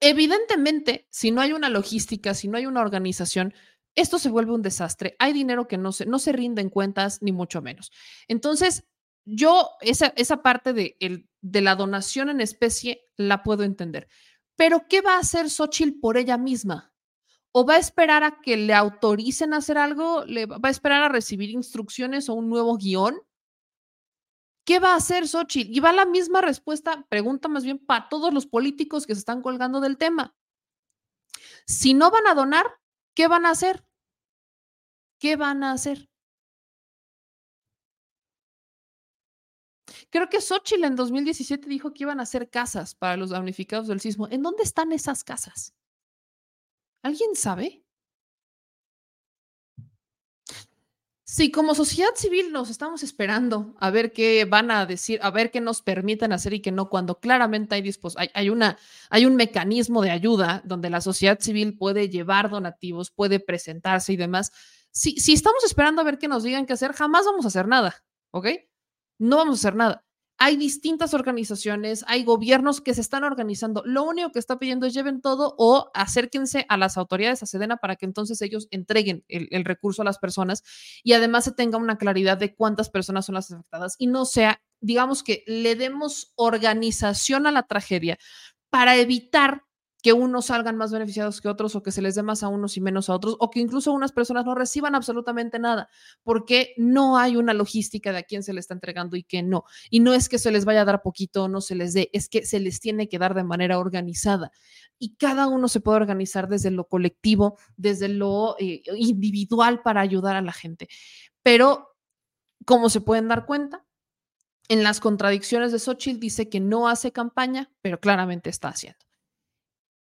A: evidentemente, si no hay una logística, si no hay una organización, esto se vuelve un desastre. Hay dinero que no se, no se rinde en cuentas, ni mucho menos. Entonces, yo esa, esa parte de, el, de la donación en especie la puedo entender. Pero, ¿qué va a hacer Xochitl por ella misma? ¿O va a esperar a que le autoricen a hacer algo? ¿Le ¿Va a esperar a recibir instrucciones o un nuevo guion? ¿Qué va a hacer Xochitl? Y va la misma respuesta, pregunta más bien para todos los políticos que se están colgando del tema. Si no van a donar, ¿qué van a hacer? ¿Qué van a hacer? Creo que Xochitl en 2017 dijo que iban a hacer casas para los damnificados del sismo. ¿En dónde están esas casas? ¿Alguien sabe? Sí, como sociedad civil nos estamos esperando a ver qué van a decir, a ver qué nos permiten hacer y qué no, cuando claramente hay, hay, hay, una, hay un mecanismo de ayuda donde la sociedad civil puede llevar donativos, puede presentarse y demás. Si, estamos esperando a ver qué nos digan qué hacer, jamás vamos a hacer nada, ¿ok? No vamos a hacer nada. Hay distintas organizaciones, hay gobiernos que se están organizando. Lo único que está pidiendo es lleven todo o acérquense a las autoridades, a Sedena, para que entonces ellos entreguen el, el recurso a las personas y además se tenga una claridad de cuántas personas son las afectadas y no sea, digamos que le demos organización a la tragedia para evitar que unos salgan más beneficiados que otros o que se les dé más a unos y menos a otros o que incluso unas personas no reciban absolutamente nada porque no hay una logística de a quién se le está entregando y qué no. Y no es que se les vaya a dar poquito o no se les dé, es que se les tiene que dar de manera organizada. Y cada uno se puede organizar desde lo colectivo, desde lo eh, individual para ayudar a la gente. Pero, como se pueden dar cuenta, en las contradicciones de Xochitl dice que no hace campaña, pero claramente está haciendo.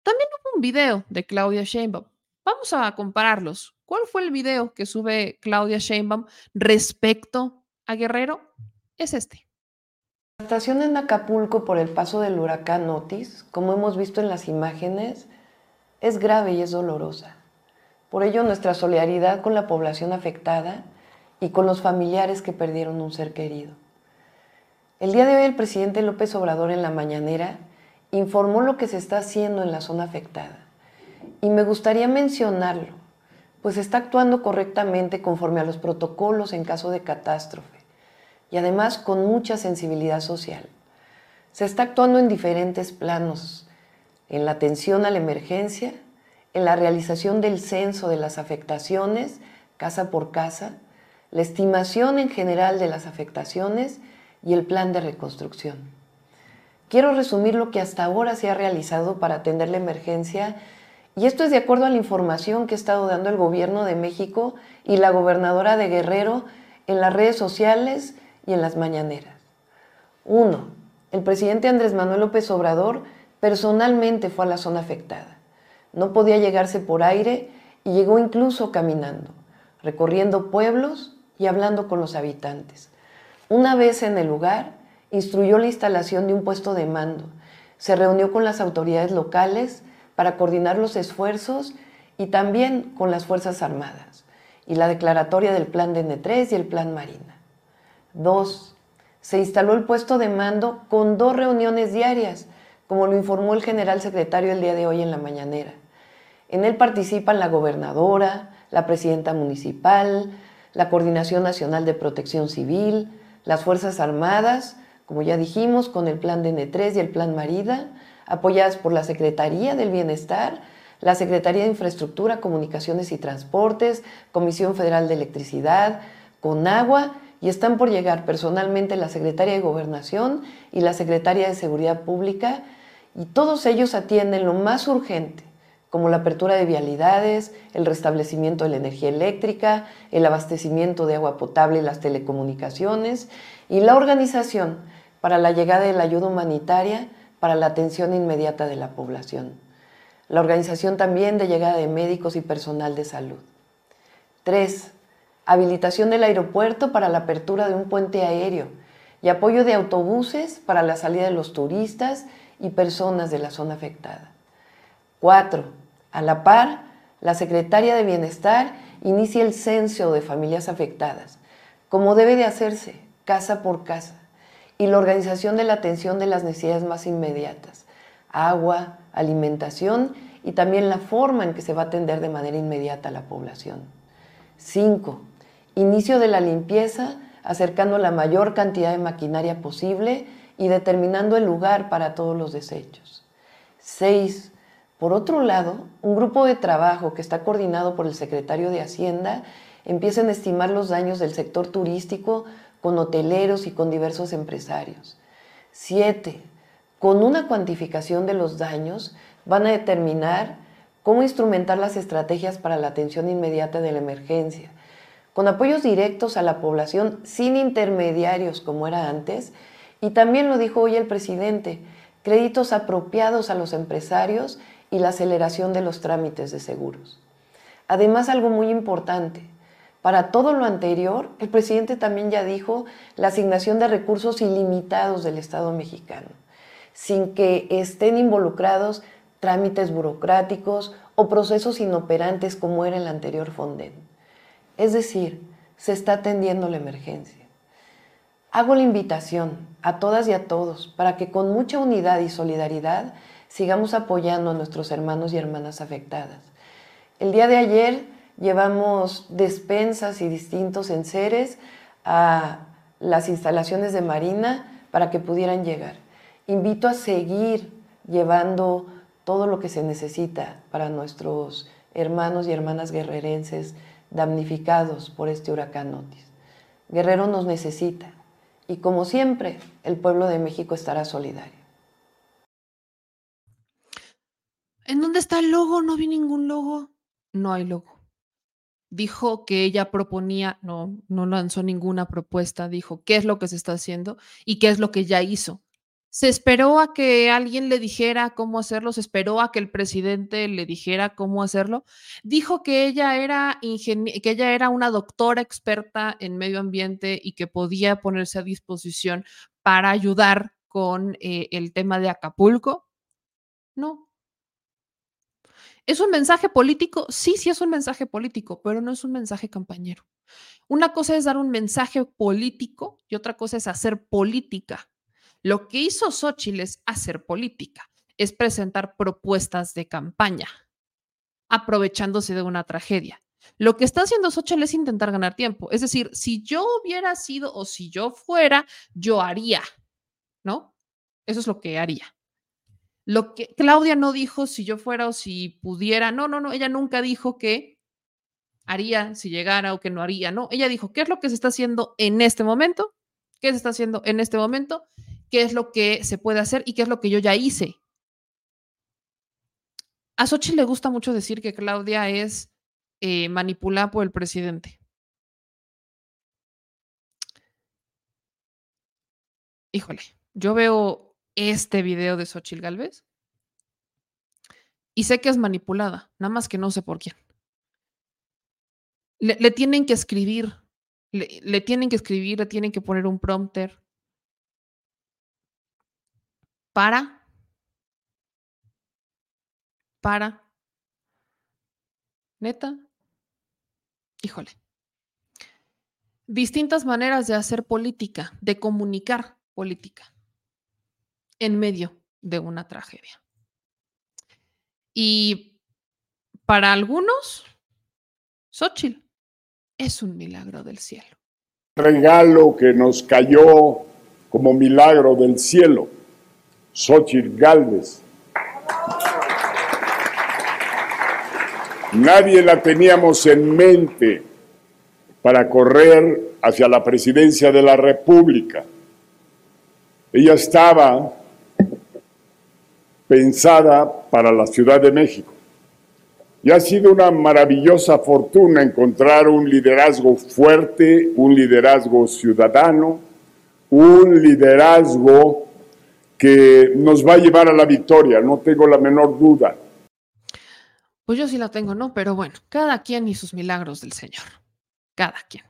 A: También hubo un video de Claudia Sheinbaum. Vamos a compararlos. ¿Cuál fue el video que sube Claudia Sheinbaum respecto a Guerrero? Es este.
O: La estación en Acapulco por el paso del huracán Otis, como hemos visto en las imágenes, es grave y es dolorosa. Por ello, nuestra solidaridad con la población afectada y con los familiares que perdieron un ser querido. El día de hoy el presidente López Obrador en la mañanera informó lo que se está haciendo en la zona afectada. Y me gustaría mencionarlo, pues está actuando correctamente conforme a los protocolos en caso de catástrofe y además con mucha sensibilidad social. Se está actuando en diferentes planos, en la atención a la emergencia, en la realización del censo de las afectaciones casa por casa, la estimación en general de las afectaciones y el plan de reconstrucción. Quiero resumir lo que hasta ahora se ha realizado para atender la emergencia y esto es de acuerdo a la información que ha estado dando el gobierno de México y la gobernadora de Guerrero en las redes sociales y en las mañaneras. 1. El presidente Andrés Manuel López Obrador personalmente fue a la zona afectada. No podía llegarse por aire y llegó incluso caminando, recorriendo pueblos y hablando con los habitantes. Una vez en el lugar, instruyó la instalación de un puesto de mando. Se reunió con las autoridades locales para coordinar los esfuerzos y también con las Fuerzas Armadas y la declaratoria del Plan de N3 y el Plan Marina. Dos, se instaló el puesto de mando con dos reuniones diarias, como lo informó el general secretario el día de hoy en la mañanera. En él participan la gobernadora, la presidenta municipal, la Coordinación Nacional de Protección Civil, las Fuerzas Armadas, como ya dijimos, con el plan de N3 y el plan Marida, apoyadas por la Secretaría del Bienestar, la Secretaría de Infraestructura, Comunicaciones y Transportes, Comisión Federal de Electricidad, con agua y están por llegar personalmente la Secretaría de Gobernación y la Secretaría de Seguridad Pública y todos ellos atienden lo más urgente, como la apertura de vialidades, el restablecimiento de la energía eléctrica, el abastecimiento de agua potable y las telecomunicaciones y la organización para la llegada de la ayuda humanitaria para la atención inmediata de la población. La organización también de llegada de médicos y personal de salud. Tres, habilitación del aeropuerto para la apertura de un puente aéreo y apoyo de autobuses para la salida de los turistas y personas de la zona afectada. Cuatro, a la par, la Secretaria de Bienestar inicia el censo de familias afectadas, como debe de hacerse, casa por casa, y la organización de la atención de las necesidades más inmediatas, agua, alimentación y también la forma en que se va a atender de manera inmediata a la población. 5. Inicio de la limpieza, acercando la mayor cantidad de maquinaria posible y determinando el lugar para todos los desechos. 6. Por otro lado, un grupo de trabajo que está coordinado por el secretario de Hacienda empieza a estimar los daños del sector turístico con hoteleros y con diversos empresarios. 7. Con una cuantificación de los daños van a determinar cómo instrumentar las estrategias para la atención inmediata de la emergencia, con apoyos directos a la población sin intermediarios como era antes, y también lo dijo hoy el presidente, créditos apropiados a los empresarios y la aceleración de los trámites de seguros. Además, algo muy importante, para todo lo anterior, el presidente también ya dijo la asignación de recursos ilimitados del Estado mexicano, sin que estén involucrados trámites burocráticos o procesos inoperantes como era el anterior Fonden. Es decir, se está atendiendo la emergencia. Hago la invitación a todas y a todos para que con mucha unidad y solidaridad sigamos apoyando a nuestros hermanos y hermanas afectadas. El día de ayer llevamos despensas y distintos enseres a las instalaciones de Marina para que pudieran llegar. Invito a seguir llevando todo lo que se necesita para nuestros hermanos y hermanas guerrerenses damnificados por este huracán Otis. Guerrero nos necesita y como siempre el pueblo de México estará solidario.
A: ¿En dónde está el logo? No vi ningún logo. No hay logo. Dijo que ella proponía, no, no lanzó ninguna propuesta, dijo qué es lo que se está haciendo y qué es lo que ya hizo se esperó a que alguien le dijera cómo hacerlo, se esperó a que el presidente le dijera cómo hacerlo. Dijo que ella era que ella era una doctora experta en medio ambiente y que podía ponerse a disposición para ayudar con eh, el tema de Acapulco. No. ¿Es un mensaje político? Sí, sí es un mensaje político, pero no es un mensaje campañero. Una cosa es dar un mensaje político y otra cosa es hacer política. Lo que hizo Xochitl es hacer política, es presentar propuestas de campaña, aprovechándose de una tragedia. Lo que está haciendo Xochitl es intentar ganar tiempo. Es decir, si yo hubiera sido o si yo fuera, yo haría, ¿no? Eso es lo que haría. Lo que Claudia no dijo si yo fuera o si pudiera. No, no, no. Ella nunca dijo que haría si llegara o que no haría. No, ella dijo, ¿qué es lo que se está haciendo en este momento? ¿Qué se está haciendo en este momento? qué es lo que se puede hacer y qué es lo que yo ya hice. A Xochitl le gusta mucho decir que Claudia es eh, manipulada por el presidente. Híjole, yo veo este video de Xochitl Galvez y sé que es manipulada, nada más que no sé por quién. Le, tienen que escribir, le, tienen que escribir, le tienen que poner un prompter, para, para, neta, híjole. Distintas maneras de hacer política, de comunicar política en medio de una tragedia. Y para algunos, Xochitl es un milagro del cielo.
P: Regalo que nos cayó como milagro del cielo Xochitl Galvez. Nadie la teníamos en mente para correr hacia la presidencia de la República. Ella estaba pensada para la Ciudad de México. Y ha sido una maravillosa fortuna encontrar un liderazgo fuerte, un liderazgo ciudadano, un liderazgo que nos va a llevar a la victoria, no tengo la menor duda.
A: Pues yo sí la tengo, ¿no? Pero bueno, cada quien y sus milagros del Señor. Cada quien.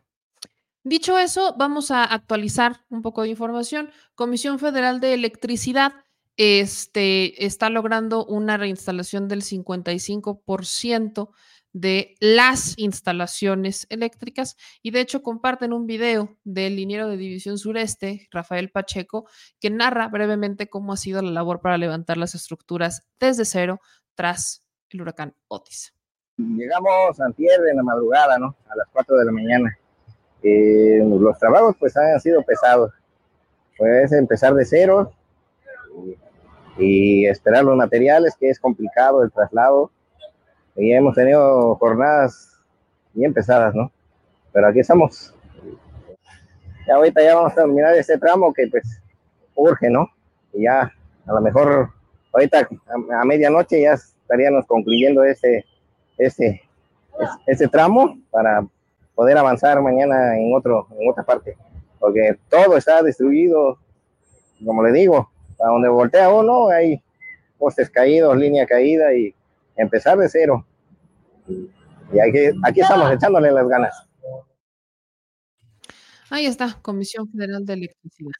A: Dicho eso, vamos a actualizar un poco de información. Comisión Federal de Electricidad este, está logrando una reinstalación del 55% de las instalaciones eléctricas y de hecho comparten un video del liniero de División Sureste, Rafael Pacheco, que narra brevemente cómo ha sido la labor para levantar las estructuras desde cero tras el huracán Otis.
Q: Llegamos a antier en la madrugada, ¿no? A las 4 de la mañana. Eh, los trabajos pues han sido pesados. Pues empezar de cero y esperar los materiales, que es complicado el traslado. Y hemos tenido jornadas bien pesadas, ¿no? Pero aquí estamos. Ya ahorita ya vamos a terminar este tramo que pues urge, ¿no? Y ya a lo mejor ahorita a, a medianoche ya estaríamos concluyendo ese, ese, ese tramo para poder avanzar mañana en, otro, en otra parte. Porque todo está destruido, como le digo, donde voltea uno hay postes caídos, línea caída y empezar de cero. Y aquí, aquí estamos echándole las ganas.
A: Ahí está, Comisión Federal de Electricidad.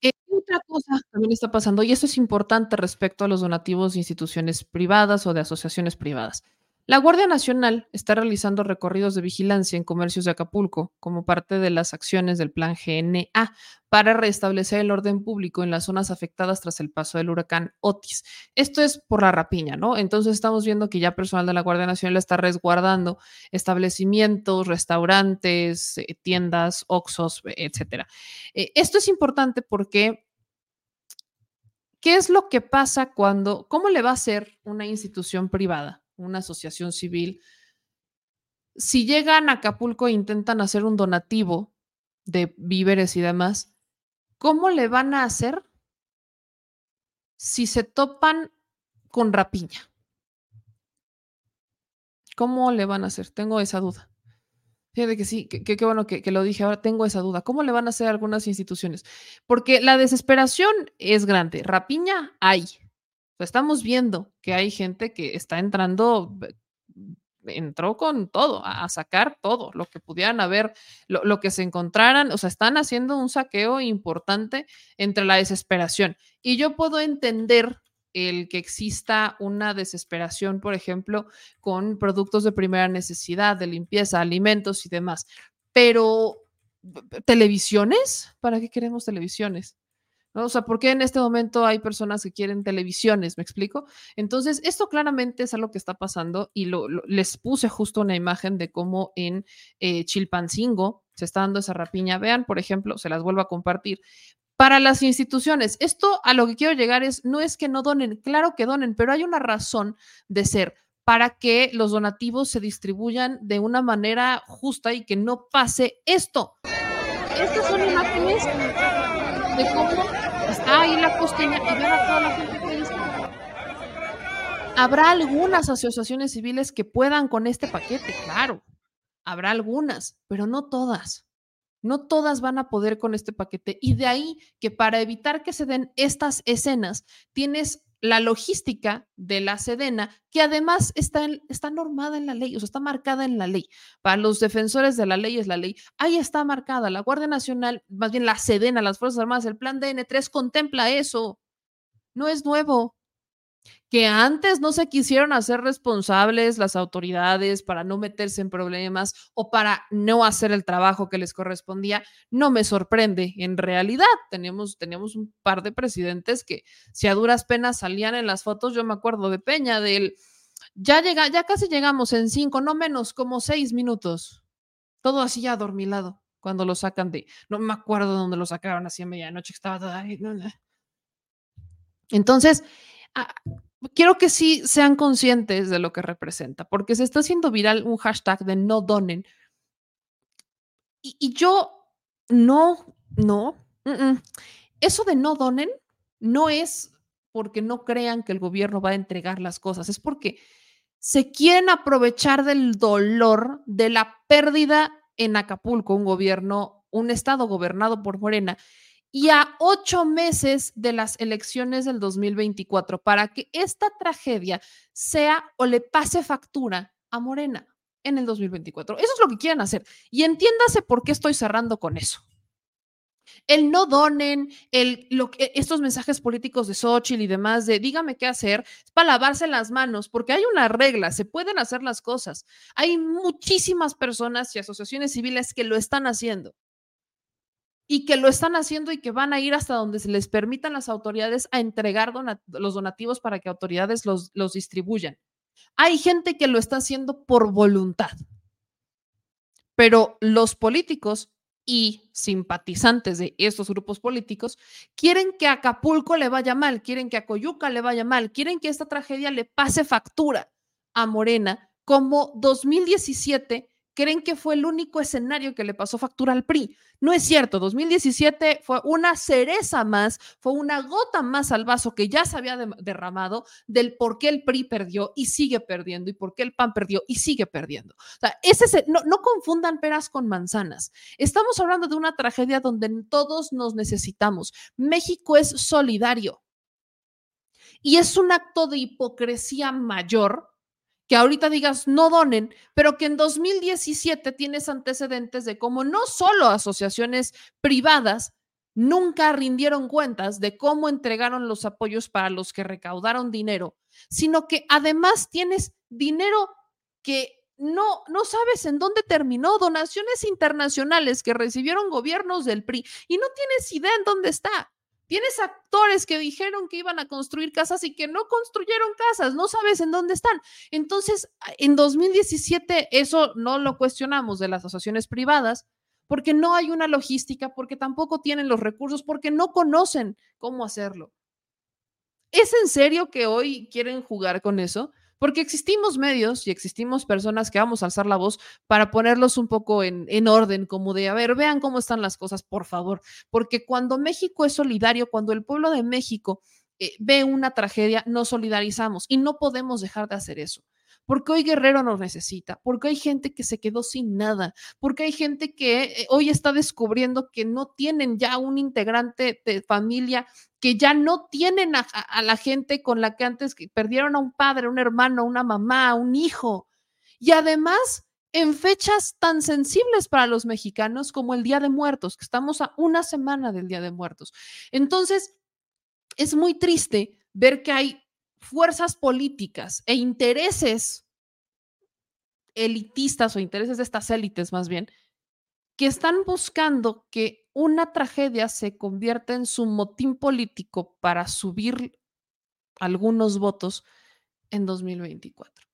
A: Eh, otra cosa también está pasando, y esto es importante respecto a los donativos de instituciones privadas o de asociaciones privadas. La Guardia Nacional está realizando recorridos de vigilancia en comercios de Acapulco como parte de las acciones del Plan GNA para restablecer el orden público en las zonas afectadas tras el paso del huracán Otis. Esto es por la rapiña, ¿no? Entonces estamos viendo que ya personal de la Guardia Nacional está resguardando establecimientos, restaurantes, eh, tiendas, oxos, etcétera. Eh, esto es importante porque ¿qué es lo que pasa cuando, cómo le va a ser una institución privada? Una asociación civil, si llegan a Acapulco e intentan hacer un donativo de víveres y demás, ¿cómo le van a hacer si se topan con rapiña? ¿Cómo le van a hacer? Tengo esa duda. Fíjate que sí, qué bueno que, que, lo dije, ahora tengo esa duda. ¿Cómo le van a hacer algunas instituciones? Porque la desesperación es grande, rapiña hay, estamos viendo que hay gente que está entrando, entró con todo, a, sacar todo, lo que pudieran haber, lo, que se encontraran, o sea, están haciendo un saqueo importante entre la desesperación. Y yo puedo entender el que exista una desesperación, por ejemplo, con productos de primera necesidad, de limpieza, alimentos y demás. Pero, ¿televisiones? ¿Para qué queremos televisiones? O sea, ¿por qué en este momento hay personas que quieren televisiones? ¿Me explico? Entonces, esto claramente es algo que está pasando y les puse justo una imagen de cómo en eh, Chilpancingo se está dando esa rapiña. Vean, por ejemplo, se las vuelvo a compartir. Para las instituciones, esto a lo que quiero llegar es, no es que no donen, claro que donen, pero hay una razón de ser para que los donativos se distribuyan de una manera justa y que no pase esto. Estas son imágenes de cómo está ahí la costeña y ver a toda la gente que está. Habrá algunas asociaciones civiles que puedan con este paquete, claro. Habrá algunas, pero no todas. No todas van a poder con este paquete. Y de ahí que para evitar que se den estas escenas, tienes la logística de la Sedena, que además está, está normada en la ley, o sea, está marcada en la ley. Para los defensores de la ley es la ley. Ahí está marcada. La Guardia Nacional, más bien la Sedena, las Fuerzas Armadas, el plan DN3 contempla eso. No es nuevo que antes no se quisieron hacer responsables las autoridades para no meterse en problemas o para no hacer el trabajo que les correspondía, no me sorprende. En realidad, tenemos, teníamos un par de presidentes que si a duras penas salían en las fotos, yo me acuerdo de Peña, del, ya llega, ya casi llegamos en cinco, no menos, como seis minutos. Todo así ya adormilado cuando lo sacan de, no me acuerdo dónde lo sacaron así a medianoche, estaba Entonces, ah, quiero que sí sean conscientes de lo que representa, porque se está haciendo viral un hashtag de no donen. Y, yo no, no, eso de no donen no es porque no crean que el gobierno va a entregar las cosas, es porque se quieren aprovechar del dolor de la pérdida en Acapulco, un gobierno, un estado gobernado por Morena, y a ocho meses de las elecciones del 2024 para que esta tragedia sea o le pase factura a Morena en el 2024. Eso es lo que quieren hacer. Y entiéndase por qué estoy cerrando con eso. El no donen, el, estos mensajes políticos de Xochitl y demás de dígame qué hacer, es para lavarse las manos, porque hay una regla, se pueden hacer las cosas. Hay muchísimas personas y asociaciones civiles que lo están haciendo y que lo están haciendo y que van a ir hasta donde se les permitan las autoridades a entregar los donativos para que autoridades los, los distribuyan. Hay gente que lo está haciendo por voluntad, pero los políticos y simpatizantes de estos grupos políticos quieren que a Acapulco le vaya mal, quieren que a Coyuca le vaya mal, quieren que esta tragedia le pase factura a Morena, como 2017 creen que fue el único escenario que le pasó factura al PRI. No es cierto, 2017 fue una cereza más, fue una gota más al vaso que ya se había derramado del por qué el PRI perdió y sigue perdiendo y por qué el PAN perdió y sigue perdiendo. O sea, no confundan peras con manzanas. Estamos hablando de una tragedia donde todos nos necesitamos. México es solidario. Y es un acto de hipocresía mayor que ahorita digas no donen, pero que en 2017 tienes antecedentes de cómo no solo asociaciones privadas nunca rindieron cuentas de cómo entregaron los apoyos para los que recaudaron dinero, sino que además tienes dinero que no, no sabes en dónde terminó, donaciones internacionales que recibieron gobiernos del PRI y no tienes idea en dónde está. Tienes actores que dijeron que iban a construir casas y que no construyeron casas, no sabes en dónde están. Entonces, en 2017 eso no lo cuestionamos de las asociaciones privadas, porque no hay una logística, porque tampoco tienen los recursos, porque no conocen cómo hacerlo. ¿Es en serio que hoy quieren jugar con eso? Porque existimos medios y existimos personas que vamos a alzar la voz para ponerlos un poco en, orden, como de, a ver, vean cómo están las cosas, por favor, porque cuando México es solidario, cuando el pueblo de México eh, ve una tragedia, nos solidarizamos y no podemos dejar de hacer eso porque hoy Guerrero nos necesita, porque hay gente que se quedó sin nada, porque hay gente que eh, hoy está descubriendo que no tienen ya un integrante de familia, que ya no tienen a, la gente con la que antes perdieron a un padre, un hermano, una mamá, un hijo. Y además, en fechas tan sensibles para los mexicanos como el Día de Muertos, que estamos a una semana del Día de Muertos. Entonces, es muy triste ver que hay fuerzas políticas e intereses elitistas o intereses de estas élites más bien, que están buscando que una tragedia se convierta en su motín político para subir algunos votos en 2024.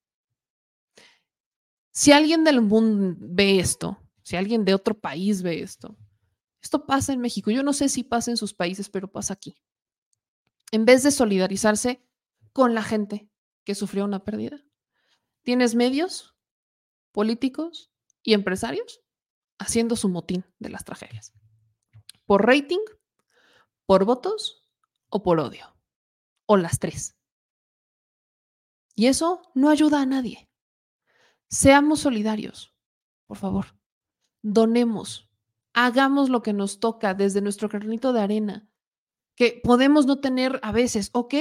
A: Si alguien del mundo ve esto, si alguien de otro país ve esto, esto pasa en México. Yo no sé si pasa en sus países, pero pasa aquí. En vez de solidarizarse, con la gente que sufrió una pérdida. Tienes medios, políticos y empresarios haciendo su motín de las tragedias. Por rating, por votos o por odio. O las tres. Y eso no ayuda a nadie. Seamos solidarios, por favor. Donemos. Hagamos lo que nos toca desde nuestro granito de arena. Que podemos no tener a veces, ok,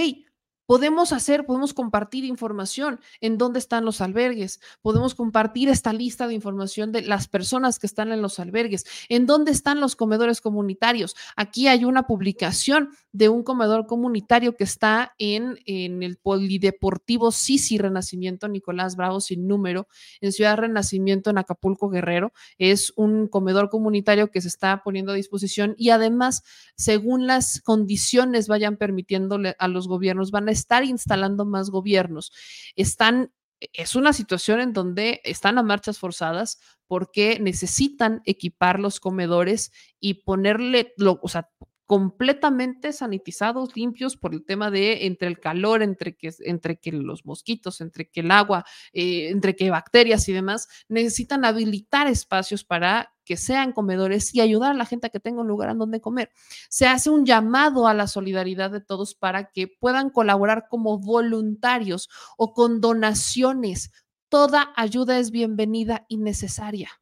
A: Podemos hacer, podemos compartir información en dónde están los albergues, podemos compartir esta lista de información de las personas que están en los albergues, en dónde están los comedores comunitarios. Aquí hay una publicación de un comedor comunitario que está en, el Polideportivo Sisi Renacimiento Nicolás Bravo sin número, en Ciudad Renacimiento en Acapulco Guerrero. Es un comedor comunitario que se está poniendo a disposición y además, según las condiciones vayan permitiéndole a los gobiernos, van a estar instalando más gobiernos. Están es una situación en donde están a marchas forzadas porque necesitan equipar los comedores y ponerle, lo, o sea, completamente sanitizados, limpios por el tema de entre el calor, entre que, entre que los mosquitos, entre que el agua, eh, entre que bacterias y demás, necesitan habilitar espacios para que sean comedores y ayudar a la gente a que tenga un lugar en donde comer. Se hace un llamado a la solidaridad de todos para que puedan colaborar como voluntarios o con donaciones. Toda ayuda es bienvenida y necesaria.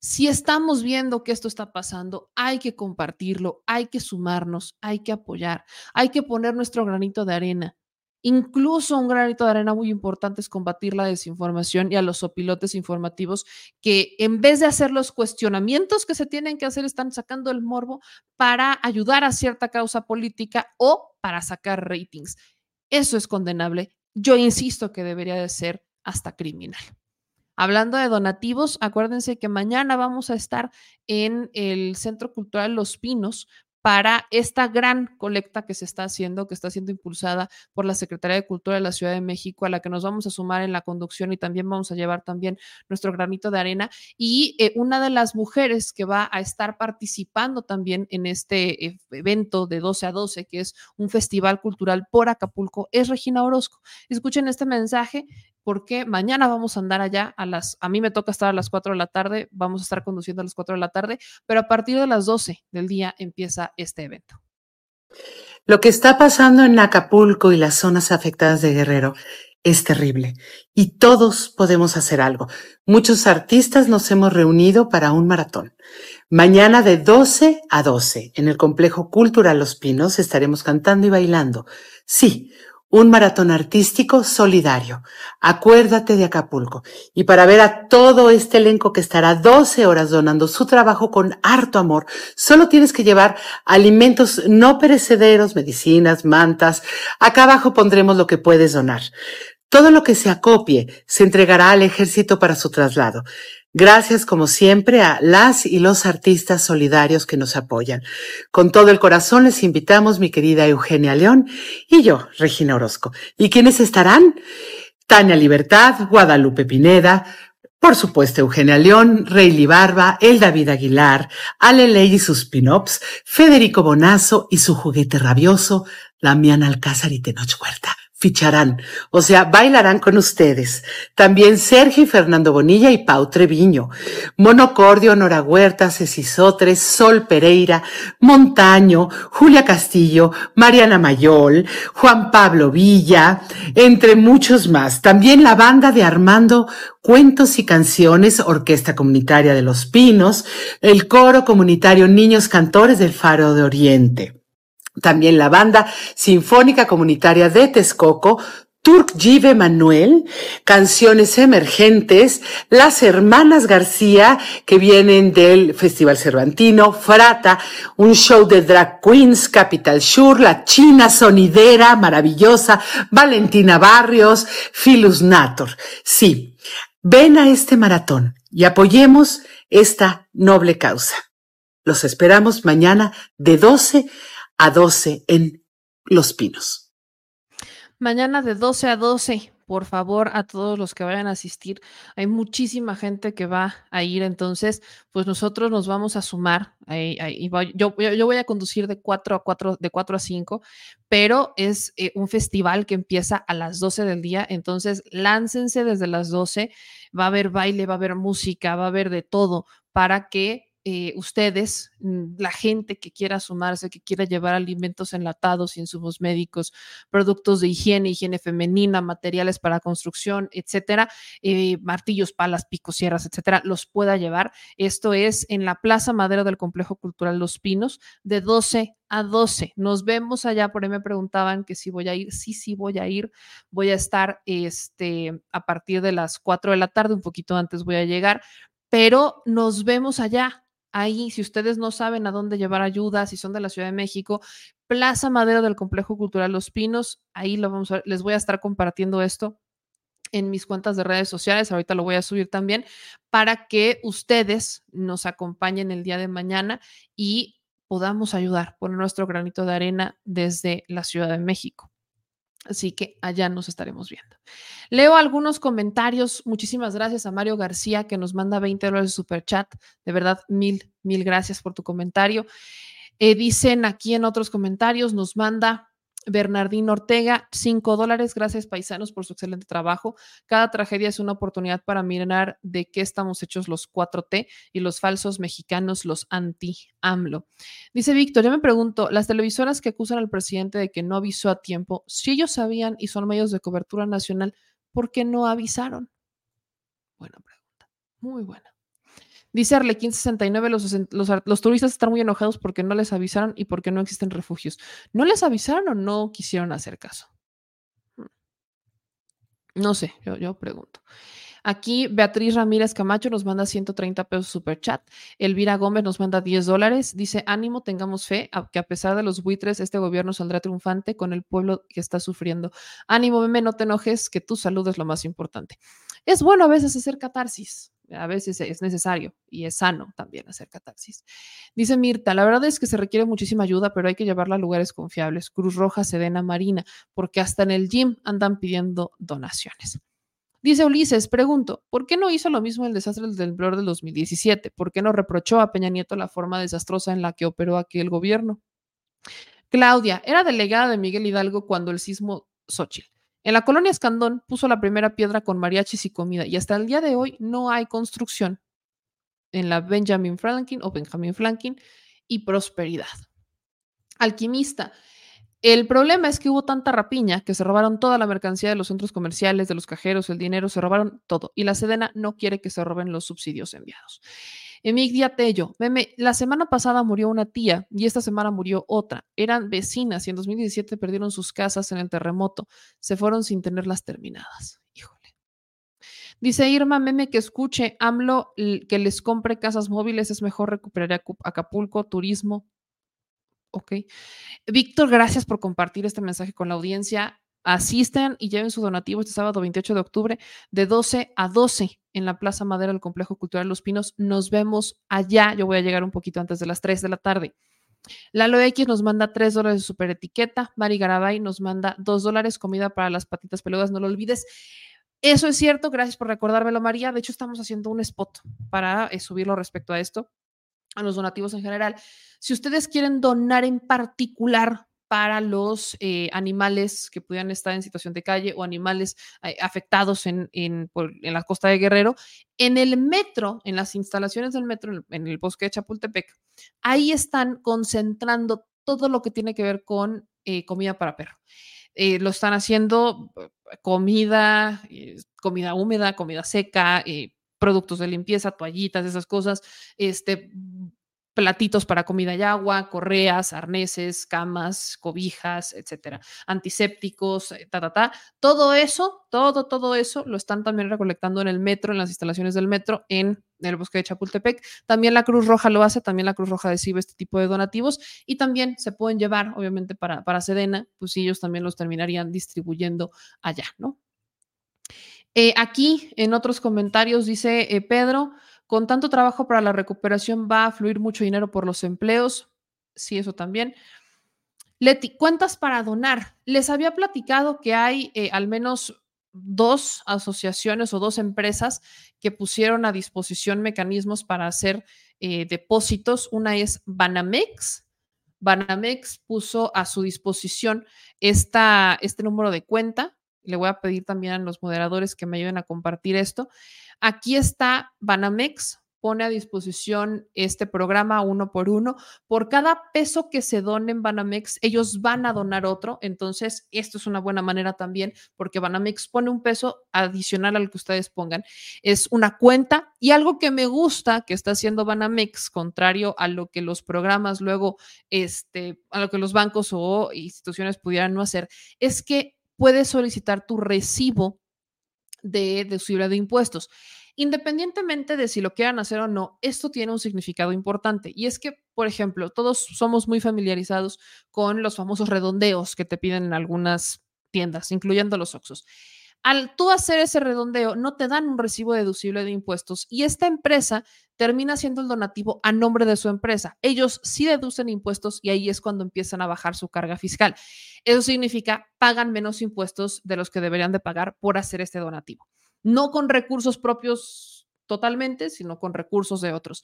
A: Si estamos viendo que esto está pasando, hay que compartirlo, hay que sumarnos, hay que apoyar, hay que poner nuestro granito de arena. Incluso un granito de arena muy importante es combatir la desinformación y a los opilotes informativos que en vez de hacer los cuestionamientos que se tienen que hacer, están sacando el morbo para ayudar a cierta causa política o para sacar ratings. Eso es condenable. Yo insisto que debería de ser hasta criminal. Hablando de donativos, acuérdense que mañana vamos a estar en el Centro Cultural Los Pinos para esta gran colecta que se está haciendo, que está siendo impulsada por la Secretaría de Cultura de la Ciudad de México, a la que nos vamos a sumar en la conducción y también vamos a llevar también nuestro granito de arena. Y eh, una de las mujeres que va a estar participando también en este eh, evento de 12 a 12, que es un festival cultural por Acapulco, es Regina Orozco. Escuchen este mensaje porque mañana vamos a andar allá a las, a mí me toca estar a las 4 de la tarde, vamos a estar conduciendo a las 4 de la tarde, pero a partir de las 12 del día empieza este evento.
R: Lo que está pasando en Acapulco y las zonas afectadas de Guerrero es terrible y todos podemos hacer algo. Muchos artistas nos hemos reunido para un maratón. Mañana de 12 a 12 en el complejo cultural Los Pinos estaremos cantando y bailando. Sí, un maratón artístico solidario. Acuérdate de Acapulco. Y para ver a todo este elenco que estará 12 horas donando su trabajo con harto amor, solo tienes que llevar alimentos no perecederos, medicinas, mantas. Acá abajo pondremos lo que puedes donar. Todo lo que se acopie se entregará al ejército para su traslado. Gracias, como siempre, a las y los artistas solidarios que nos apoyan. Con todo el corazón les invitamos, mi querida Eugenia León y yo, Regina Orozco. ¿Y quiénes estarán? Tania Libertad, Guadalupe Pineda, por supuesto, Eugenia León, Rayleigh Barba, El David Aguilar, Ale Ley y sus pin-ups, Federico Bonazo y su juguete rabioso, Damián Alcázar y Tenoch Huerta ficharán, o sea, bailarán con ustedes. También Sergio y Fernando Bonilla y Pau Treviño, Monocordio, Nora Huerta, Ceci Sotres, Sol Pereira, Montaño, Julia Castillo, Mariana Mayol, Juan Pablo Villa, entre muchos más. También la banda de Armando Cuentos y Canciones, Orquesta Comunitaria de los Pinos, el coro comunitario Niños Cantores del Faro de Oriente. También la banda sinfónica comunitaria de Texcoco, Turk Give Manuel, Canciones Emergentes, Las Hermanas García, que vienen del Festival Cervantino, Frata, un show de drag queens, Capital Shur, La China Sonidera, maravillosa, Valentina Barrios, Philus Nator. Sí, ven a este maratón y apoyemos esta noble causa. Los esperamos mañana de 12 a 12 en Los Pinos.
A: Mañana de 12 a 12, por favor, a todos los que vayan a asistir. Hay muchísima gente que va a ir, entonces, pues nosotros nos vamos a sumar. yo, voy a conducir de 4 a 4, de 4 a 5, pero es eh, un festival que empieza a las 12 del día, entonces láncense desde las 12. Va a haber baile, va a haber música, va a haber de todo para que eh, ustedes, mm, la gente que quiera sumarse, que quiera llevar alimentos enlatados, insumos médicos, productos de higiene, higiene femenina, materiales para construcción, etcétera, eh, martillos, palas, picos, sierras, etcétera, los pueda llevar. Esto es en la Plaza Madera del Complejo Cultural Los Pinos, de 12 a 12. Nos vemos allá, por ahí me preguntaban que si voy a ir, sí, sí voy a ir, voy a estar este, a partir de las 4 de la tarde, un poquito antes voy a llegar, pero nos vemos allá ahí, si ustedes no saben a dónde llevar ayuda, si son de la Ciudad de México, Plaza Madera del Complejo Cultural Los Pinos, ahí lo vamos a, les voy a estar compartiendo esto en mis cuentas de redes sociales, ahorita lo voy a subir también, para que ustedes nos acompañen el día de mañana y podamos ayudar, por nuestro granito de arena desde la Ciudad de México. Así que allá nos estaremos viendo. Leo algunos comentarios. Muchísimas gracias a Mario García que nos manda 20 dólares de super chat. De verdad, mil, mil gracias por tu comentario. Eh, dicen aquí en otros comentarios, nos manda Bernardín Ortega, 5 dólares. Gracias, paisanos, por su excelente trabajo. Cada tragedia es una oportunidad para mirar de qué estamos hechos los 4T y los falsos mexicanos, los anti-AMLO. Dice Víctor, yo me pregunto, las televisoras que acusan al presidente de que no avisó a tiempo, si ellos sabían y son medios de cobertura nacional, ¿por qué no avisaron? Buena pregunta, muy buena. Dice Arlequín69, los, los, turistas están muy enojados porque no les avisaron y porque no existen refugios. ¿No les avisaron o no quisieron hacer caso? No sé, yo, yo pregunto. Aquí Beatriz Ramírez Camacho nos manda 130 pesos super chat. Elvira Gómez nos manda 10 dólares. Dice, ánimo, tengamos fe, que a pesar de los buitres, este gobierno saldrá triunfante con el pueblo que está sufriendo. Ánimo, meme, no te enojes, que tu salud es lo más importante. Es bueno a veces hacer catarsis. A veces es necesario y es sano también hacer catarsis. Dice Mirta, la verdad es que se requiere muchísima ayuda, pero hay que llevarla a lugares confiables. Cruz Roja, Sedena, Marina, porque hasta en el gym andan pidiendo donaciones. Dice Ulises, pregunto, ¿por qué no hizo lo mismo el desastre del temblor del 2017? ¿Por qué no reprochó a Peña Nieto la forma desastrosa en la que operó aquel gobierno? Claudia, era delegada de Miguel Hidalgo cuando el sismo Xochitl. En la colonia Escandón puso la primera piedra con mariachis y comida y hasta el día de hoy no hay construcción en la Benjamin Franklin o Benjamin Franklin y prosperidad. Alquimista, el problema es que hubo tanta rapiña que se robaron toda la mercancía de los centros comerciales, de los cajeros, el dinero, se robaron todo. Y la Sedena no quiere que se roben los subsidios enviados. Emig Diatello, meme, la semana pasada murió una tía y esta semana murió otra. Eran vecinas y en 2017 perdieron sus casas en el terremoto. Se fueron sin tenerlas terminadas. Híjole. Dice Irma Meme que escuche AMLO que les compre casas móviles, es mejor recuperar Acapulco, turismo. Ok. Víctor, gracias por compartir este mensaje con la audiencia. Asisten y lleven su donativo este sábado 28 de octubre de 12 a 12 en la Plaza Madera del Complejo Cultural Los Pinos. Nos vemos allá. Yo voy a llegar un poquito antes de las 3 de la tarde. Lalo X nos manda 3 dólares de super etiqueta. Mari Garabay nos manda 2 dólares comida para las patitas peludas. No lo olvides. Eso es cierto. Gracias por recordármelo, María. De hecho, estamos haciendo un spot para eh, subirlo respecto a esto a los donativos en general. Si ustedes quieren donar en particular para los eh, animales que pudieran estar en situación de calle o animales eh, afectados en, en, por- en la costa de Guerrero, en el metro, en las instalaciones del metro, en el, en el bosque de Chapultepec, ahí están concentrando todo lo que tiene que ver con eh, comida para perro. Eh, lo están haciendo eh, comida, eh, comida húmeda, comida seca, productos de limpieza, toallitas, esas cosas, este, platitos para comida y agua, correas, arneses, camas, cobijas, etcétera, antisépticos, eh, ta, ta, ta. Todo eso, todo, todo eso lo están también recolectando en el metro, en las instalaciones del metro, en el bosque de Chapultepec. También la Cruz Roja lo hace, también la Cruz Roja recibe este tipo de donativos y también se pueden llevar, obviamente, para, para Sedena, pues ellos también los terminarían distribuyendo allá, ¿no? Eh, aquí, en otros comentarios, dice eh, Pedro, con tanto trabajo para la recuperación va a fluir mucho dinero por los empleos. Sí, eso también. Leti, cuentas para donar. Les había platicado que hay eh, al menos dos asociaciones o dos empresas que pusieron a disposición mecanismos para hacer eh, depósitos. Una es Banamex. Banamex puso a su disposición esta, este número de cuenta. Le voy a pedir también a los moderadores que me ayuden a compartir esto. Aquí está Banamex, pone a disposición este programa uno por uno. Por cada peso que se done en Banamex, ellos van a donar otro. Entonces, esto es una buena manera también porque Banamex pone un peso adicional al que ustedes pongan. Es una cuenta y algo que me gusta que está haciendo Banamex, contrario a lo que los programas luego, este, a lo que los bancos o instituciones pudieran no hacer, es que puedes solicitar tu recibo de deducible de impuestos. Independientemente de si lo quieran hacer o no, esto tiene un significado importante. Y es que, por ejemplo, todos somos muy familiarizados con los famosos redondeos que te piden en algunas tiendas, incluyendo los Oxos. Al tú hacer ese redondeo, no te dan un recibo deducible de impuestos y esta empresa termina haciendo el donativo a nombre de su empresa. Ellos sí deducen impuestos y ahí es cuando empiezan a bajar su carga fiscal. Eso significa pagan menos impuestos de los que deberían de pagar por hacer este donativo. No con recursos propios totalmente, sino con recursos de otros.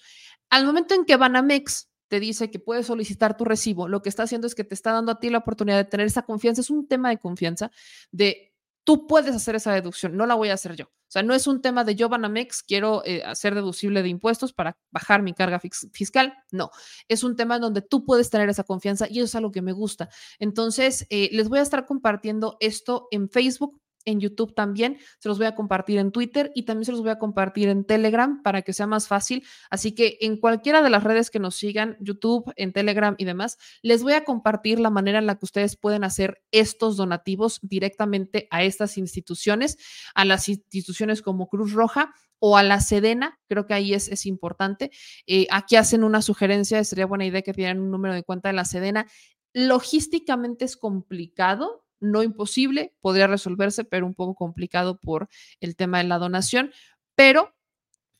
A: Al momento en que Banamex te dice que puedes solicitar tu recibo, lo que está haciendo es que te está dando a ti la oportunidad de tener esa confianza. Es un tema de confianza de tú puedes hacer esa deducción, no la voy a hacer yo. O sea, no es un tema de yo, Banamex, quiero eh, hacer deducible de impuestos para bajar mi carga fiscal. No, es un tema donde tú puedes tener esa confianza y eso es algo que me gusta. Entonces, eh, les voy a estar compartiendo esto en Facebook en YouTube también, se los voy a compartir en Twitter y también se los voy a compartir en Telegram para que sea más fácil. Así que en cualquiera de las redes que nos sigan, YouTube, en Telegram y demás, les voy a compartir la manera en la que ustedes pueden hacer estos donativos directamente a estas instituciones, a las instituciones como Cruz Roja o a la Sedena, creo que ahí es, es importante. Eh, aquí hacen una sugerencia, sería buena idea que tienen un número de cuenta de la Sedena. Logísticamente es complicado, no imposible, podría resolverse, pero un poco complicado por el tema de la donación, pero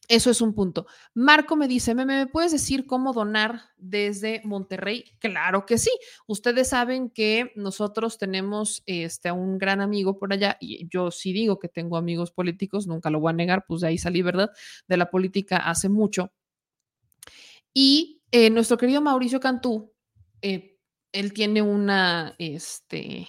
A: eso es un punto. Marco me dice, ¿me, ¿me puedes decir cómo donar desde Monterrey? Claro que sí. Ustedes saben que nosotros tenemos este, un gran amigo por allá y yo sí digo que tengo amigos políticos, nunca lo voy a negar, pues de ahí salí, ¿verdad? De la política hace mucho. Y eh, nuestro querido Mauricio Cantú, eh, él tiene una, este,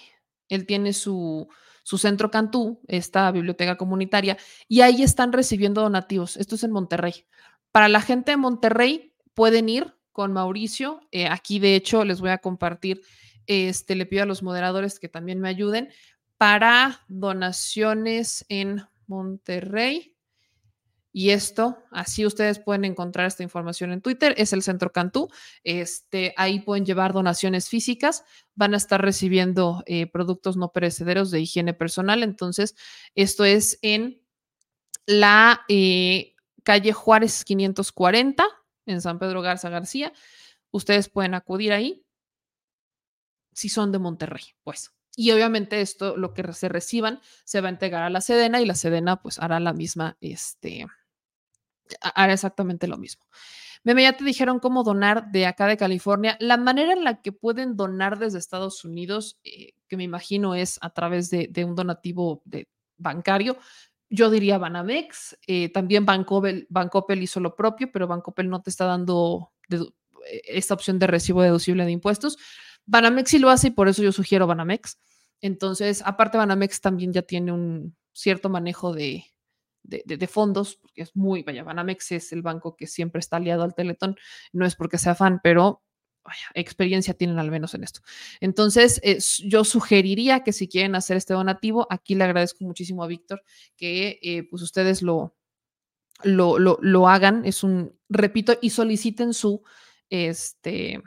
A: él tiene su, su centro Cantú, esta biblioteca comunitaria, y ahí están recibiendo donativos. Esto es en Monterrey. Para la gente de Monterrey, pueden ir con Mauricio. Eh, aquí, de hecho, les voy a compartir, este, le pido a los moderadores que también me ayuden para donaciones en Monterrey. Y esto, así ustedes pueden encontrar esta información en Twitter, es el Centro Cantú. Este, ahí pueden llevar donaciones físicas, van a estar recibiendo eh, productos no perecederos de higiene personal. Entonces, esto es en la eh, calle Juárez 540, en San Pedro Garza García. Ustedes pueden acudir ahí si son de Monterrey, pues. Y obviamente esto, lo que se reciban, se va a entregar a la Sedena y la Sedena pues hará la misma, este, hará exactamente lo mismo. Meme, ya te dijeron cómo donar de acá de California. La manera en la que pueden donar desde Estados Unidos, eh, que me imagino es a través de, un donativo bancario, yo diría Banamex. Eh, también Bancopel, Bancopel hizo lo propio, pero Bancopel no te está dando eh, esta opción de recibo deducible de impuestos. Banamex sí lo hace y por eso yo sugiero Banamex. Entonces, aparte, Banamex también ya tiene un cierto manejo de, de, fondos, porque es muy, vaya, Banamex es el banco que siempre está aliado al Teletón, no es porque sea fan, pero experiencia tienen al menos en esto. Entonces, yo sugeriría que si quieren hacer este donativo, aquí le agradezco muchísimo a Víctor que eh, pues ustedes lo, lo, lo, lo, hagan, es un, repito, y soliciten su, este,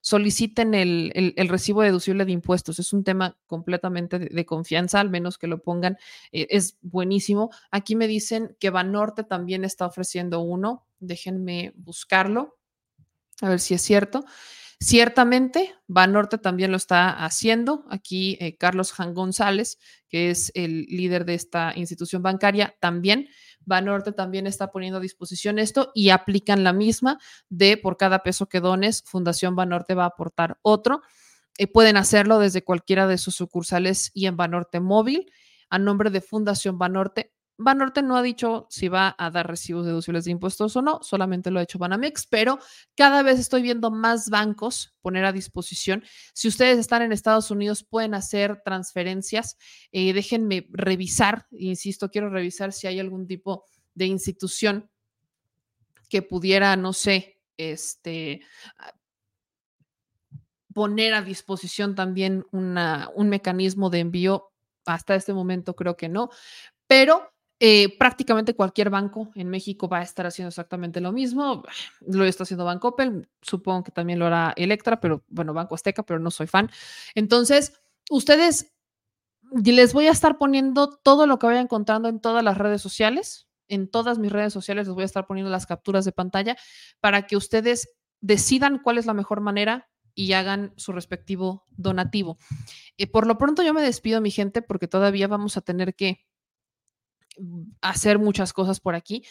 A: soliciten el, recibo deducible de impuestos. Es un tema completamente de, confianza, al menos que lo pongan. Eh, es buenísimo. Aquí me dicen que Banorte también está ofreciendo uno. Déjenme buscarlo, a ver si es cierto. Ciertamente, Banorte también lo está haciendo. Aquí eh, Carlos Jan González, que es el líder de esta institución bancaria, también Banorte también está poniendo a disposición esto y aplican la misma de por cada peso que dones, Fundación Banorte va a aportar otro. Eh, pueden hacerlo desde cualquiera de sus sucursales y en Banorte móvil a nombre de Fundación Banorte Banorte no ha dicho si va a dar recibos deducibles de impuestos o no, solamente lo ha hecho Banamex, pero cada vez estoy viendo más bancos poner a disposición. Si ustedes están en Estados Unidos, pueden hacer transferencias. Eh, déjenme revisar, insisto, quiero revisar si hay algún tipo de institución que pudiera, no sé, este poner a disposición también una, un mecanismo de envío. Hasta este momento creo que no, pero eh, prácticamente cualquier banco en México va a estar haciendo exactamente lo mismo. Lo está haciendo Bancoppel, supongo que también lo hará Electra, pero bueno, Banco Azteca, pero no soy fan. Entonces, ustedes les voy a estar poniendo todo lo que vaya encontrando en todas las redes sociales. En todas mis redes sociales les voy a estar poniendo las capturas de pantalla para que ustedes decidan cuál es la mejor manera y hagan su respectivo donativo. Eh, por lo pronto yo me despido, mi gente, porque todavía vamos a tener que hacer muchas cosas por aquí,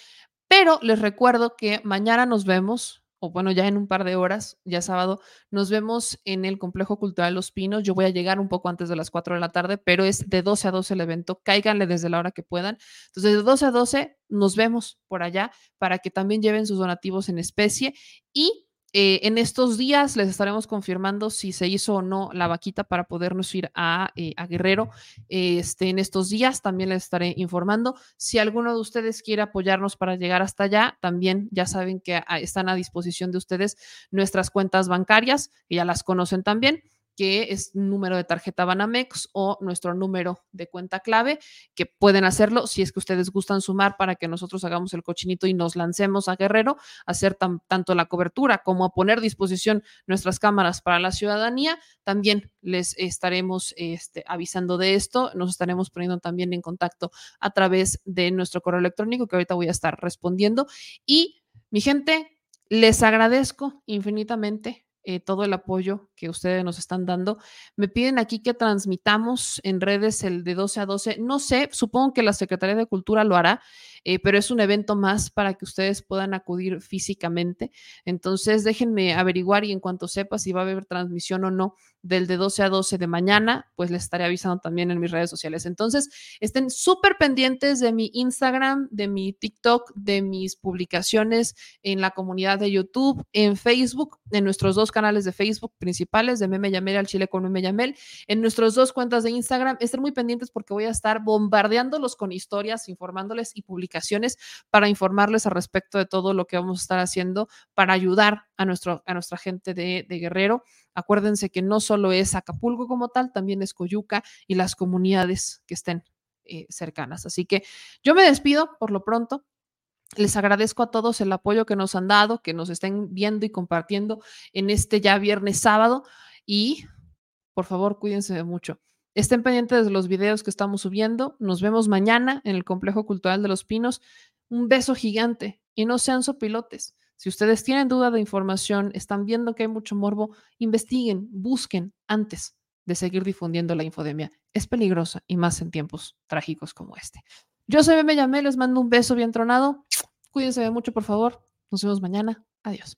A: pero les recuerdo que mañana nos vemos, o bueno, ya en un par de horas, ya sábado, nos vemos en el Complejo Cultural Los Pinos. Yo voy a llegar un poco antes de las 4 de la tarde, pero es de 12 a 12 el evento. Cáiganle desde la hora que puedan. Entonces, de 12 a 12 nos vemos por allá para que también lleven sus donativos en especie y eh, en estos días les estaremos confirmando si se hizo o no la vaquita para podernos ir a, eh, Guerrero. Este, en estos días también les estaré informando. Si alguno de ustedes quiere apoyarnos para llegar hasta allá, también ya saben que están a disposición de ustedes nuestras cuentas bancarias, que ya las conocen también. Que es número de tarjeta Banamex o nuestro número de cuenta clave, que pueden hacerlo si es que ustedes gustan sumar para que nosotros hagamos el cochinito y nos lancemos a Guerrero hacer tanto la cobertura como a poner a disposición nuestras cámaras para la ciudadanía. También les estaremos este, avisando de esto, nos estaremos poniendo también en contacto a través de nuestro correo electrónico que ahorita voy a estar respondiendo. Y mi gente, les agradezco infinitamente eh, todo el apoyo que ustedes nos están dando. Me piden aquí que transmitamos en redes el de 12 a 12. No sé, supongo que la Secretaría de Cultura lo hará, eh, pero es un evento más para que ustedes puedan acudir físicamente. Entonces, déjenme averiguar y en cuanto sepa si va a haber transmisión o no del de 12 a 12 de mañana, pues les estaré avisando también en mis redes sociales. Entonces, estén súper pendientes de mi Instagram, de mi TikTok, de mis publicaciones en la comunidad de YouTube, en Facebook, en nuestros dos canales de Facebook principales de Meme Yamel al Chile con Meme Yamel, en nuestras dos cuentas de Instagram. Estén muy pendientes porque voy a estar bombardeándolos con historias, informándoles y para informarles al respecto de todo lo que vamos a estar haciendo para ayudar a, nuestro, a nuestra gente de, de Guerrero Acuérdense que no solo es Acapulco como tal, también es Coyuca y las comunidades que estén eh, cercanas. Así que yo me despido por lo pronto. Les agradezco a todos el apoyo que nos han dado, que nos estén viendo y compartiendo en este ya viernes sábado y por favor cuídense mucho. Estén pendientes de los videos que estamos subiendo. Nos vemos mañana en el Complejo Cultural de los Pinos. Un beso gigante y no sean sopilotes. Si ustedes tienen duda de información, están viendo que hay mucho morbo, investiguen, busquen antes de seguir difundiendo la infodemia. Es peligrosa y más en tiempos trágicos como este. Yo soy Meme Llamé, les mando un beso bien tronado. Cuídense mucho, por favor. Nos vemos mañana. Adiós.